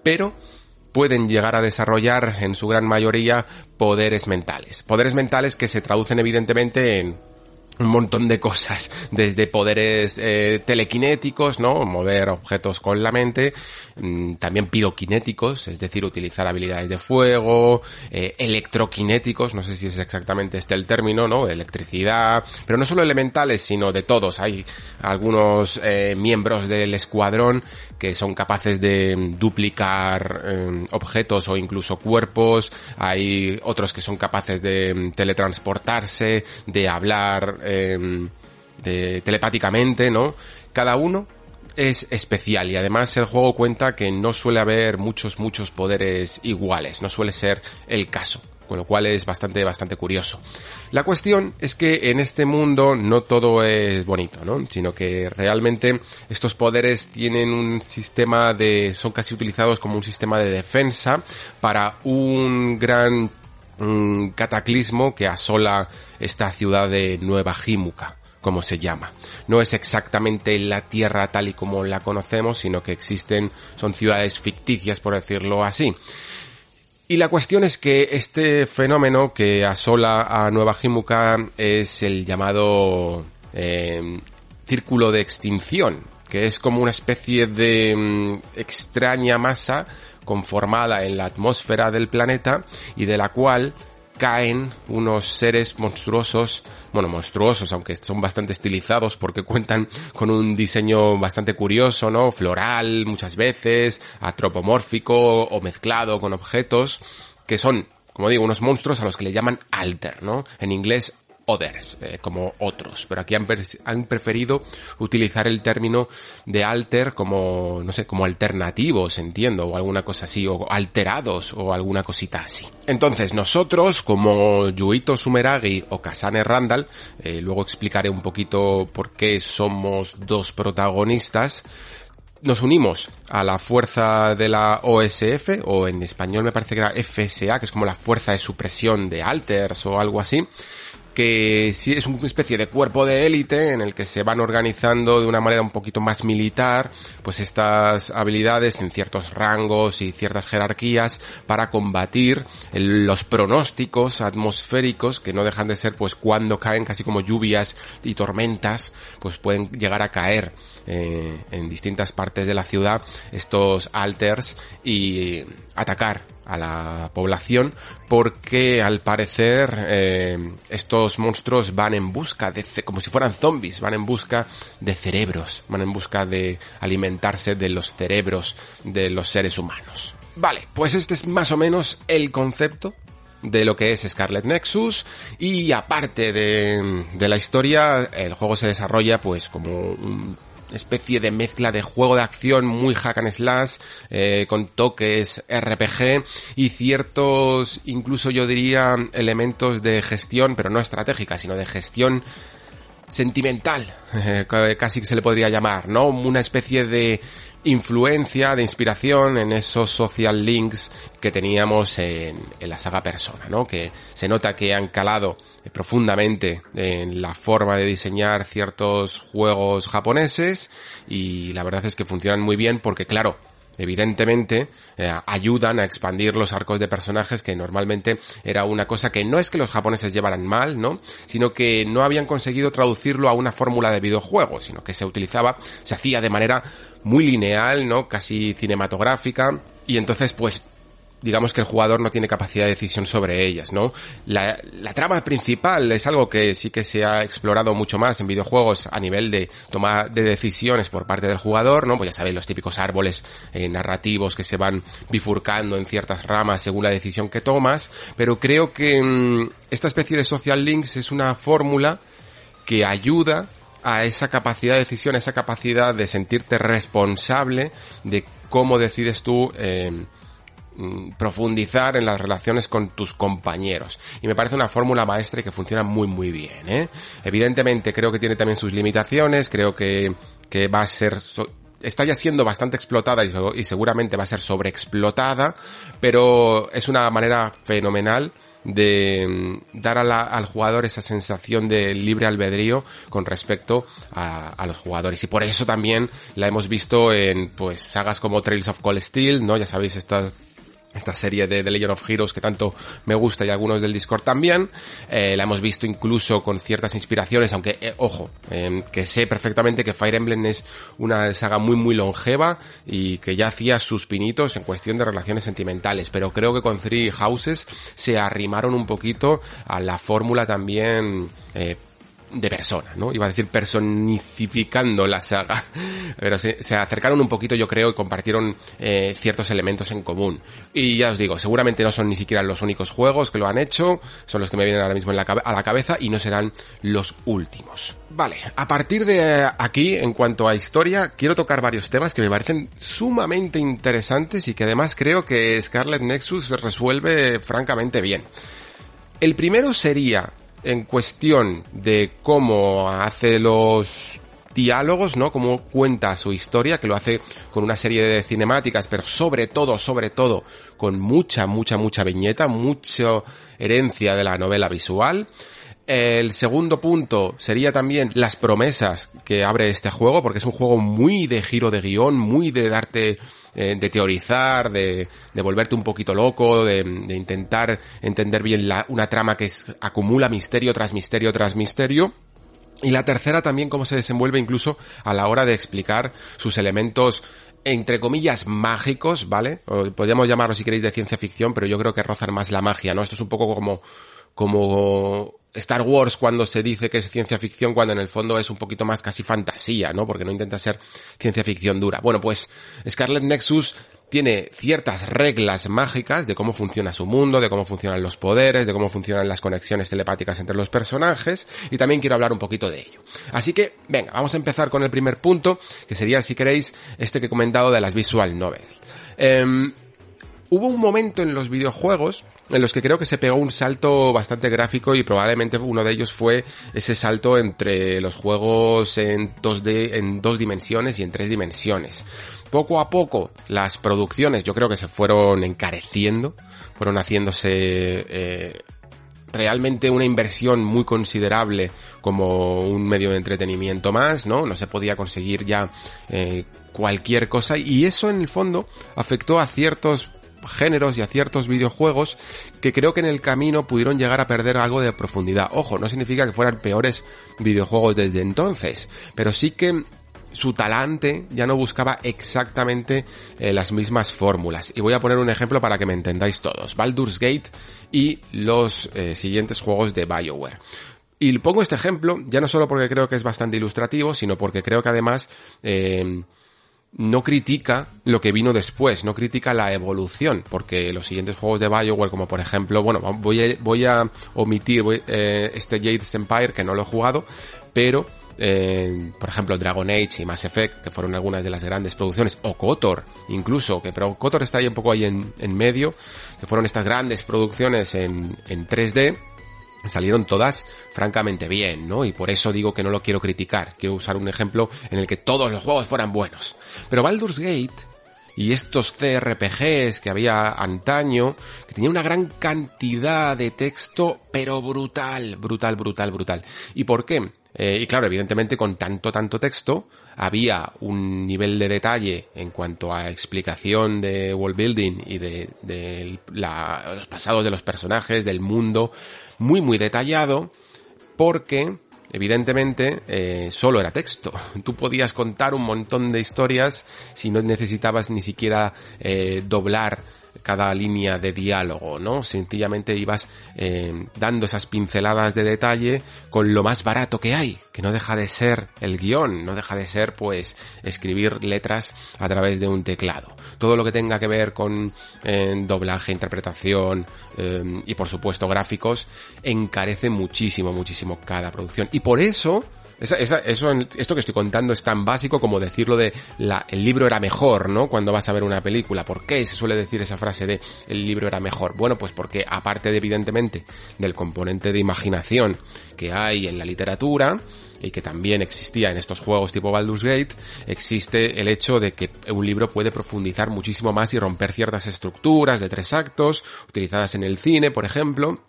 pero pueden llegar a desarrollar en su gran mayoría poderes mentales. Poderes mentales que se traducen evidentemente en un montón de cosas, desde poderes eh, telequinéticos, ¿no? Mover objetos con la mente, mm, también piroquinéticos, es decir, utilizar habilidades de fuego, eh, electroquinéticos, no sé si es exactamente este el término, ¿no? Electricidad, pero no solo elementales, sino de todos. Hay algunos eh, miembros del escuadrón que son capaces de duplicar objetos o incluso cuerpos, hay otros que son capaces de mm, teletransportarse, de hablar de, telepáticamente, ¿no? Cada uno es especial y además el juego cuenta que no suele haber muchos, muchos poderes iguales, no suele ser el caso con lo cual es bastante, bastante curioso. La cuestión es que en este mundo no todo es bonito, ¿no? Sino que realmente estos poderes tienen un sistema de, son casi utilizados como un sistema de defensa para un gran un cataclismo que asola esta ciudad de Nueva Jimuca como se llama. No es exactamente la Tierra tal y como la conocemos, sino que existen, son ciudades ficticias, por decirlo así. Y la cuestión es que este fenómeno que asola a Nueva Jimuca es el llamado eh, círculo de extinción, que es como una especie de mm, extraña masa conformada en la atmósfera del planeta y de la cual caen unos seres monstruosos, bueno, monstruosos, aunque son bastante estilizados porque cuentan con un diseño bastante curioso, ¿no? Floral muchas veces, atropomórfico o mezclado con objetos, que son, como digo, unos monstruos a los que le llaman alter, ¿no? En inglés others, eh, como otros, pero aquí han, preferido utilizar el término de alter como, no sé, como alternativos, entiendo, o alguna cosa así, o alterados, o alguna cosita así. Entonces, nosotros, como Yuito Sumeragi o Kasane Randall, eh, luego explicaré un poquito por qué somos dos protagonistas, nos unimos a la fuerza de la OSF, o en español me parece que era FSA, que es como la fuerza de supresión de alters o algo así, que sí es una especie de cuerpo de élite en el que se van organizando de una manera un poquito más militar, pues estas habilidades en ciertos rangos y ciertas jerarquías para combatir los pronósticos atmosféricos que no dejan de ser pues cuando caen casi como lluvias y tormentas, pues pueden llegar a caer eh, en distintas partes de la ciudad estos alters y atacar a la población porque al parecer eh, estos monstruos van en busca de como si fueran zombies van en busca de cerebros van en busca de alimentarse de los cerebros de los seres humanos. Vale pues este es más o menos el concepto de lo que es Scarlet Nexus y aparte de, de la historia el juego se desarrolla pues como un especie de mezcla de juego de acción muy hack and slash, eh, con toques RPG y ciertos, incluso yo diría, elementos de gestión, pero no estratégica, sino de gestión sentimental, *laughs* eh, casi que se le podría llamar, ¿no? Una especie de influencia, de inspiración en esos social links que teníamos en, la saga Persona, ¿no? Que se nota que han calado profundamente en la forma de diseñar ciertos juegos japoneses y la verdad es que funcionan muy bien porque claro, evidentemente eh, ayudan a expandir los arcos de personajes que normalmente era una cosa que no es que los japoneses llevaran mal, ¿no? Sino que no habían conseguido traducirlo a una fórmula de videojuego, sino que se utilizaba, se hacía de manera muy lineal, ¿no? Casi cinematográfica y entonces pues digamos que el jugador no tiene capacidad de decisión sobre ellas, ¿no? La, la, trama principal es algo que sí que se ha explorado mucho más en videojuegos a nivel de toma de decisiones por parte del jugador, ¿no? Pues ya sabéis, los típicos árboles eh, narrativos que se van bifurcando en ciertas ramas según la decisión que tomas, pero creo que mmm, esta especie de social links es una fórmula que ayuda a esa capacidad de decisión, a esa capacidad de sentirte responsable de cómo decides tú eh, Mm, profundizar en las relaciones con tus compañeros. Y me parece una fórmula maestra y que funciona muy muy bien, ¿eh? Evidentemente creo que tiene también sus limitaciones, creo que, que va a ser, está ya siendo bastante explotada y, y seguramente va a ser sobreexplotada, pero es una manera fenomenal de mm, dar a al jugador esa sensación de libre albedrío con respecto a, a, los jugadores. Y por eso también la hemos visto en pues sagas como Trails of Cold Steel, ¿no? Ya sabéis, estas esta serie de The Legend of Heroes que tanto me gusta y algunos del Discord también. Eh, la hemos visto incluso con ciertas inspiraciones, aunque, eh, ojo, eh, que sé perfectamente que Fire Emblem es una saga muy muy longeva y que ya hacía sus pinitos en cuestión de relaciones sentimentales, pero creo que con Three Houses se arrimaron un poquito a la fórmula también eh, de persona, ¿no? Iba a decir personificando la saga, *laughs* pero se, acercaron un poquito, yo creo, y compartieron eh, ciertos elementos en común. Y ya os digo, seguramente no son ni siquiera los únicos juegos que lo han hecho, son los que me vienen ahora mismo a la cabeza y no serán los últimos. Vale, a partir de aquí, en cuanto a historia, quiero tocar varios temas que me parecen sumamente interesantes y que además creo que Scarlet Nexus resuelve francamente bien. El primero sería en cuestión de cómo hace los diálogos, ¿no? Cómo cuenta su historia, que lo hace con una serie de cinemáticas, pero sobre todo, sobre todo, con mucha, mucha, mucha viñeta, mucha herencia de la novela visual. El segundo punto sería también las promesas que abre este juego, porque es un juego muy de giro de guion, muy de darte eh, de teorizar, de, de, volverte un poquito loco, de, intentar entender bien una trama que acumula misterio tras misterio tras misterio. Y la tercera también cómo se desenvuelve incluso a la hora de explicar sus elementos entre comillas mágicos, ¿vale? Podríamos llamarlo si queréis de ciencia ficción, pero yo creo que rozan más la magia, ¿no? Esto es un poco como como Star Wars cuando se dice que es ciencia ficción cuando en el fondo es un poquito más casi fantasía, ¿no? Porque no intenta ser ciencia ficción dura. Bueno, pues Scarlet Nexus tiene ciertas reglas mágicas de cómo funciona su mundo, de cómo funcionan los poderes, de cómo funcionan las conexiones telepáticas entre los personajes y también quiero hablar un poquito de ello. Así que, venga, vamos a empezar con el primer punto, que sería, si queréis, este que he comentado de las visual novels. Eh, hubo un momento en los videojuegos en los que creo que se pegó un salto bastante gráfico y probablemente uno de ellos fue ese salto entre los juegos en 2D, en dos dimensiones y en tres dimensiones. Poco a poco las producciones yo creo que se fueron encareciendo, fueron haciéndose eh, realmente una inversión muy considerable como un medio de entretenimiento más, ¿no? No se podía conseguir ya eh, cualquier cosa y eso en el fondo afectó a ciertos géneros y a ciertos videojuegos que creo que en el camino pudieron llegar a perder algo de profundidad. Ojo, no significa que fueran peores videojuegos desde entonces, pero sí que su talante ya no buscaba exactamente eh, las mismas fórmulas. Y voy a poner un ejemplo para que me entendáis todos. Baldur's Gate y los eh, siguientes juegos de BioWare. Y pongo este ejemplo ya no solo porque creo que es bastante ilustrativo, sino porque creo que además eh, no critica lo que vino después, no critica la evolución, porque los siguientes juegos de Bioware, como por ejemplo, bueno, voy a, voy a omitir este Jade's Empire, que no lo he jugado, pero eh, por ejemplo Dragon Age y Mass Effect, que fueron algunas de las grandes producciones, o KOTOR, incluso, que pero KOTOR está ahí un poco ahí en, en medio, que fueron estas grandes producciones en, en 3D, salieron todas francamente bien, ¿no? Y por eso digo que no lo quiero criticar, quiero usar un ejemplo en el que todos los juegos fueran buenos. Pero Baldur's Gate y estos CRPGs que había antaño, que tenía una gran cantidad de texto, pero brutal, brutal, brutal, brutal. ¿Y por qué? Eh, y claro, evidentemente con tanto, tanto texto, había un nivel de detalle en cuanto a explicación de world building y de, los pasados de los personajes, del mundo, muy, muy detallado, porque evidentemente eh, solo era texto. *laughs* Tú podías contar un montón de historias si no necesitabas ni siquiera eh, doblar cada línea de diálogo, ¿no? Sencillamente ibas eh, dando esas pinceladas de detalle con lo más barato que hay, que no deja de ser el guion, no deja de ser pues escribir letras a través de un teclado. Todo lo que tenga que ver con eh, doblaje, interpretación eh, y por supuesto gráficos encarece muchísimo, muchísimo cada producción. Y por eso esa, esa, eso, esto que estoy contando es tan básico como decirlo de la, el libro era mejor, ¿no? Cuando vas a ver una película. ¿Por qué se suele decir esa frase de el libro era mejor? Bueno, pues porque aparte de, evidentemente del componente de imaginación que hay en la literatura, y que también existía en estos juegos tipo Baldur's Gate, existe el hecho de que un libro puede profundizar muchísimo más y romper ciertas estructuras de tres actos, utilizadas en el cine, por ejemplo,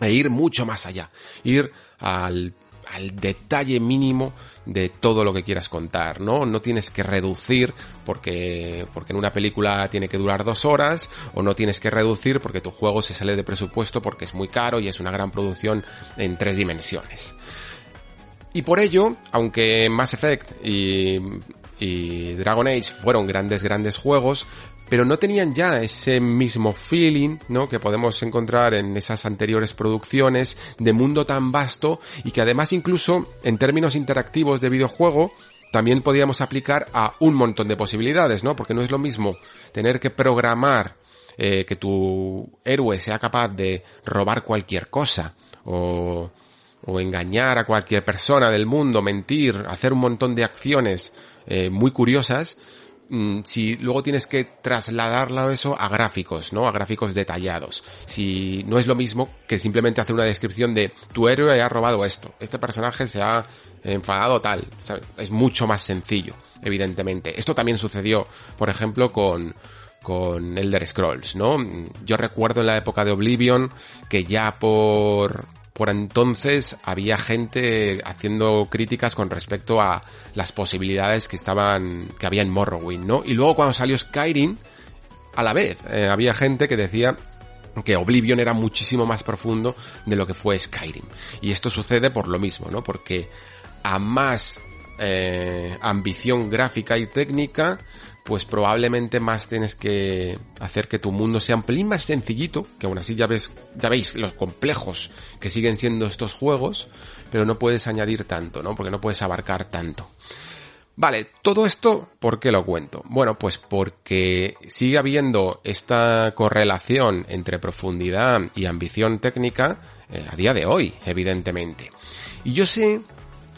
e ir mucho más allá, ir al al detalle mínimo de todo lo que quieras contar, ¿no? No tienes que reducir porque, porque en una película tiene que durar dos horas, o no tienes que reducir porque tu juego se sale de presupuesto porque es muy caro y es una gran producción en tres dimensiones. Y por ello, aunque Mass Effect y, Dragon Age fueron grandes, grandes juegos, pero no tenían ya ese mismo feeling, ¿no? Que podemos encontrar en esas anteriores producciones de mundo tan vasto y que además incluso en términos interactivos de videojuego también podíamos aplicar a un montón de posibilidades, ¿no? Porque no es lo mismo tener que programar eh, que tu héroe sea capaz de robar cualquier cosa o, o engañar a cualquier persona del mundo, mentir, hacer un montón de acciones eh, muy curiosas, Mm, si luego tienes que trasladarlo eso a gráficos, ¿no? A gráficos detallados. Si no es lo mismo que simplemente hacer una descripción de tu héroe ha robado esto, este personaje se ha enfadado tal, es mucho más sencillo, evidentemente. Esto también sucedió, por ejemplo, con con Elder Scrolls, ¿no? Yo recuerdo en la época de Oblivion que ya por por entonces había gente haciendo críticas con respecto a las posibilidades que estaban, que había en Morrowind, ¿no? Y luego cuando salió Skyrim, a la vez, eh, había gente que decía que Oblivion era muchísimo más profundo de lo que fue Skyrim. Y esto sucede por lo mismo, ¿no? Porque a más eh, ambición gráfica y técnica, pues probablemente más tienes que hacer que tu mundo sea un pelín más sencillito, que aún así ya ves, ya veis los complejos que siguen siendo estos juegos, pero no puedes añadir tanto, ¿no? Porque no puedes abarcar tanto. Vale, todo esto, ¿por qué lo cuento? Bueno, pues porque sigue habiendo esta correlación entre profundidad y ambición técnica eh, a día de hoy, evidentemente. Y yo sé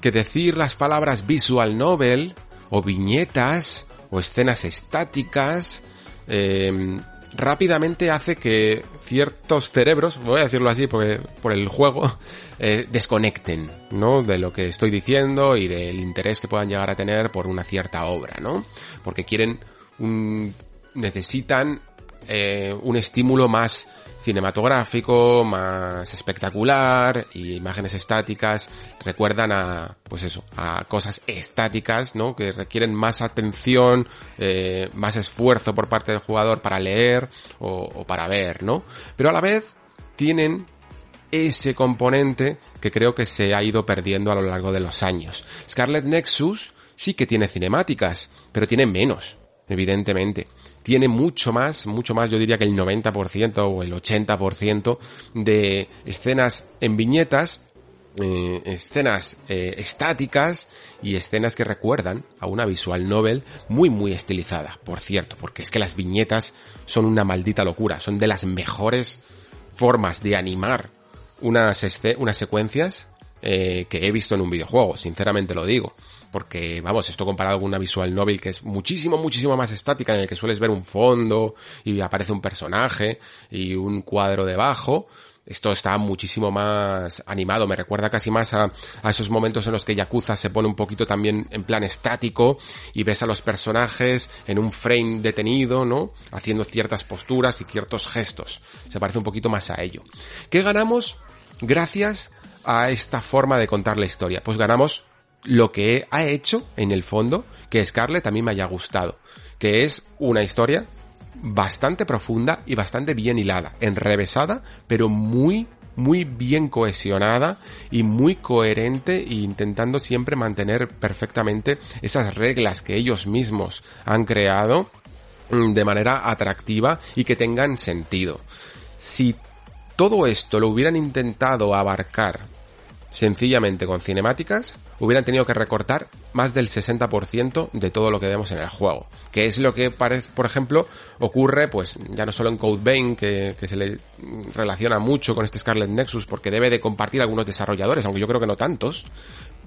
que decir las palabras visual novel o viñetas o escenas estáticas, eh, rápidamente hace que ciertos cerebros, voy a decirlo así porque por el juego, *laughs* eh, desconecten, ¿no? De lo que estoy diciendo y del interés que puedan llegar a tener por una cierta obra, ¿no? Porque quieren necesitan eh, un estímulo más cinematográfico, más espectacular y imágenes estáticas recuerdan a, pues eso, a cosas estáticas, ¿no? Que requieren más atención, eh, más esfuerzo por parte del jugador para leer o, o para ver, ¿no? Pero a la vez tienen ese componente que creo que se ha ido perdiendo a lo largo de los años. Scarlet Nexus sí que tiene cinemáticas, pero tiene menos, evidentemente tiene mucho más, mucho más, yo diría que el 90% o el 80% de escenas en viñetas, eh, escenas eh, estáticas y escenas que recuerdan a una visual novel muy muy estilizada, por cierto, porque es que las viñetas son una maldita locura, son de las mejores formas de animar unas, unas secuencias eh, que he visto en un videojuego, sinceramente lo digo. Porque, vamos, esto comparado con una visual novel que es muchísimo, muchísimo más estática, en el que sueles ver un fondo y aparece un personaje y un cuadro debajo, esto está muchísimo más animado, me recuerda casi más a, a, esos momentos en los que Yakuza se pone un poquito también en plan estático y ves a los personajes en un frame detenido, ¿no? Haciendo ciertas posturas y ciertos gestos. Se parece un poquito más a ello. ¿Qué ganamos? Gracias a esta forma de contar la historia? Pues ganamos lo que ha hecho en el fondo que Scarlett mí me haya gustado, que es una historia bastante profunda y bastante bien hilada, enrevesada, pero muy muy bien cohesionada y muy coherente e intentando siempre mantener perfectamente esas reglas que ellos mismos han creado mm, de manera atractiva y que tengan sentido. Si todo esto lo hubieran intentado abarcar sencillamente con cinemáticas, hubieran tenido que recortar más del 60% de todo lo que vemos en el juego. Que es lo que parece, por ejemplo, ocurre, pues, ya no solo en Code Vein, que, que se le relaciona mucho con este Scarlet Nexus, porque debe de compartir algunos desarrolladores, aunque yo creo que no tantos,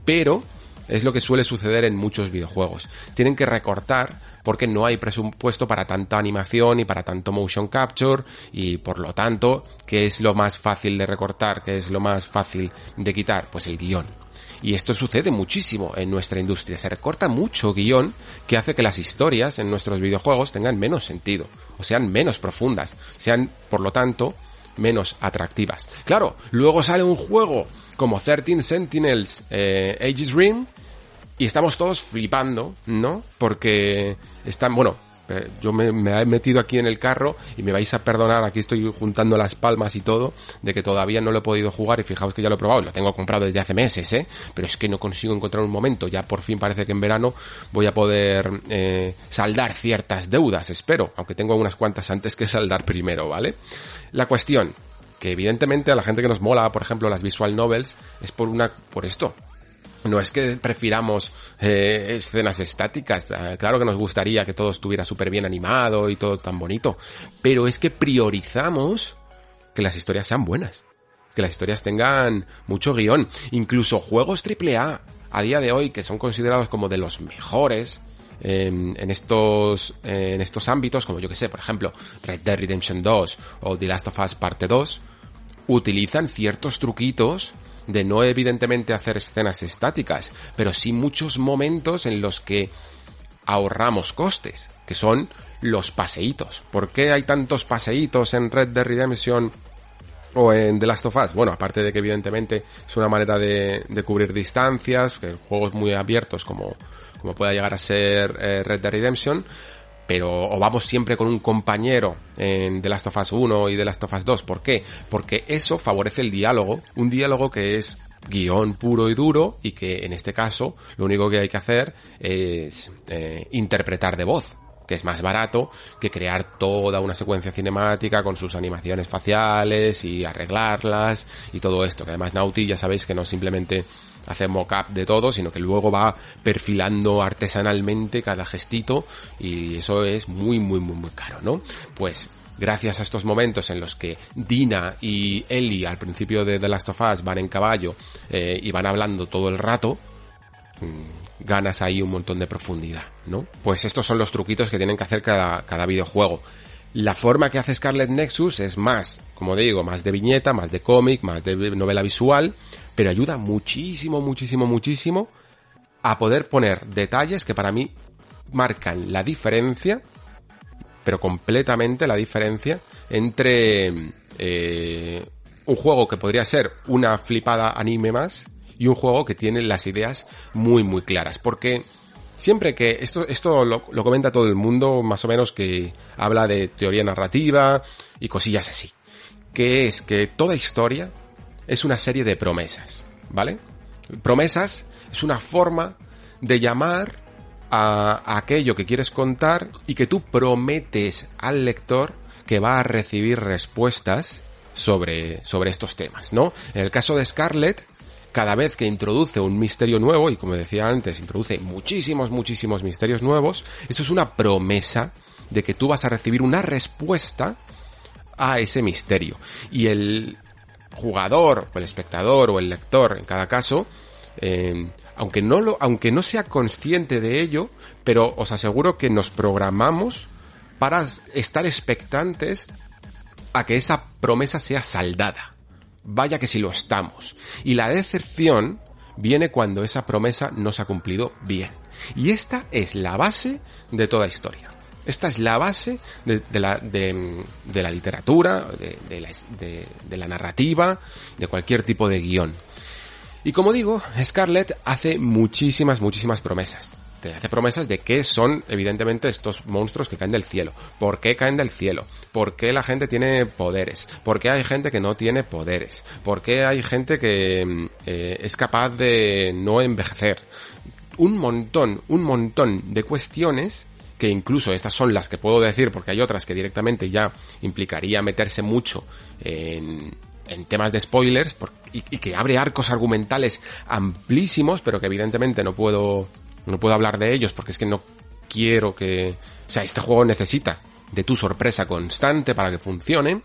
pero es lo que suele suceder en muchos videojuegos. Tienen que recortar porque no hay presupuesto para tanta animación y para tanto motion capture y por lo tanto, ¿qué es lo más fácil de recortar? ¿Qué es lo más fácil de quitar? Pues el guion. Y esto sucede muchísimo en nuestra industria. Se recorta mucho guion que hace que las historias en nuestros videojuegos tengan menos sentido, o sean menos profundas, sean, por lo tanto, menos atractivas. Claro, luego sale un juego como 13 Sentinels eh, Aegis Ring y estamos todos flipando, ¿no? Porque están, bueno, yo me, me, he metido aquí en el carro y me vais a perdonar, aquí estoy juntando las palmas y todo, de que todavía no lo he podido jugar y fijaos que ya lo he probado, lo tengo comprado desde hace meses, ¿eh? Pero es que no consigo encontrar un momento, ya por fin parece que en verano voy a poder eh, saldar ciertas deudas, espero, aunque tengo unas cuantas antes que saldar primero, ¿vale? La cuestión, que evidentemente a la gente que nos mola, por ejemplo, las visual novels, es por una, por esto, no es que prefiramos eh, escenas estáticas, eh, claro que nos gustaría que todo estuviera súper bien animado y todo tan bonito, pero es que priorizamos que las historias sean buenas, que las historias tengan mucho guion, incluso juegos AAA a día de hoy que son considerados como de los mejores en, en estos en estos ámbitos, como yo que sé, por ejemplo, Red Dead Redemption 2 o The Last of Us Parte 2, utilizan ciertos truquitos de no evidentemente hacer escenas estáticas, pero sí muchos momentos en los que ahorramos costes, que son los paseitos. ¿Por qué hay tantos paseitos en Red Dead Redemption o en The Last of Us? Bueno, aparte de que evidentemente es una manera de, de cubrir distancias, que juegos muy abiertos como, como pueda llegar a ser eh, Red Dead Redemption, pero o vamos siempre con un compañero en The Last of Us 1 y The Last of Us 2. ¿Por qué? Porque eso favorece el diálogo, un diálogo que es guion puro y duro y que en este caso lo único que hay que hacer es eh, interpretar de voz que es más barato que crear toda una secuencia cinemática con sus animaciones faciales y arreglarlas y todo esto, que además Naughty ya sabéis que no simplemente hace mock-up de todo, sino que luego va perfilando artesanalmente cada gestito y eso es muy, muy, muy, muy caro, ¿no? Pues gracias a estos momentos en los que Dina y Ellie al principio de The Last of Us van en caballo eh, y van hablando todo el rato, mm, ganas ahí un montón de profundidad, ¿no? Pues estos son los truquitos que tienen que hacer cada, cada videojuego. La forma que hace Scarlet Nexus es más, como digo, más de viñeta, más de cómic, más de novela visual, pero ayuda muchísimo, muchísimo, muchísimo a poder poner detalles que para mí marcan la diferencia pero completamente la diferencia entre eh, un juego que podría ser una flipada anime más y un juego que tiene las ideas muy muy claras. Porque siempre que esto, esto lo, lo, comenta todo el mundo, más o menos que habla de teoría narrativa y cosillas así. Que es que toda historia es una serie de promesas, ¿vale? Promesas es una forma de llamar a, aquello que quieres contar y que tú prometes al lector que va a recibir respuestas sobre, sobre estos temas, ¿no? En el caso de Scarlett, cada vez que introduce un misterio nuevo, y como decía antes, introduce muchísimos, muchísimos misterios nuevos, eso es una promesa de que tú vas a recibir una respuesta a ese misterio. Y el jugador, o el espectador, o el lector, en cada caso, eh, aunque no lo, aunque no sea consciente de ello, pero os aseguro que nos programamos para estar expectantes a que esa promesa sea saldada. Vaya que si lo estamos. Y la decepción viene cuando esa promesa no se ha cumplido bien. Y esta es la base de toda historia. Esta es la base de, la, de, la, literatura, de la, de la narrativa, de cualquier tipo de guion. Y como digo, Scarlett hace muchísimas, muchísimas promesas. Te hace promesas de qué son, evidentemente, estos monstruos que caen del cielo. ¿Por qué caen del cielo? ¿Por qué la gente tiene poderes? ¿Por qué hay gente que no tiene poderes? ¿Por qué hay gente que eh, es capaz de no envejecer? Un montón, un montón de cuestiones que incluso estas son las que puedo decir porque hay otras que directamente ya implicaría meterse mucho en, en temas de spoilers y, y, que abre arcos argumentales amplísimos, pero que evidentemente no puedo, no puedo hablar de ellos porque es que no quiero que, o sea, este juego necesita de tu sorpresa constante para que funcione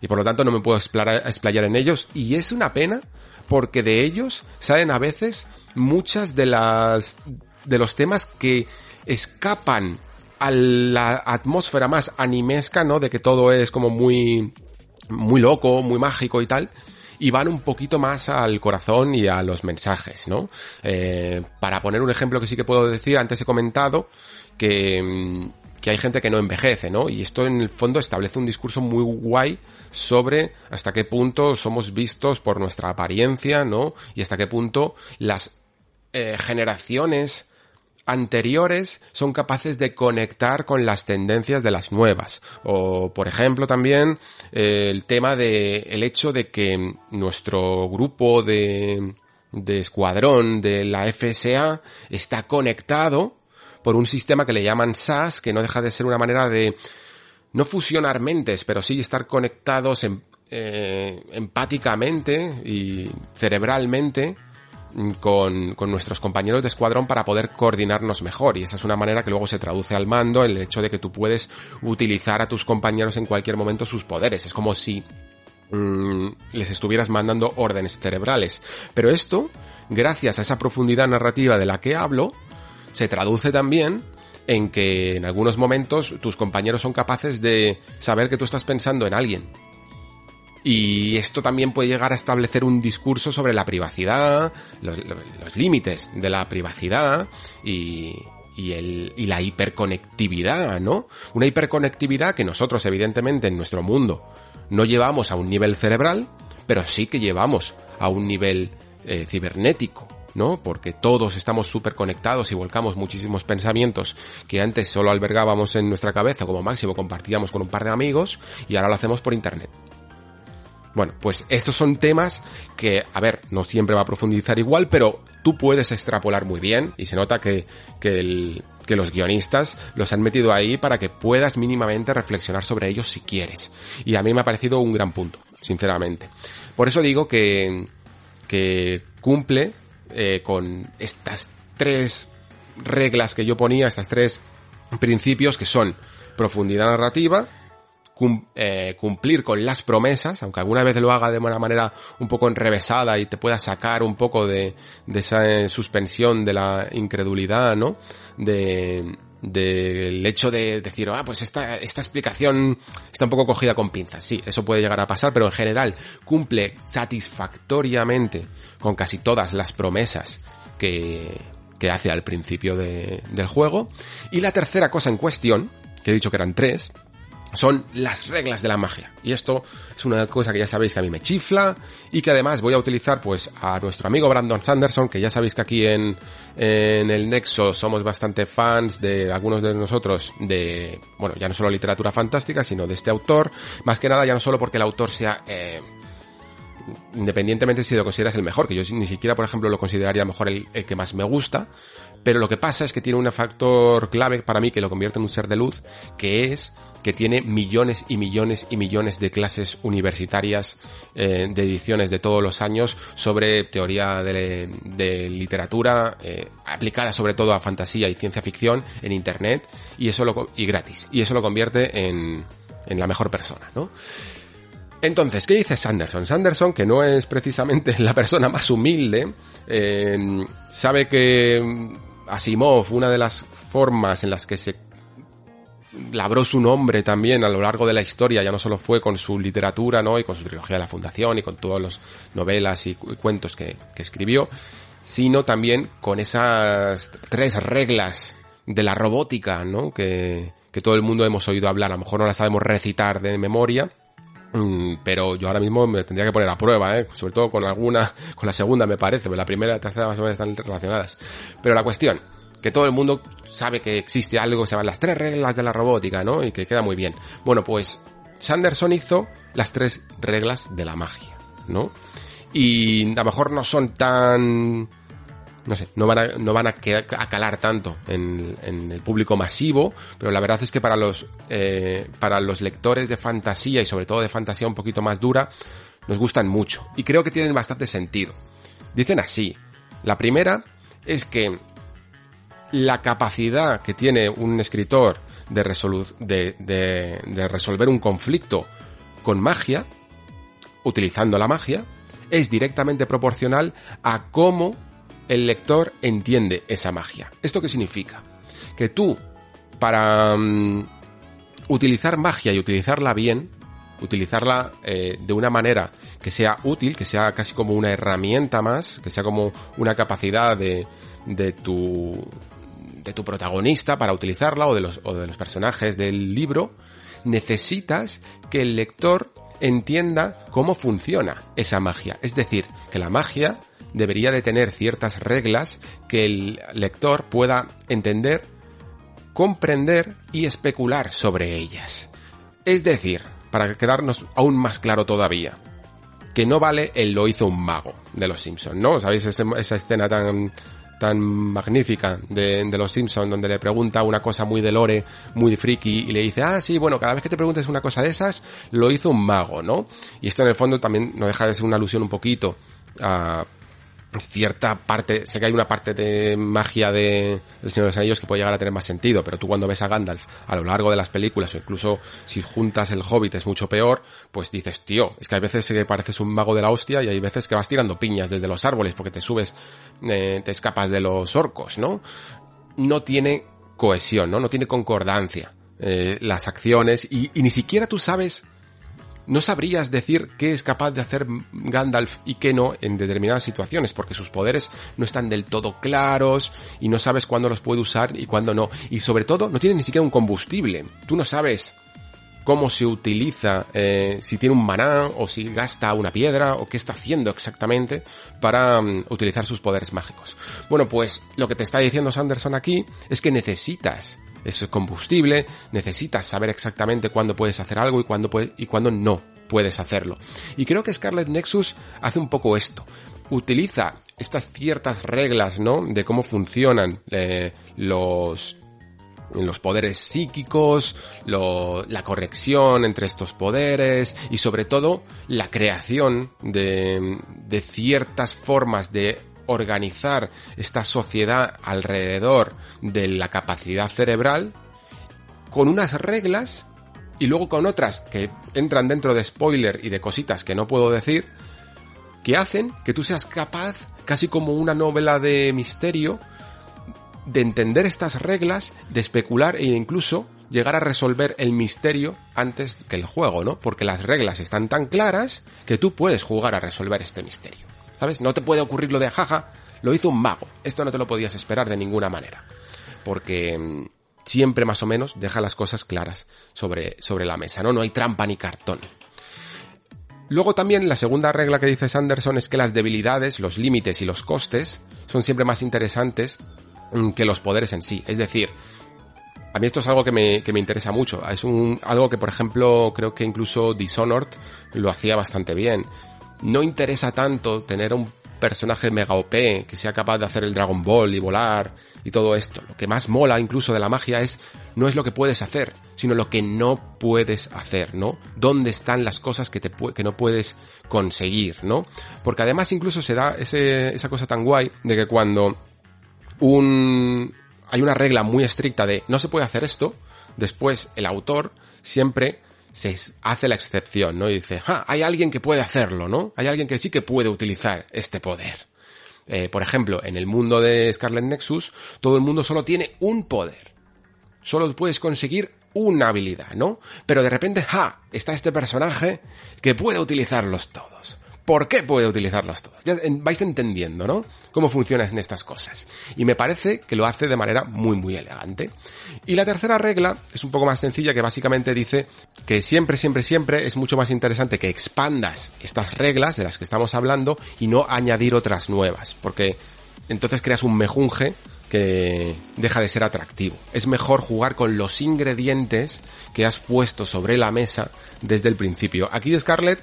y por lo tanto no me puedo explayar en ellos y es una pena porque de ellos salen a veces muchas de las, de los temas que escapan a la atmósfera más animesca, ¿no? De que todo es como muy muy loco, muy mágico y tal, y van un poquito más al corazón y a los mensajes, ¿no? Eh, para poner un ejemplo que sí que puedo decir, antes he comentado que, que hay gente que no envejece, ¿no? Y esto en el fondo establece un discurso muy guay sobre hasta qué punto somos vistos por nuestra apariencia, ¿no? Y hasta qué punto las eh, generaciones anteriores son capaces de conectar con las tendencias de las nuevas. O, por ejemplo, también eh, el tema de el hecho de que nuestro grupo de, de escuadrón de la FSA está conectado por un sistema que le llaman SAS, que no deja de ser una manera de no fusionar mentes, pero sí estar conectados en, eh, empáticamente y cerebralmente con, nuestros compañeros de escuadrón para poder coordinarnos mejor. Y esa es una manera que luego se traduce al mando, el hecho de que tú puedes utilizar a tus compañeros en cualquier momento sus poderes. Es como si mmm, les estuvieras mandando órdenes cerebrales. Pero esto, gracias a esa profundidad narrativa de la que hablo, se traduce también en que en algunos momentos tus compañeros son capaces de saber que tú estás pensando en alguien y esto también puede llegar a establecer un discurso sobre la privacidad, los, límites de la privacidad y, y, el, y la hiperconectividad, ¿no? Una hiperconectividad que nosotros, evidentemente, en nuestro mundo no llevamos a un nivel cerebral, pero sí que llevamos a un nivel eh, cibernético, ¿no? Porque todos estamos súper conectados y volcamos muchísimos pensamientos que antes solo albergábamos en nuestra cabeza, como máximo compartíamos con un par de amigos, y ahora lo hacemos por internet. Bueno, pues estos son temas que, a ver, no siempre va a profundizar igual, pero tú puedes extrapolar muy bien y se nota que, que, los guionistas los han metido ahí para que puedas mínimamente reflexionar sobre ellos si quieres. Y a mí me ha parecido un gran punto, sinceramente. Por eso digo que, que cumple eh, con estas tres reglas que yo ponía, estas tres principios que son profundidad narrativa, eh, cumplir con las promesas, aunque alguna vez lo haga de una manera un poco enrevesada y te pueda sacar un poco de, esa suspensión de la incredulidad, ¿no? De, del hecho de decir, ah, pues esta, esta explicación está un poco cogida con pinzas. Sí, eso puede llegar a pasar, pero en general cumple satisfactoriamente con casi todas las promesas que, hace al principio de, del juego. Y la tercera cosa en cuestión que he dicho que eran tres, son las reglas de la magia. Y esto es una cosa que ya sabéis que a mí me chifla y que además voy a utilizar pues a nuestro amigo Brandon Sanderson, que ya sabéis que aquí en, en el Nexo somos bastante fans de algunos de nosotros de, bueno, ya no solo literatura fantástica, sino de este autor. Más que nada ya no solo porque el autor sea... Eh, independientemente si lo consideras el mejor, que yo ni siquiera, por ejemplo, lo consideraría mejor el, el, que más me gusta, pero lo que pasa es que tiene un factor clave para mí que lo convierte en un ser de luz, que es que tiene millones y millones y millones de clases universitarias eh, de ediciones de todos los años sobre teoría de, literatura eh, aplicada sobre todo a fantasía y ciencia ficción en internet y eso lo y gratis y eso lo convierte en, en la mejor persona, ¿no? Entonces, ¿qué dice Sanderson? Sanderson, que no es precisamente *laughs* la persona más humilde, eh, sabe que Asimov, una de las formas en las que se labró su nombre también a lo largo de la historia, ya no solo fue con su literatura, ¿no? Y con su trilogía de la Fundación y con todas las novelas y cuentos que, escribió, sino también con esas tres reglas de la robótica, ¿no? Que, que todo el mundo hemos oído hablar, a lo mejor no las sabemos recitar de memoria, pero yo ahora mismo me tendría que poner a prueba, ¿eh? sobre todo con alguna, con la segunda me parece, pero la primera y la tercera más o menos están relacionadas. Pero la cuestión, que todo el mundo sabe que existe algo que se llaman las tres reglas de la robótica, ¿no? Y que queda muy bien. Bueno, pues Sanderson hizo las tres reglas de la magia, ¿no? Y a lo mejor no son tan... No sé, no van a, no van a, calar tanto en, en, el público masivo, pero la verdad es que para los, eh, para los lectores de fantasía y sobre todo de fantasía un poquito más dura, nos gustan mucho. Y creo que tienen bastante sentido. Dicen así. La primera es que la capacidad que tiene un escritor de, de, de, de, resolver un conflicto con magia, utilizando la magia, es directamente proporcional a cómo el lector entiende esa magia. ¿Esto qué significa? Que tú, para um, utilizar magia y utilizarla bien, utilizarla eh, de una manera que sea útil, que sea casi como una herramienta más, que sea como una capacidad de, de tu de tu protagonista para utilizarla o de los, o de los personajes del libro, necesitas que el lector entienda cómo funciona esa magia. Es decir, que la magia debería de tener ciertas reglas que el lector pueda entender, comprender y especular sobre ellas. Es decir, para quedarnos aún más claro todavía, que no vale el lo hizo un mago de los Simpsons, ¿no? ¿Sabéis esa escena tan tan magnífica de, los Simpsons, donde le pregunta una cosa muy de lore, muy friki, y le dice, ah, sí, bueno, cada vez que te preguntes una cosa de esas, lo hizo un mago, ¿no? Y esto en el fondo también no deja de ser una alusión un poquito a cierta parte, sé que hay una parte de magia de El Señor de los Anillos que puede llegar a tener más sentido, pero tú cuando ves a Gandalf a lo largo de las películas, o incluso si juntas el Hobbit es mucho peor, pues dices, tío, es que hay veces que pareces un mago de la hostia y hay veces que vas tirando piñas desde los árboles porque te subes, eh, te escapas de los orcos, ¿no? No tiene cohesión, ¿no? No tiene concordancia eh, las acciones y, y ni siquiera tú sabes no sabrías decir qué es capaz de hacer Gandalf y qué no en determinadas situaciones, porque sus poderes no están del todo claros y no sabes cuándo los puede usar y cuándo no. Y sobre todo, no tiene ni siquiera un combustible. Tú no sabes cómo se utiliza, eh, si tiene un maná o si gasta una piedra o qué está haciendo exactamente para um, utilizar sus poderes mágicos. Bueno, pues lo que te está diciendo Sanderson aquí es que necesitas ese combustible, necesitas saber exactamente cuándo puedes hacer algo y cuándo, y cuándo no puedes hacerlo. Y creo que Scarlet Nexus hace un poco esto. Utiliza estas ciertas reglas, ¿no? De cómo funcionan eh, los los poderes psíquicos, la corrección entre estos poderes y sobre todo la creación de, de ciertas formas de organizar esta sociedad alrededor de la capacidad cerebral con unas reglas y luego con otras que entran dentro de spoiler y de cositas que no puedo decir, que hacen que tú seas capaz, casi como una novela de misterio, de entender estas reglas, de especular e incluso llegar a resolver el misterio antes que el juego, ¿no? Porque las reglas están tan claras que tú puedes jugar a resolver este misterio. ¿Sabes? No te puede ocurrir lo de jaja, lo hizo un mago. Esto no te lo podías esperar de ninguna manera. Porque mm, siempre más o menos deja las cosas claras sobre, sobre la mesa, ¿no? No hay trampa ni cartón. Luego también la segunda regla que dice Sanderson es que las debilidades, los límites y los costes son siempre más interesantes mm, que los poderes en sí. Es decir, a mí esto es algo que me, que me interesa mucho. Es un, algo que, por ejemplo, creo que incluso Dishonored lo hacía bastante bien. No interesa tanto tener un personaje mega OP que sea capaz de hacer el Dragon Ball y volar y todo esto. Lo que más mola incluso de la magia es no es lo que puedes hacer, sino lo que no puedes hacer, ¿no? ¿Dónde están las cosas que, te, que no puedes conseguir, ¿no? Porque además incluso se da esa cosa tan guay de que cuando un, hay una regla muy estricta de no se puede hacer esto, después el autor siempre se hace la excepción, ¿no? Y dice, ah, hay alguien que puede hacerlo, ¿no? Hay alguien que sí que puede utilizar este poder. Eh, por ejemplo, en el mundo de Scarlet Nexus, todo el mundo solo tiene un poder. Solo puedes conseguir una habilidad, ¿no? Pero de repente, ¡ja! Está este personaje que puede utilizarlos todos. ¿Por qué puede utilizarlos todos? Ya vais entendiendo, ¿no? Cómo funcionan estas cosas. Y me parece que lo hace de manera muy, muy elegante. Y la tercera regla es un poco más sencilla que básicamente dice que siempre, siempre, siempre es mucho más interesante que expandas estas reglas de las que estamos hablando y no añadir otras nuevas. Porque entonces creas un mejunje que deja de ser atractivo. Es mejor jugar con los ingredientes que has puesto sobre la mesa desde el principio. Aquí Scarlett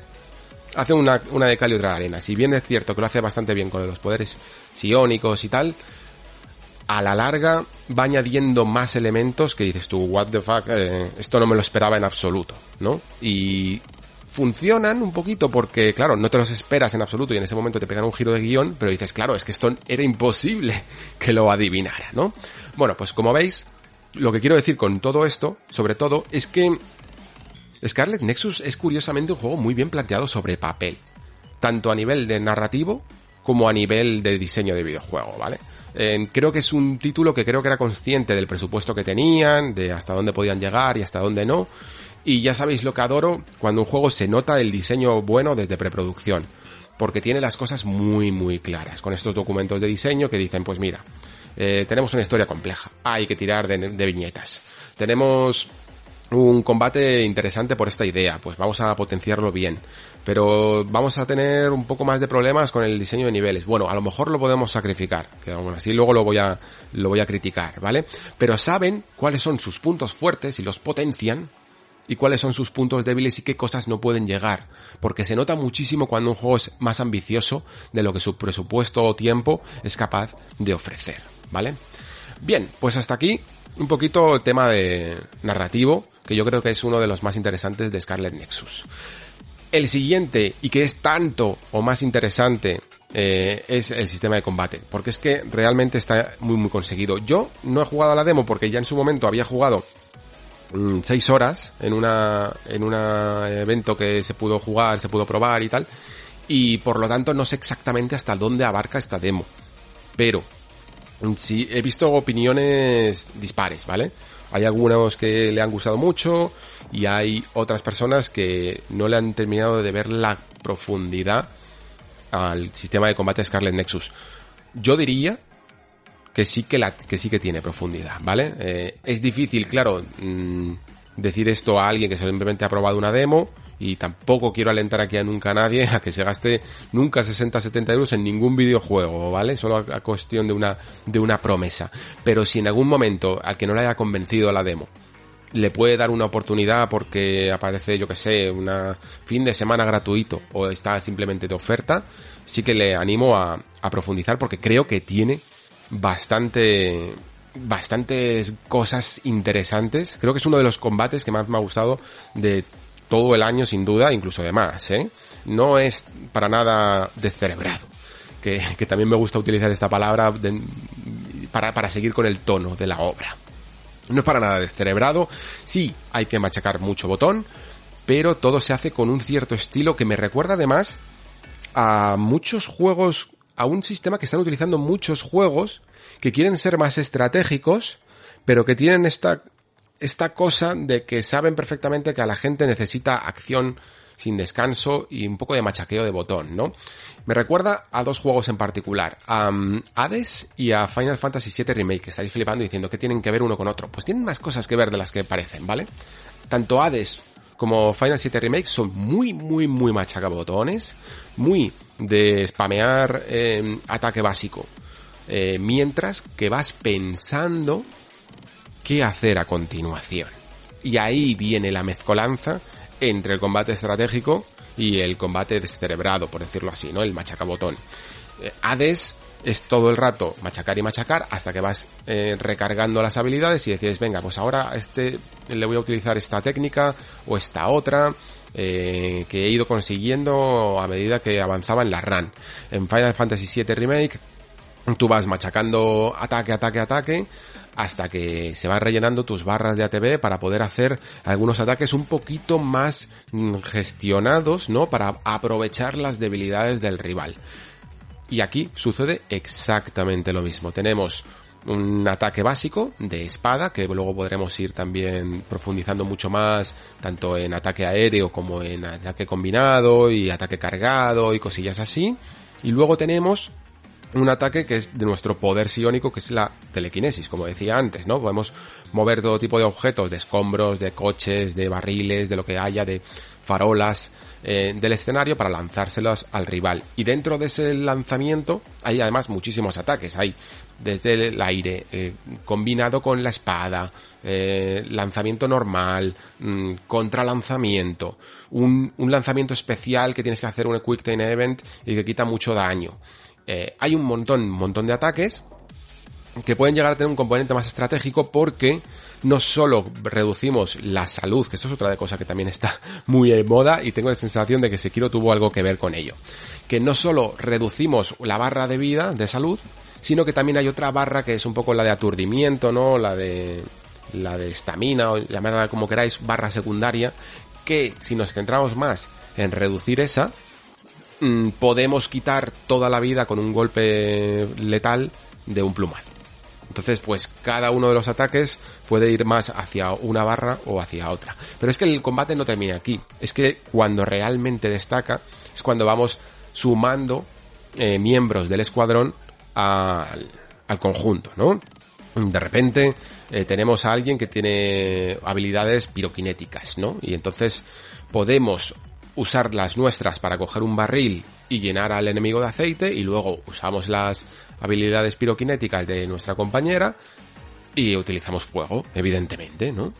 hace una, una de y otra arena. Si bien es cierto que lo hace bastante bien con los poderes psiónicos y tal, a la larga va añadiendo más elementos que dices tú, what the fuck, eh, esto no me lo esperaba en absoluto, ¿no? Y funcionan un poquito porque, claro, no te los esperas en absoluto y en ese momento te pegan un giro de guion, pero dices, claro, es que esto era imposible *laughs* que lo adivinara, ¿no? Bueno, pues como veis, lo que quiero decir con todo esto, sobre todo, es que Scarlet Nexus es curiosamente un juego muy bien planteado sobre papel, tanto a nivel de narrativo como a nivel de diseño de videojuego, ¿vale? Creo que es un título que creo que era consciente del presupuesto que tenían, de hasta dónde podían llegar y hasta dónde no, y ya sabéis lo que adoro cuando un juego se nota el diseño bueno desde preproducción. Porque tiene las cosas muy, muy claras. Con estos documentos de diseño que dicen, pues mira, eh, tenemos una historia compleja. Hay que tirar de viñetas. Tenemos un combate interesante por esta idea, pues vamos a potenciarlo bien. Pero vamos a tener un poco más de problemas con el diseño de niveles. Bueno, a lo mejor lo podemos sacrificar, que aún así luego lo voy a, lo voy a criticar, ¿vale? Pero saben cuáles son sus puntos fuertes y los potencian y cuáles son sus puntos débiles y qué cosas no pueden llegar. Porque se nota muchísimo cuando un juego es más ambicioso de lo que su presupuesto o tiempo es capaz de ofrecer. ¿Vale? Bien, pues hasta aquí un poquito el tema de narrativo, que yo creo que es uno de los más interesantes de Scarlet Nexus. El siguiente, y que es tanto o más interesante, eh, es el sistema de combate, porque es que realmente está muy muy conseguido. Yo no he jugado a la demo porque ya en su momento había jugado Mm, seis horas en una en un evento que se pudo jugar, se pudo probar y tal. Y por lo tanto no sé exactamente hasta dónde abarca esta demo. Pero mm, sí he visto opiniones dispares, ¿vale? Hay algunos que le han gustado mucho y hay otras personas que no le han terminado de ver la profundidad al sistema de combate Scarlet Nexus. Yo diría que sí que, la, que sí que tiene profundidad, ¿vale? Eh, es difícil, claro, mm, decir esto a alguien que simplemente ha probado una demo y tampoco quiero alentar aquí a nunca a nadie a que se gaste nunca 60, 70 euros en ningún videojuego, ¿vale? Solo a, cuestión de una, de una promesa. Pero si en algún momento al que no le haya convencido la demo, le puede dar una oportunidad porque aparece, yo que sé, una fin de semana gratuito o está simplemente de oferta, sí que le animo a, a profundizar porque creo que tiene bastante bastantes cosas interesantes. Creo que es uno de los combates que más me ha gustado de todo el año sin duda, incluso de más, ¿eh? No es para nada descerebrado. Que, que también me gusta utilizar esta palabra para, para seguir con el tono de la obra. No es para nada descerebrado, sí hay que machacar mucho botón, pero todo se hace con un cierto estilo que me recuerda además a muchos juegos a un sistema que están utilizando muchos juegos que quieren ser más estratégicos, pero que tienen esta, esta cosa de que saben perfectamente que a la gente necesita acción sin descanso y un poco de machaqueo de botón, ¿no? Me recuerda a dos juegos en particular, a um, Hades y a Final Fantasy VII Remake, que estáis flipando diciendo que tienen que ver uno con otro. Pues tienen más cosas que ver de las que parecen, ¿vale? Tanto Hades como Final 7 Remake son muy, muy, muy machacabotones, muy de spamear eh, ataque básico, eh, mientras que vas pensando qué hacer a continuación. Y ahí viene la mezcolanza entre el combate estratégico y el combate descerebrado, por decirlo así, ¿no? El machacabotón. Eh, Hades es todo el rato machacar y machacar hasta que vas eh, recargando las habilidades y decides, venga, pues ahora este le voy a utilizar esta técnica o esta otra eh, que he ido consiguiendo a medida que avanzaba en la run. En Final Fantasy VII Remake tú vas machacando ataque, ataque, ataque hasta que se van rellenando tus barras de ATB para poder hacer algunos ataques un poquito más mm, gestionados, ¿no? Para aprovechar las debilidades del rival. Y aquí sucede exactamente lo mismo. Tenemos un ataque básico de espada, que luego podremos ir también profundizando mucho más, tanto en ataque aéreo como en ataque combinado y ataque cargado y cosillas así. Y luego tenemos un ataque que es de nuestro poder psiónico, que es la telequinesis, como decía antes, ¿no? Podemos mover todo tipo de objetos, de escombros, de coches, de barriles, de lo que haya, de farolas eh, del escenario para lanzárselos al rival. Y dentro de ese lanzamiento hay además muchísimos ataques. Hay desde el aire, eh, combinado con la espada, eh, lanzamiento normal, mm, contralanzamiento, un, un lanzamiento especial que tienes que hacer un Quick Time Event y que quita mucho daño. Eh, hay un montón, un montón de ataques que pueden llegar a tener un componente más estratégico porque no solo reducimos la salud, que esto es otra cosa que también está *laughs* muy en moda y tengo la sensación de que Sekiro tuvo algo que ver con ello. Que no solo reducimos la barra de vida, de salud, sino que también hay otra barra que es un poco la de aturdimiento, ¿no? La de la de estamina o llamarla como queráis, barra secundaria, que si nos centramos más en reducir esa, podemos quitar toda la vida con un golpe letal de un plumazo. Entonces, pues cada uno de los ataques puede ir más hacia una barra o hacia otra. Pero es que el combate no termina aquí. Es que cuando realmente destaca es cuando vamos sumando eh, miembros del escuadrón al, conjunto, ¿no? De repente eh, tenemos a alguien que tiene habilidades piroquinéticas, ¿no? Y entonces podemos usar las nuestras para coger un barril y llenar al enemigo de aceite y luego usamos las habilidades piroquinéticas de nuestra compañera y utilizamos fuego, evidentemente, ¿no?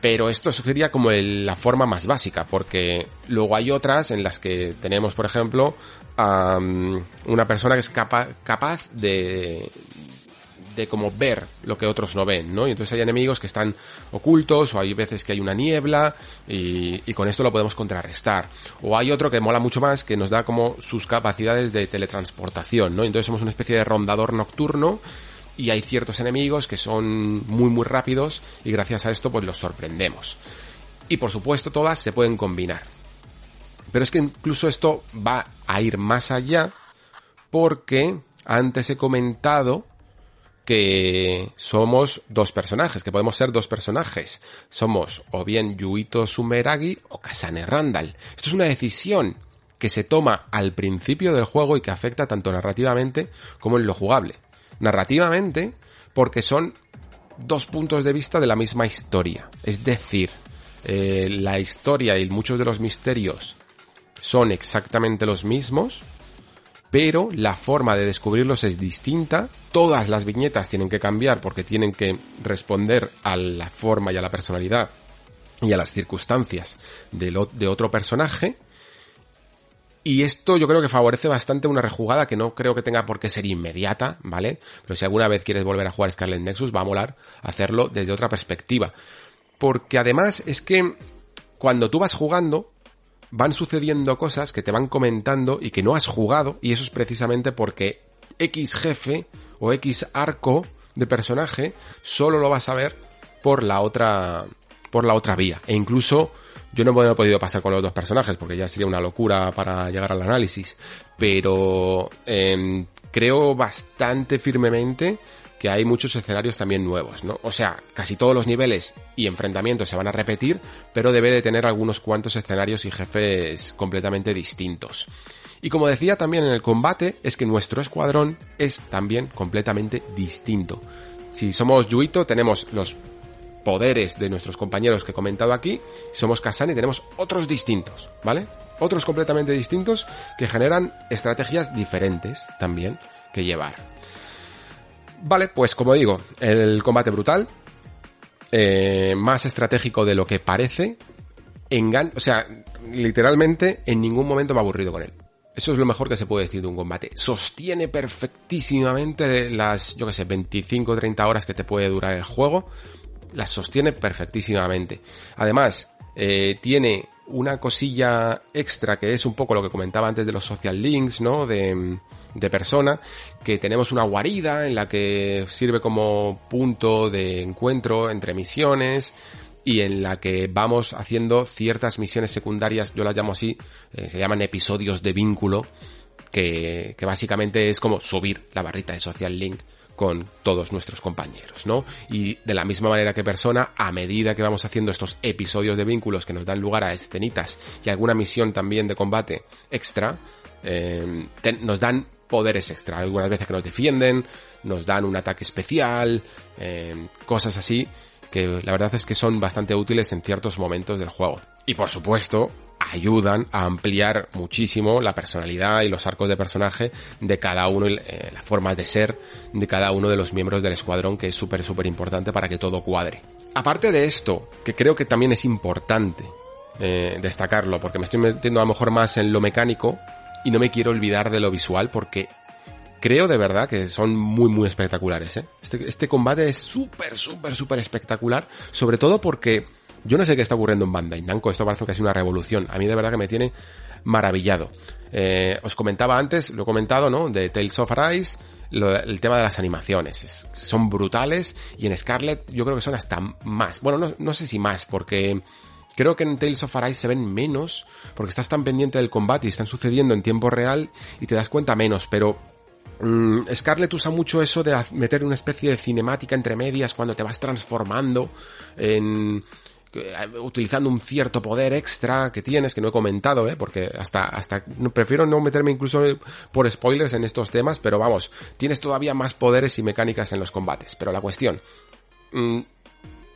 Pero esto sería como la forma más básica, porque luego hay otras en las que tenemos, por ejemplo, a una persona que es capaz de, de como ver lo que otros no ven, ¿no? Y entonces hay enemigos que están ocultos, o hay veces que hay una niebla, y, y con esto lo podemos contrarrestar. O hay otro que mola mucho más, que nos da como sus capacidades de teletransportación, ¿no? Entonces somos una especie de rondador nocturno, y hay ciertos enemigos que son muy muy rápidos, y gracias a esto pues los sorprendemos. Y por supuesto todas se pueden combinar. Pero es que incluso esto va a ir más allá, porque antes he comentado que somos dos personajes, que podemos ser dos personajes. Somos o bien Yuito Sumeragi o Kasane Randall. Esto es una decisión que se toma al principio del juego y que afecta tanto narrativamente como en lo jugable. Narrativamente, porque son dos puntos de vista de la misma historia. Es decir, eh, la historia y muchos de los misterios son exactamente los mismos, pero la forma de descubrirlos es distinta. Todas las viñetas tienen que cambiar porque tienen que responder a la forma y a la personalidad y a las circunstancias de, otro personaje. Y esto yo creo que favorece bastante una rejugada que no creo que tenga por qué ser inmediata, ¿vale? Pero si alguna vez quieres volver a jugar Scarlet Nexus, va a molar hacerlo desde otra perspectiva. Porque además es que cuando tú vas jugando, van sucediendo cosas que te van comentando y que no has jugado y eso es precisamente porque X jefe o X arco de personaje solo lo vas a ver por la otra por la otra vía. E incluso yo no he podido pasar con los dos personajes porque ya sería una locura para llegar al análisis. Pero em, creo bastante firmemente que hay muchos escenarios también nuevos, ¿no? O sea, casi todos los niveles y enfrentamientos se van a repetir, pero debe de tener algunos cuantos escenarios y jefes completamente distintos. Y como decía también en el combate, es que nuestro escuadrón es también completamente distinto. Si somos Yuito, tenemos los poderes de nuestros compañeros que he comentado aquí, somos Kasani tenemos otros distintos, ¿vale? Otros completamente distintos que generan estrategias diferentes también que llevar. Vale, pues como digo, el combate brutal, eh, más estratégico de lo que parece, engan o sea, literalmente en ningún momento me ha aburrido con él. Eso es lo mejor que se puede decir de un combate. Sostiene perfectísimamente las, yo que sé, 25 o 30 horas que te puede durar el juego. Las sostiene perfectísimamente. Además, eh, tiene una cosilla extra que es un poco lo que comentaba antes de los social links, ¿no? De, de persona, que tenemos una guarida en la que sirve como punto de encuentro entre misiones y en la que vamos haciendo ciertas misiones secundarias, yo las llamo así, eh, se llaman episodios de vínculo, que, que básicamente es como subir la barrita de social link con todos nuestros compañeros, ¿no? Y de la misma manera que persona, a medida que vamos haciendo estos episodios de vínculos que nos dan lugar a escenitas y alguna misión también de combate extra, eh, nos dan poderes extra. Algunas veces que nos defienden, nos dan un ataque especial, eh, cosas así, que la verdad es que son bastante útiles en ciertos momentos del juego. Y por supuesto, ayudan a ampliar muchísimo la personalidad y los arcos de personaje de cada uno, eh, las formas de ser de cada uno de los miembros del escuadrón, que es súper, súper importante para que todo cuadre. Aparte de esto, que creo que también es importante eh, destacarlo, porque me estoy metiendo a lo mejor más en lo mecánico y no me quiero olvidar de lo visual, porque creo de verdad que son muy, muy espectaculares. ¿eh? Este, este combate es súper, súper, súper espectacular, sobre todo porque yo no sé qué está ocurriendo en Bandai Namco, esto parece que ha sido una revolución. A mí de verdad que me tiene maravillado. Eh, os comentaba antes, lo he comentado, ¿no? De Tales of Arise, el tema de las animaciones. son brutales y en Scarlet yo creo que son hasta más. Bueno, no, no sé si más, porque creo que en Tales of Arise se ven menos, porque estás tan pendiente del combate y están sucediendo en tiempo real y te das cuenta menos, pero mm, Scarlet usa mucho eso de meter una especie de cinemática entre medias cuando te vas transformando en utilizando un cierto poder extra que tienes, que no he comentado, ¿eh? porque hasta, hasta, prefiero no meterme incluso por spoilers en estos temas, pero vamos, tienes todavía más poderes y mecánicas en los combates. Pero la cuestión, mm,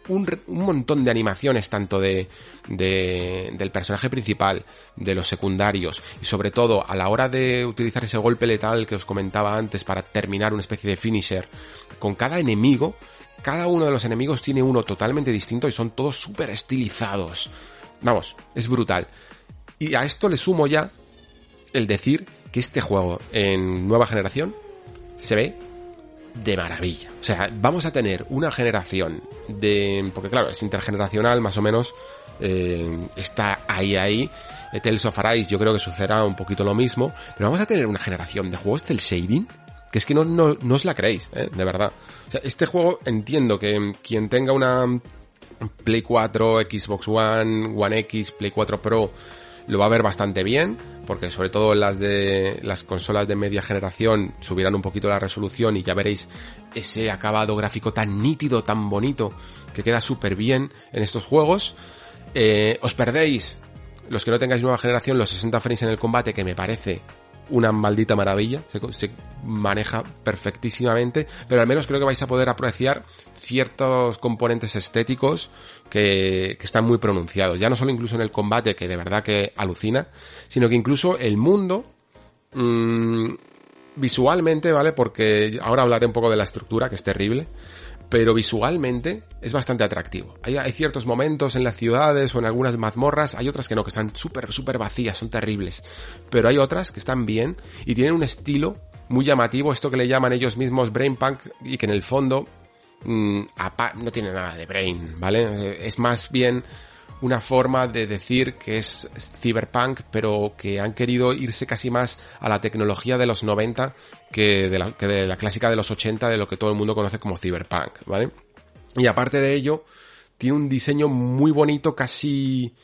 un, un, montón de animaciones, tanto de, de, del personaje principal, de los secundarios, y sobre todo a la hora de utilizar ese golpe letal que os comentaba antes para terminar una especie de finisher, con cada enemigo, cada uno de los enemigos tiene uno totalmente distinto y son todos súper estilizados. Vamos, es brutal. Y a esto le sumo ya el decir que este juego en nueva generación se ve de maravilla. O sea, vamos a tener una generación de... Porque claro, es intergeneracional más o menos. Eh, está ahí, ahí. Tales of Arise yo creo que sucederá un poquito lo mismo. Pero vamos a tener una generación de juegos del shading que es que no, no, no os la creéis, ¿eh? de verdad. Este juego entiendo que quien tenga una Play 4, Xbox One, One X, Play 4 Pro, lo va a ver bastante bien, porque sobre todo las de las consolas de media generación subirán un poquito la resolución y ya veréis ese acabado gráfico tan nítido, tan bonito, que queda súper bien en estos juegos. Eh, os perdéis, los que no tengáis nueva generación, los 60 frames en el combate, que me parece una maldita maravilla, se, maneja perfectísimamente, pero al menos creo que vais a poder apreciar ciertos componentes estéticos que, que, están muy pronunciados, ya no solo incluso en el combate, que de verdad que alucina, sino que incluso el mundo, mmm, visualmente, ¿vale? Porque ahora hablaré un poco de la estructura, que es terrible, pero visualmente es bastante atractivo. Hay, hay, ciertos momentos en las ciudades o en algunas mazmorras, hay otras que no, que están súper, súper vacías, son terribles, pero hay otras que están bien y tienen un estilo muy llamativo, esto que le llaman ellos mismos brain punk y que en el fondo mmm, no tiene nada de brain, ¿vale? Es más bien una forma de decir que es cyberpunk, pero que han querido irse casi más a la tecnología de los 90 que de la, clásica de los 80 de lo que todo el mundo conoce como cyberpunk, ¿vale? Y aparte de ello, tiene un diseño muy bonito, casi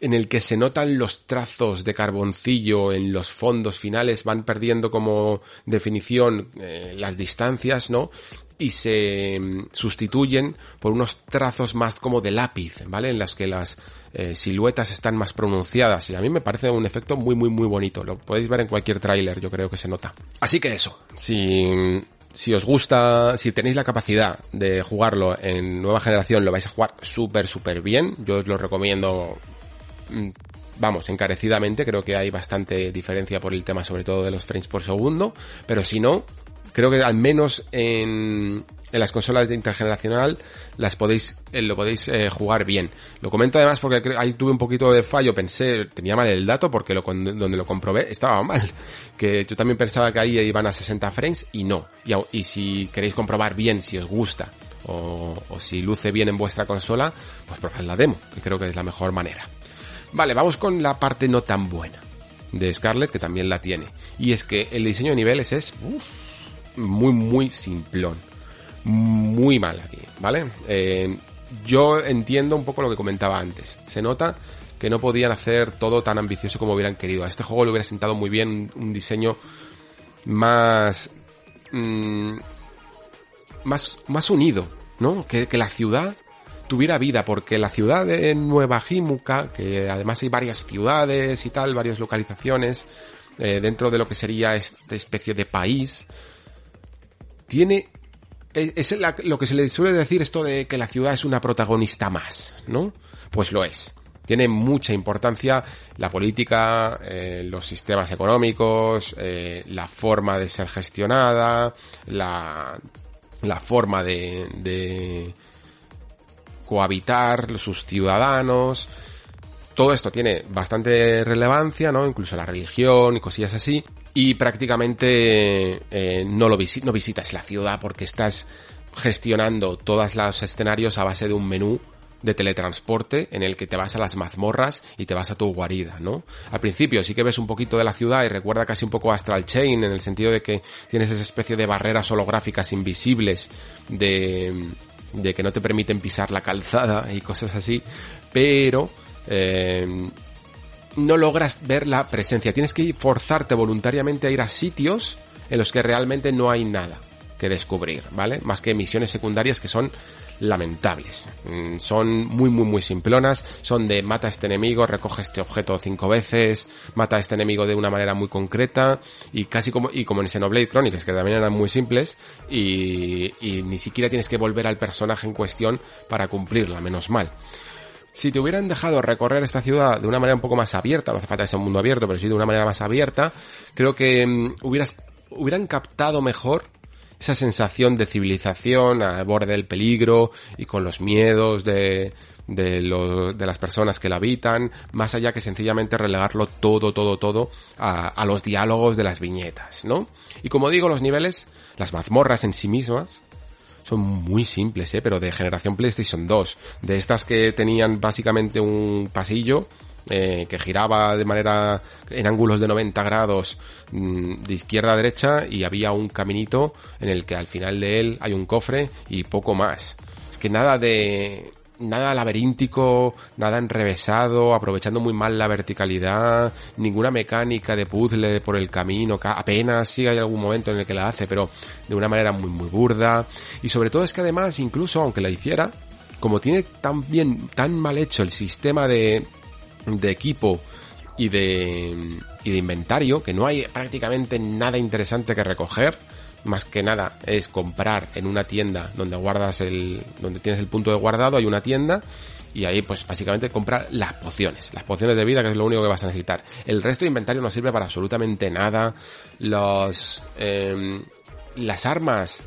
en el que se notan los trazos de carboncillo en los fondos finales, van perdiendo como definición eh, las distancias, ¿no? Y se mm, sustituyen por unos trazos más como de lápiz, ¿vale? En las que las eh, siluetas están más pronunciadas y a mí me parece un efecto muy muy muy bonito. Lo podéis ver en cualquier tráiler, yo creo que se nota. Así que eso, si si os gusta, si tenéis la capacidad de jugarlo en nueva generación, lo vais a jugar súper, súper bien. Yo os lo recomiendo Mm, vamos, encarecidamente, creo que hay bastante diferencia por el tema sobre todo de los frames por segundo, pero si no, creo que al menos en, en las consolas de intergeneracional las podéis, eh, lo podéis eh, jugar bien. Lo comento además porque ahí tuve un poquito de fallo, pensé, tenía mal el dato porque donde lo comprobé estaba mal. *laughs* Que yo también pensaba que ahí iban a 60 frames y no. Y, si queréis comprobar bien si os gusta o, si luce bien en vuestra consola, pues probad la demo, que creo que es la mejor manera. Vale, vamos con la parte no tan buena de Scarlett, que también la tiene. Y es que el diseño de niveles es muy, muy simplón. Muy mal aquí, ¿vale? Eh, yo entiendo un poco lo que comentaba antes. Se nota que no podían hacer todo tan ambicioso como hubieran querido. A este juego le hubiera sentado muy bien un, diseño más... Mm, más, más unido, ¿no? Que, que la ciudad tuviera vida, porque la ciudad de Nueva Jimuca, que además hay varias ciudades y tal, varias localizaciones, eh, dentro de lo que sería esta especie de país, tiene es lo que se le suele decir esto de que la ciudad es una protagonista más, ¿no? Pues lo es. Tiene mucha importancia la política, eh, los sistemas económicos, eh, la forma de ser gestionada, la, la forma de, de, cohabitar sus ciudadanos. Todo esto tiene bastante relevancia, ¿no? Incluso la religión y cosillas así. Y prácticamente eh, no lo no visitas la ciudad porque estás gestionando todos los escenarios a base de un menú de teletransporte en el que te vas a las mazmorras y te vas a tu guarida, ¿no? Al principio sí que ves un poquito de la ciudad y recuerda casi un poco Astral Chain en el sentido de que tienes esa especie de barreras holográficas invisibles de de que no te permiten pisar la calzada y cosas así, pero eh, no logras ver la presencia. Tienes que forzarte voluntariamente a ir a sitios en los que realmente no hay nada que descubrir, ¿vale? Más que misiones secundarias que son lamentables. Mm, son muy, muy, muy simplonas. Son de mata a este enemigo, recoge este objeto cinco veces, mata a este enemigo de una manera muy concreta y casi como, y como en Xenoblade Chronicles, que también eran muy simples y, y ni siquiera tienes que volver al personaje en cuestión para cumplirla, menos mal. Si te hubieran dejado recorrer esta ciudad de una manera un poco más abierta, no hace falta que un mundo abierto, pero sí de una manera más abierta, creo que mm, hubieras, hubieran captado mejor esa sensación de civilización al borde del peligro y con los miedos de, de, de las personas que la habitan, más allá que sencillamente relegarlo todo, todo, todo a, a los diálogos de las viñetas, ¿no? Y como digo, los niveles, las mazmorras en sí mismas, son muy simples, ¿eh? pero de generación PlayStation 2. De estas que tenían básicamente un pasillo eh, que giraba de manera en ángulos de 90 grados mm, de izquierda a derecha y había un caminito en el que al final de él hay un cofre y poco más. Es que nada de nada laberíntico, nada enrevesado, aprovechando muy mal la verticalidad, ninguna mecánica de puzzle por el camino, apenas sí hay algún momento en el que la hace, pero de una manera muy muy burda. Y sobre todo es que además, incluso aunque la hiciera, como tiene tan bien, tan mal hecho el sistema de, de equipo y de, y de inventario, que no hay prácticamente nada interesante que recoger, más que nada es comprar en una tienda donde guardas el, donde tienes el punto de guardado, hay una tienda, y ahí pues básicamente comprar las pociones, las pociones de vida que es lo único que vas a necesitar. El resto de inventario no sirve para absolutamente nada. Los, eh, las armas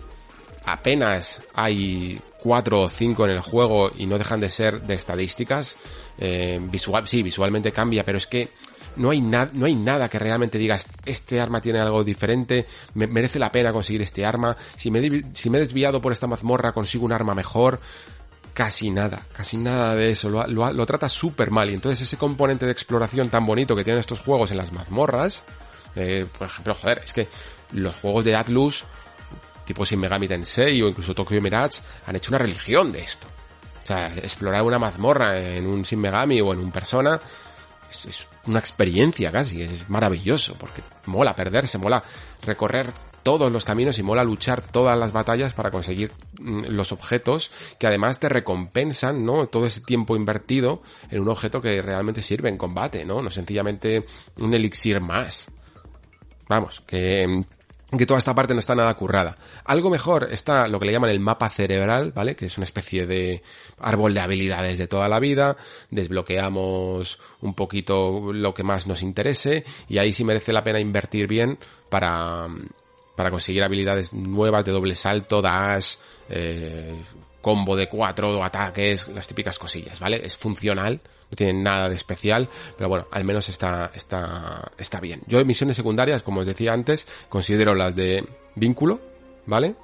apenas hay cuatro o cinco en el juego y no dejan de ser de estadísticas. Eh, visual, sí, visualmente cambia, pero es que no hay, nada no hay nada que realmente digas, este arma tiene algo diferente, me merece la pena conseguir este arma, si me, si me he desviado por esta mazmorra consigo un arma mejor, casi nada, casi nada de eso, lo, lo, trata súper mal y entonces ese componente de exploración tan bonito que tienen estos juegos en las mazmorras, eh, por ejemplo, joder, es que los juegos de Atlus tipo Shin Megami Tensei o incluso Tokyo Mirage, han hecho una religión de esto. O sea, explorar una mazmorra en un Shin Megami o en un Persona es una experiencia casi, es maravilloso, porque mola perderse, mola recorrer todos los caminos y mola luchar todas las batallas para conseguir mm, los objetos que además te recompensan, ¿no? Todo ese tiempo invertido en un objeto que realmente sirve en combate, ¿no? No sencillamente un elixir más. Vamos, que que toda esta parte no está nada currada. Algo mejor está lo que le llaman el mapa cerebral, ¿vale? Que es una especie de árbol de habilidades de toda la vida, desbloqueamos un poquito lo que más nos interese y ahí sí merece la pena invertir bien para, para conseguir habilidades nuevas de doble salto, dash, eh, combo de cuatro ataques, las típicas cosillas, ¿vale? Es funcional, no tiene nada de especial, pero bueno, al menos está, está, está bien. Yo misiones secundarias, como os decía antes, considero las de vínculo, ¿vale?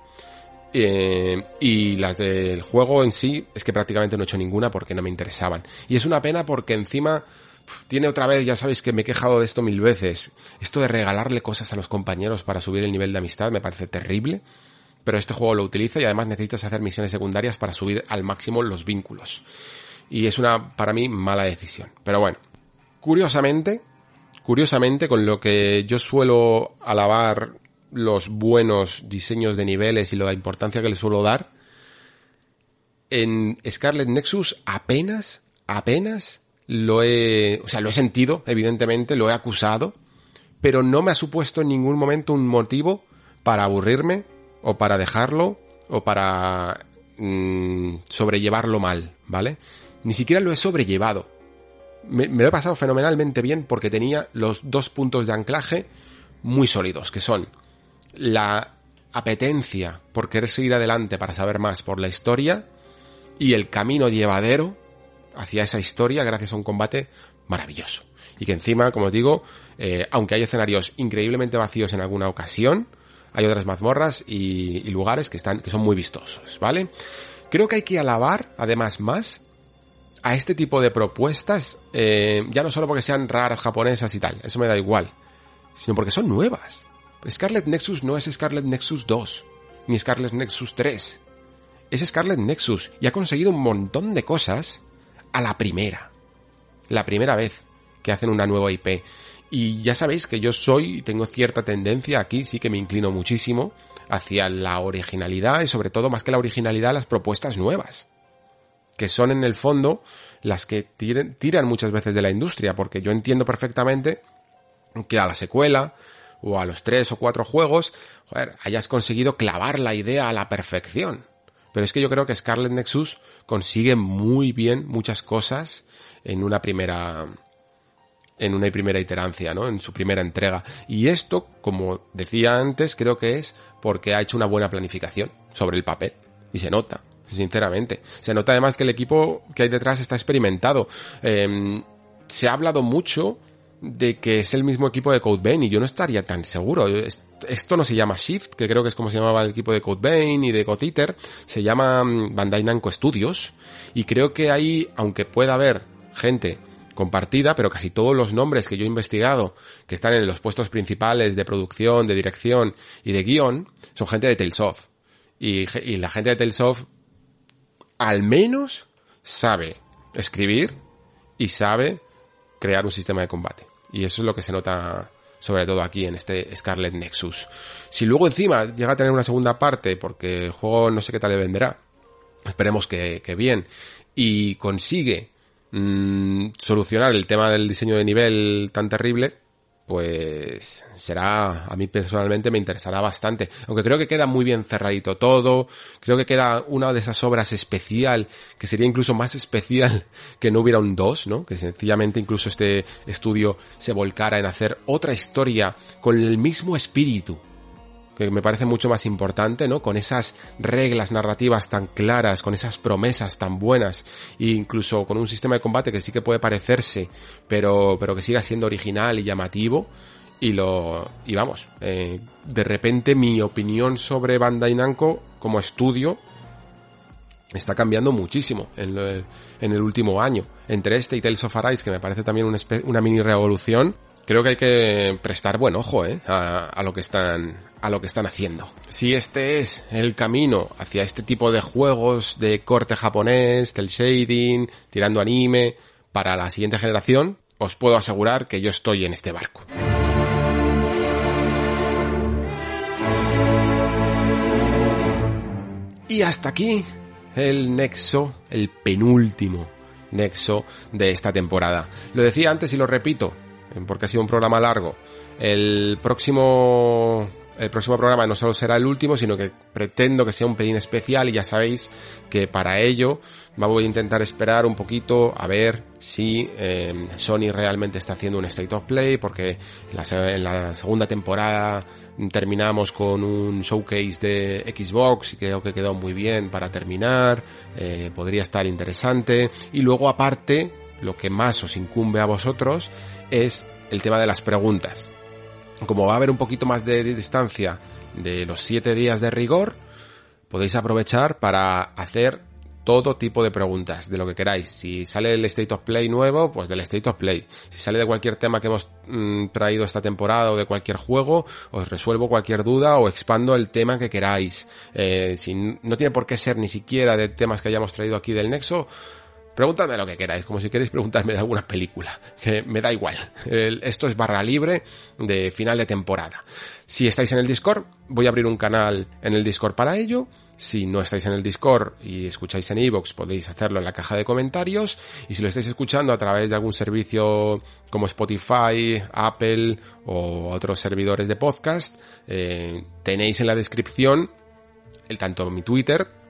Eh, y las del juego en sí es que prácticamente no he hecho ninguna porque no me interesaban. Y es una pena porque encima tiene otra vez, ya sabéis que me he quejado de esto mil veces, esto de regalarle cosas a los compañeros para subir el nivel de amistad me parece terrible pero este juego lo utiliza y además necesitas hacer misiones secundarias para subir al máximo los vínculos. Y es una, para mí, mala decisión. Pero bueno, curiosamente, curiosamente, con lo que yo suelo alabar los buenos diseños de niveles y la importancia que le suelo dar, en Scarlet Nexus apenas, apenas lo he, o sea, lo he sentido, evidentemente, lo he acusado, pero no me ha supuesto en ningún momento un motivo para aburrirme o para dejarlo o para mm, sobrellevarlo mal, ¿vale? Ni siquiera lo he sobrellevado. Me, lo he pasado fenomenalmente bien porque tenía los dos puntos de anclaje muy sólidos, que son la apetencia por querer seguir adelante para saber más por la historia y el camino llevadero hacia esa historia gracias a un combate maravilloso. Y que encima, como digo, eh, aunque hay escenarios increíblemente vacíos en alguna ocasión, hay otras mazmorras y, y, lugares que están, que son muy vistosos, ¿vale? Creo que hay que alabar, además, más a este tipo de propuestas, eh, ya no solo porque sean raras, japonesas y tal, eso me da igual, sino porque son nuevas. Scarlet Nexus no es Scarlet Nexus 2, ni Scarlet Nexus 3. Es Scarlet Nexus y ha conseguido un montón de cosas a la primera. La primera vez que hacen una nueva IP. Y ya sabéis que yo soy, tengo cierta tendencia aquí, sí que me inclino muchísimo hacia la originalidad y sobre todo más que la originalidad las propuestas nuevas. Que son en el fondo las que tiran, muchas veces de la industria, porque yo entiendo perfectamente que a la secuela o a los tres o cuatro juegos, hayas conseguido clavar la idea a la perfección. Pero es que yo creo que Scarlet Nexus consigue muy bien muchas cosas en una primera, en una primera iterancia, ¿no? En su primera entrega. Y esto, como decía antes, creo que es porque ha hecho una buena planificación sobre el papel. Y se nota, sinceramente. Se nota además que el equipo que hay detrás está experimentado. Eh, se ha hablado mucho de que es el mismo equipo de Code Vein y yo no estaría tan seguro. Esto no se llama Shift, que creo que es como se llamaba el equipo de Code Vein y de Code se llama mm, Bandai Namco Studios y creo que ahí, aunque pueda haber gente compartida, pero casi todos los nombres que yo he investigado que están en los puestos principales de producción, de dirección y de guion, son gente de Tales of. Y, y la gente de Tales of al menos sabe escribir y sabe crear un sistema de combate. Y eso es lo que se nota sobre todo aquí en este Scarlet Nexus. Si luego encima llega a tener una segunda parte, porque el juego no sé qué tal le venderá, esperemos que, que bien, y consigue mmm, solucionar el tema del diseño de nivel tan terrible, pues será, a mí personalmente me interesará bastante. Aunque creo que queda muy bien cerradito todo, creo que queda una de esas obras especial, que sería incluso más especial *laughs* que no hubiera un 2, ¿no? Que sencillamente incluso este estudio se volcara en hacer otra historia con el mismo espíritu que me parece mucho más importante, ¿no? Con esas reglas narrativas tan claras, con esas promesas tan buenas, e incluso con un sistema de combate que sí que puede parecerse, pero, pero que siga siendo original y llamativo. Y lo, y vamos, eh, de repente mi opinión sobre Bandai Namco como estudio está cambiando muchísimo en, en el último año. Entre este y Tales of Arise, que me parece también una, una mini revolución, creo que hay que prestar buen ojo ¿eh? a, a, lo que están a lo que están haciendo. Si este es el camino hacia este tipo de juegos de corte japonés, del shading, tirando anime, para la siguiente generación, os puedo asegurar que yo estoy en este barco. Y hasta aquí el nexo, el penúltimo nexo de esta temporada. Lo decía antes y lo repito, porque ha sido un programa largo. El próximo el próximo programa no solo será el último, sino que pretendo que sea un pelín especial y ya sabéis que para ello vamos a intentar esperar un poquito a ver si eh, Sony realmente está haciendo un State of Play, porque en la, segunda temporada terminamos con un showcase de Xbox y creo que quedó muy bien para terminar, eh, podría estar interesante. Y luego aparte, lo que más os incumbe a vosotros es el tema de las preguntas como va a haber un poquito más de, distancia de los 7 días de rigor, podéis aprovechar para hacer todo tipo de preguntas, de lo que queráis. Si sale el State of Play nuevo, pues del State of Play. Si sale de cualquier tema que hemos mm, traído esta temporada o de cualquier juego, os resuelvo cualquier duda o expando el tema que queráis. Eh, si no tiene por qué ser ni siquiera de temas que hayamos traído aquí del Nexo, Preguntadme lo que queráis, como si queréis preguntarme de alguna película, que me da igual. esto es barra libre de final de temporada. Si estáis en el Discord, voy a abrir un canal en el Discord para ello. Si no estáis en el Discord y escucháis en iVoox, podéis hacerlo en la caja de comentarios. Y si lo estáis escuchando a través de algún servicio como Spotify, Apple o otros servidores de podcast, eh, tenéis en la descripción el tanto mi Twitter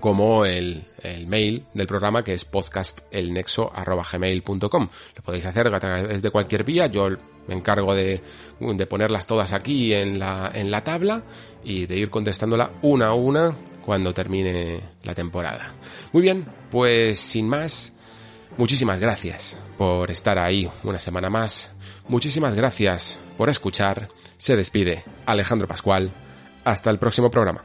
como el, el, mail del programa que es podcastelnexo.gmail.com. Lo podéis hacer a través de cualquier vía, yo me encargo de, de ponerlas todas aquí en la, en la tabla y de ir contestándola una a una cuando termine la temporada. Muy bien, pues sin más, muchísimas gracias por estar ahí una semana más. Muchísimas gracias por escuchar. Se despide Alejandro Pascual. Hasta el próximo programa.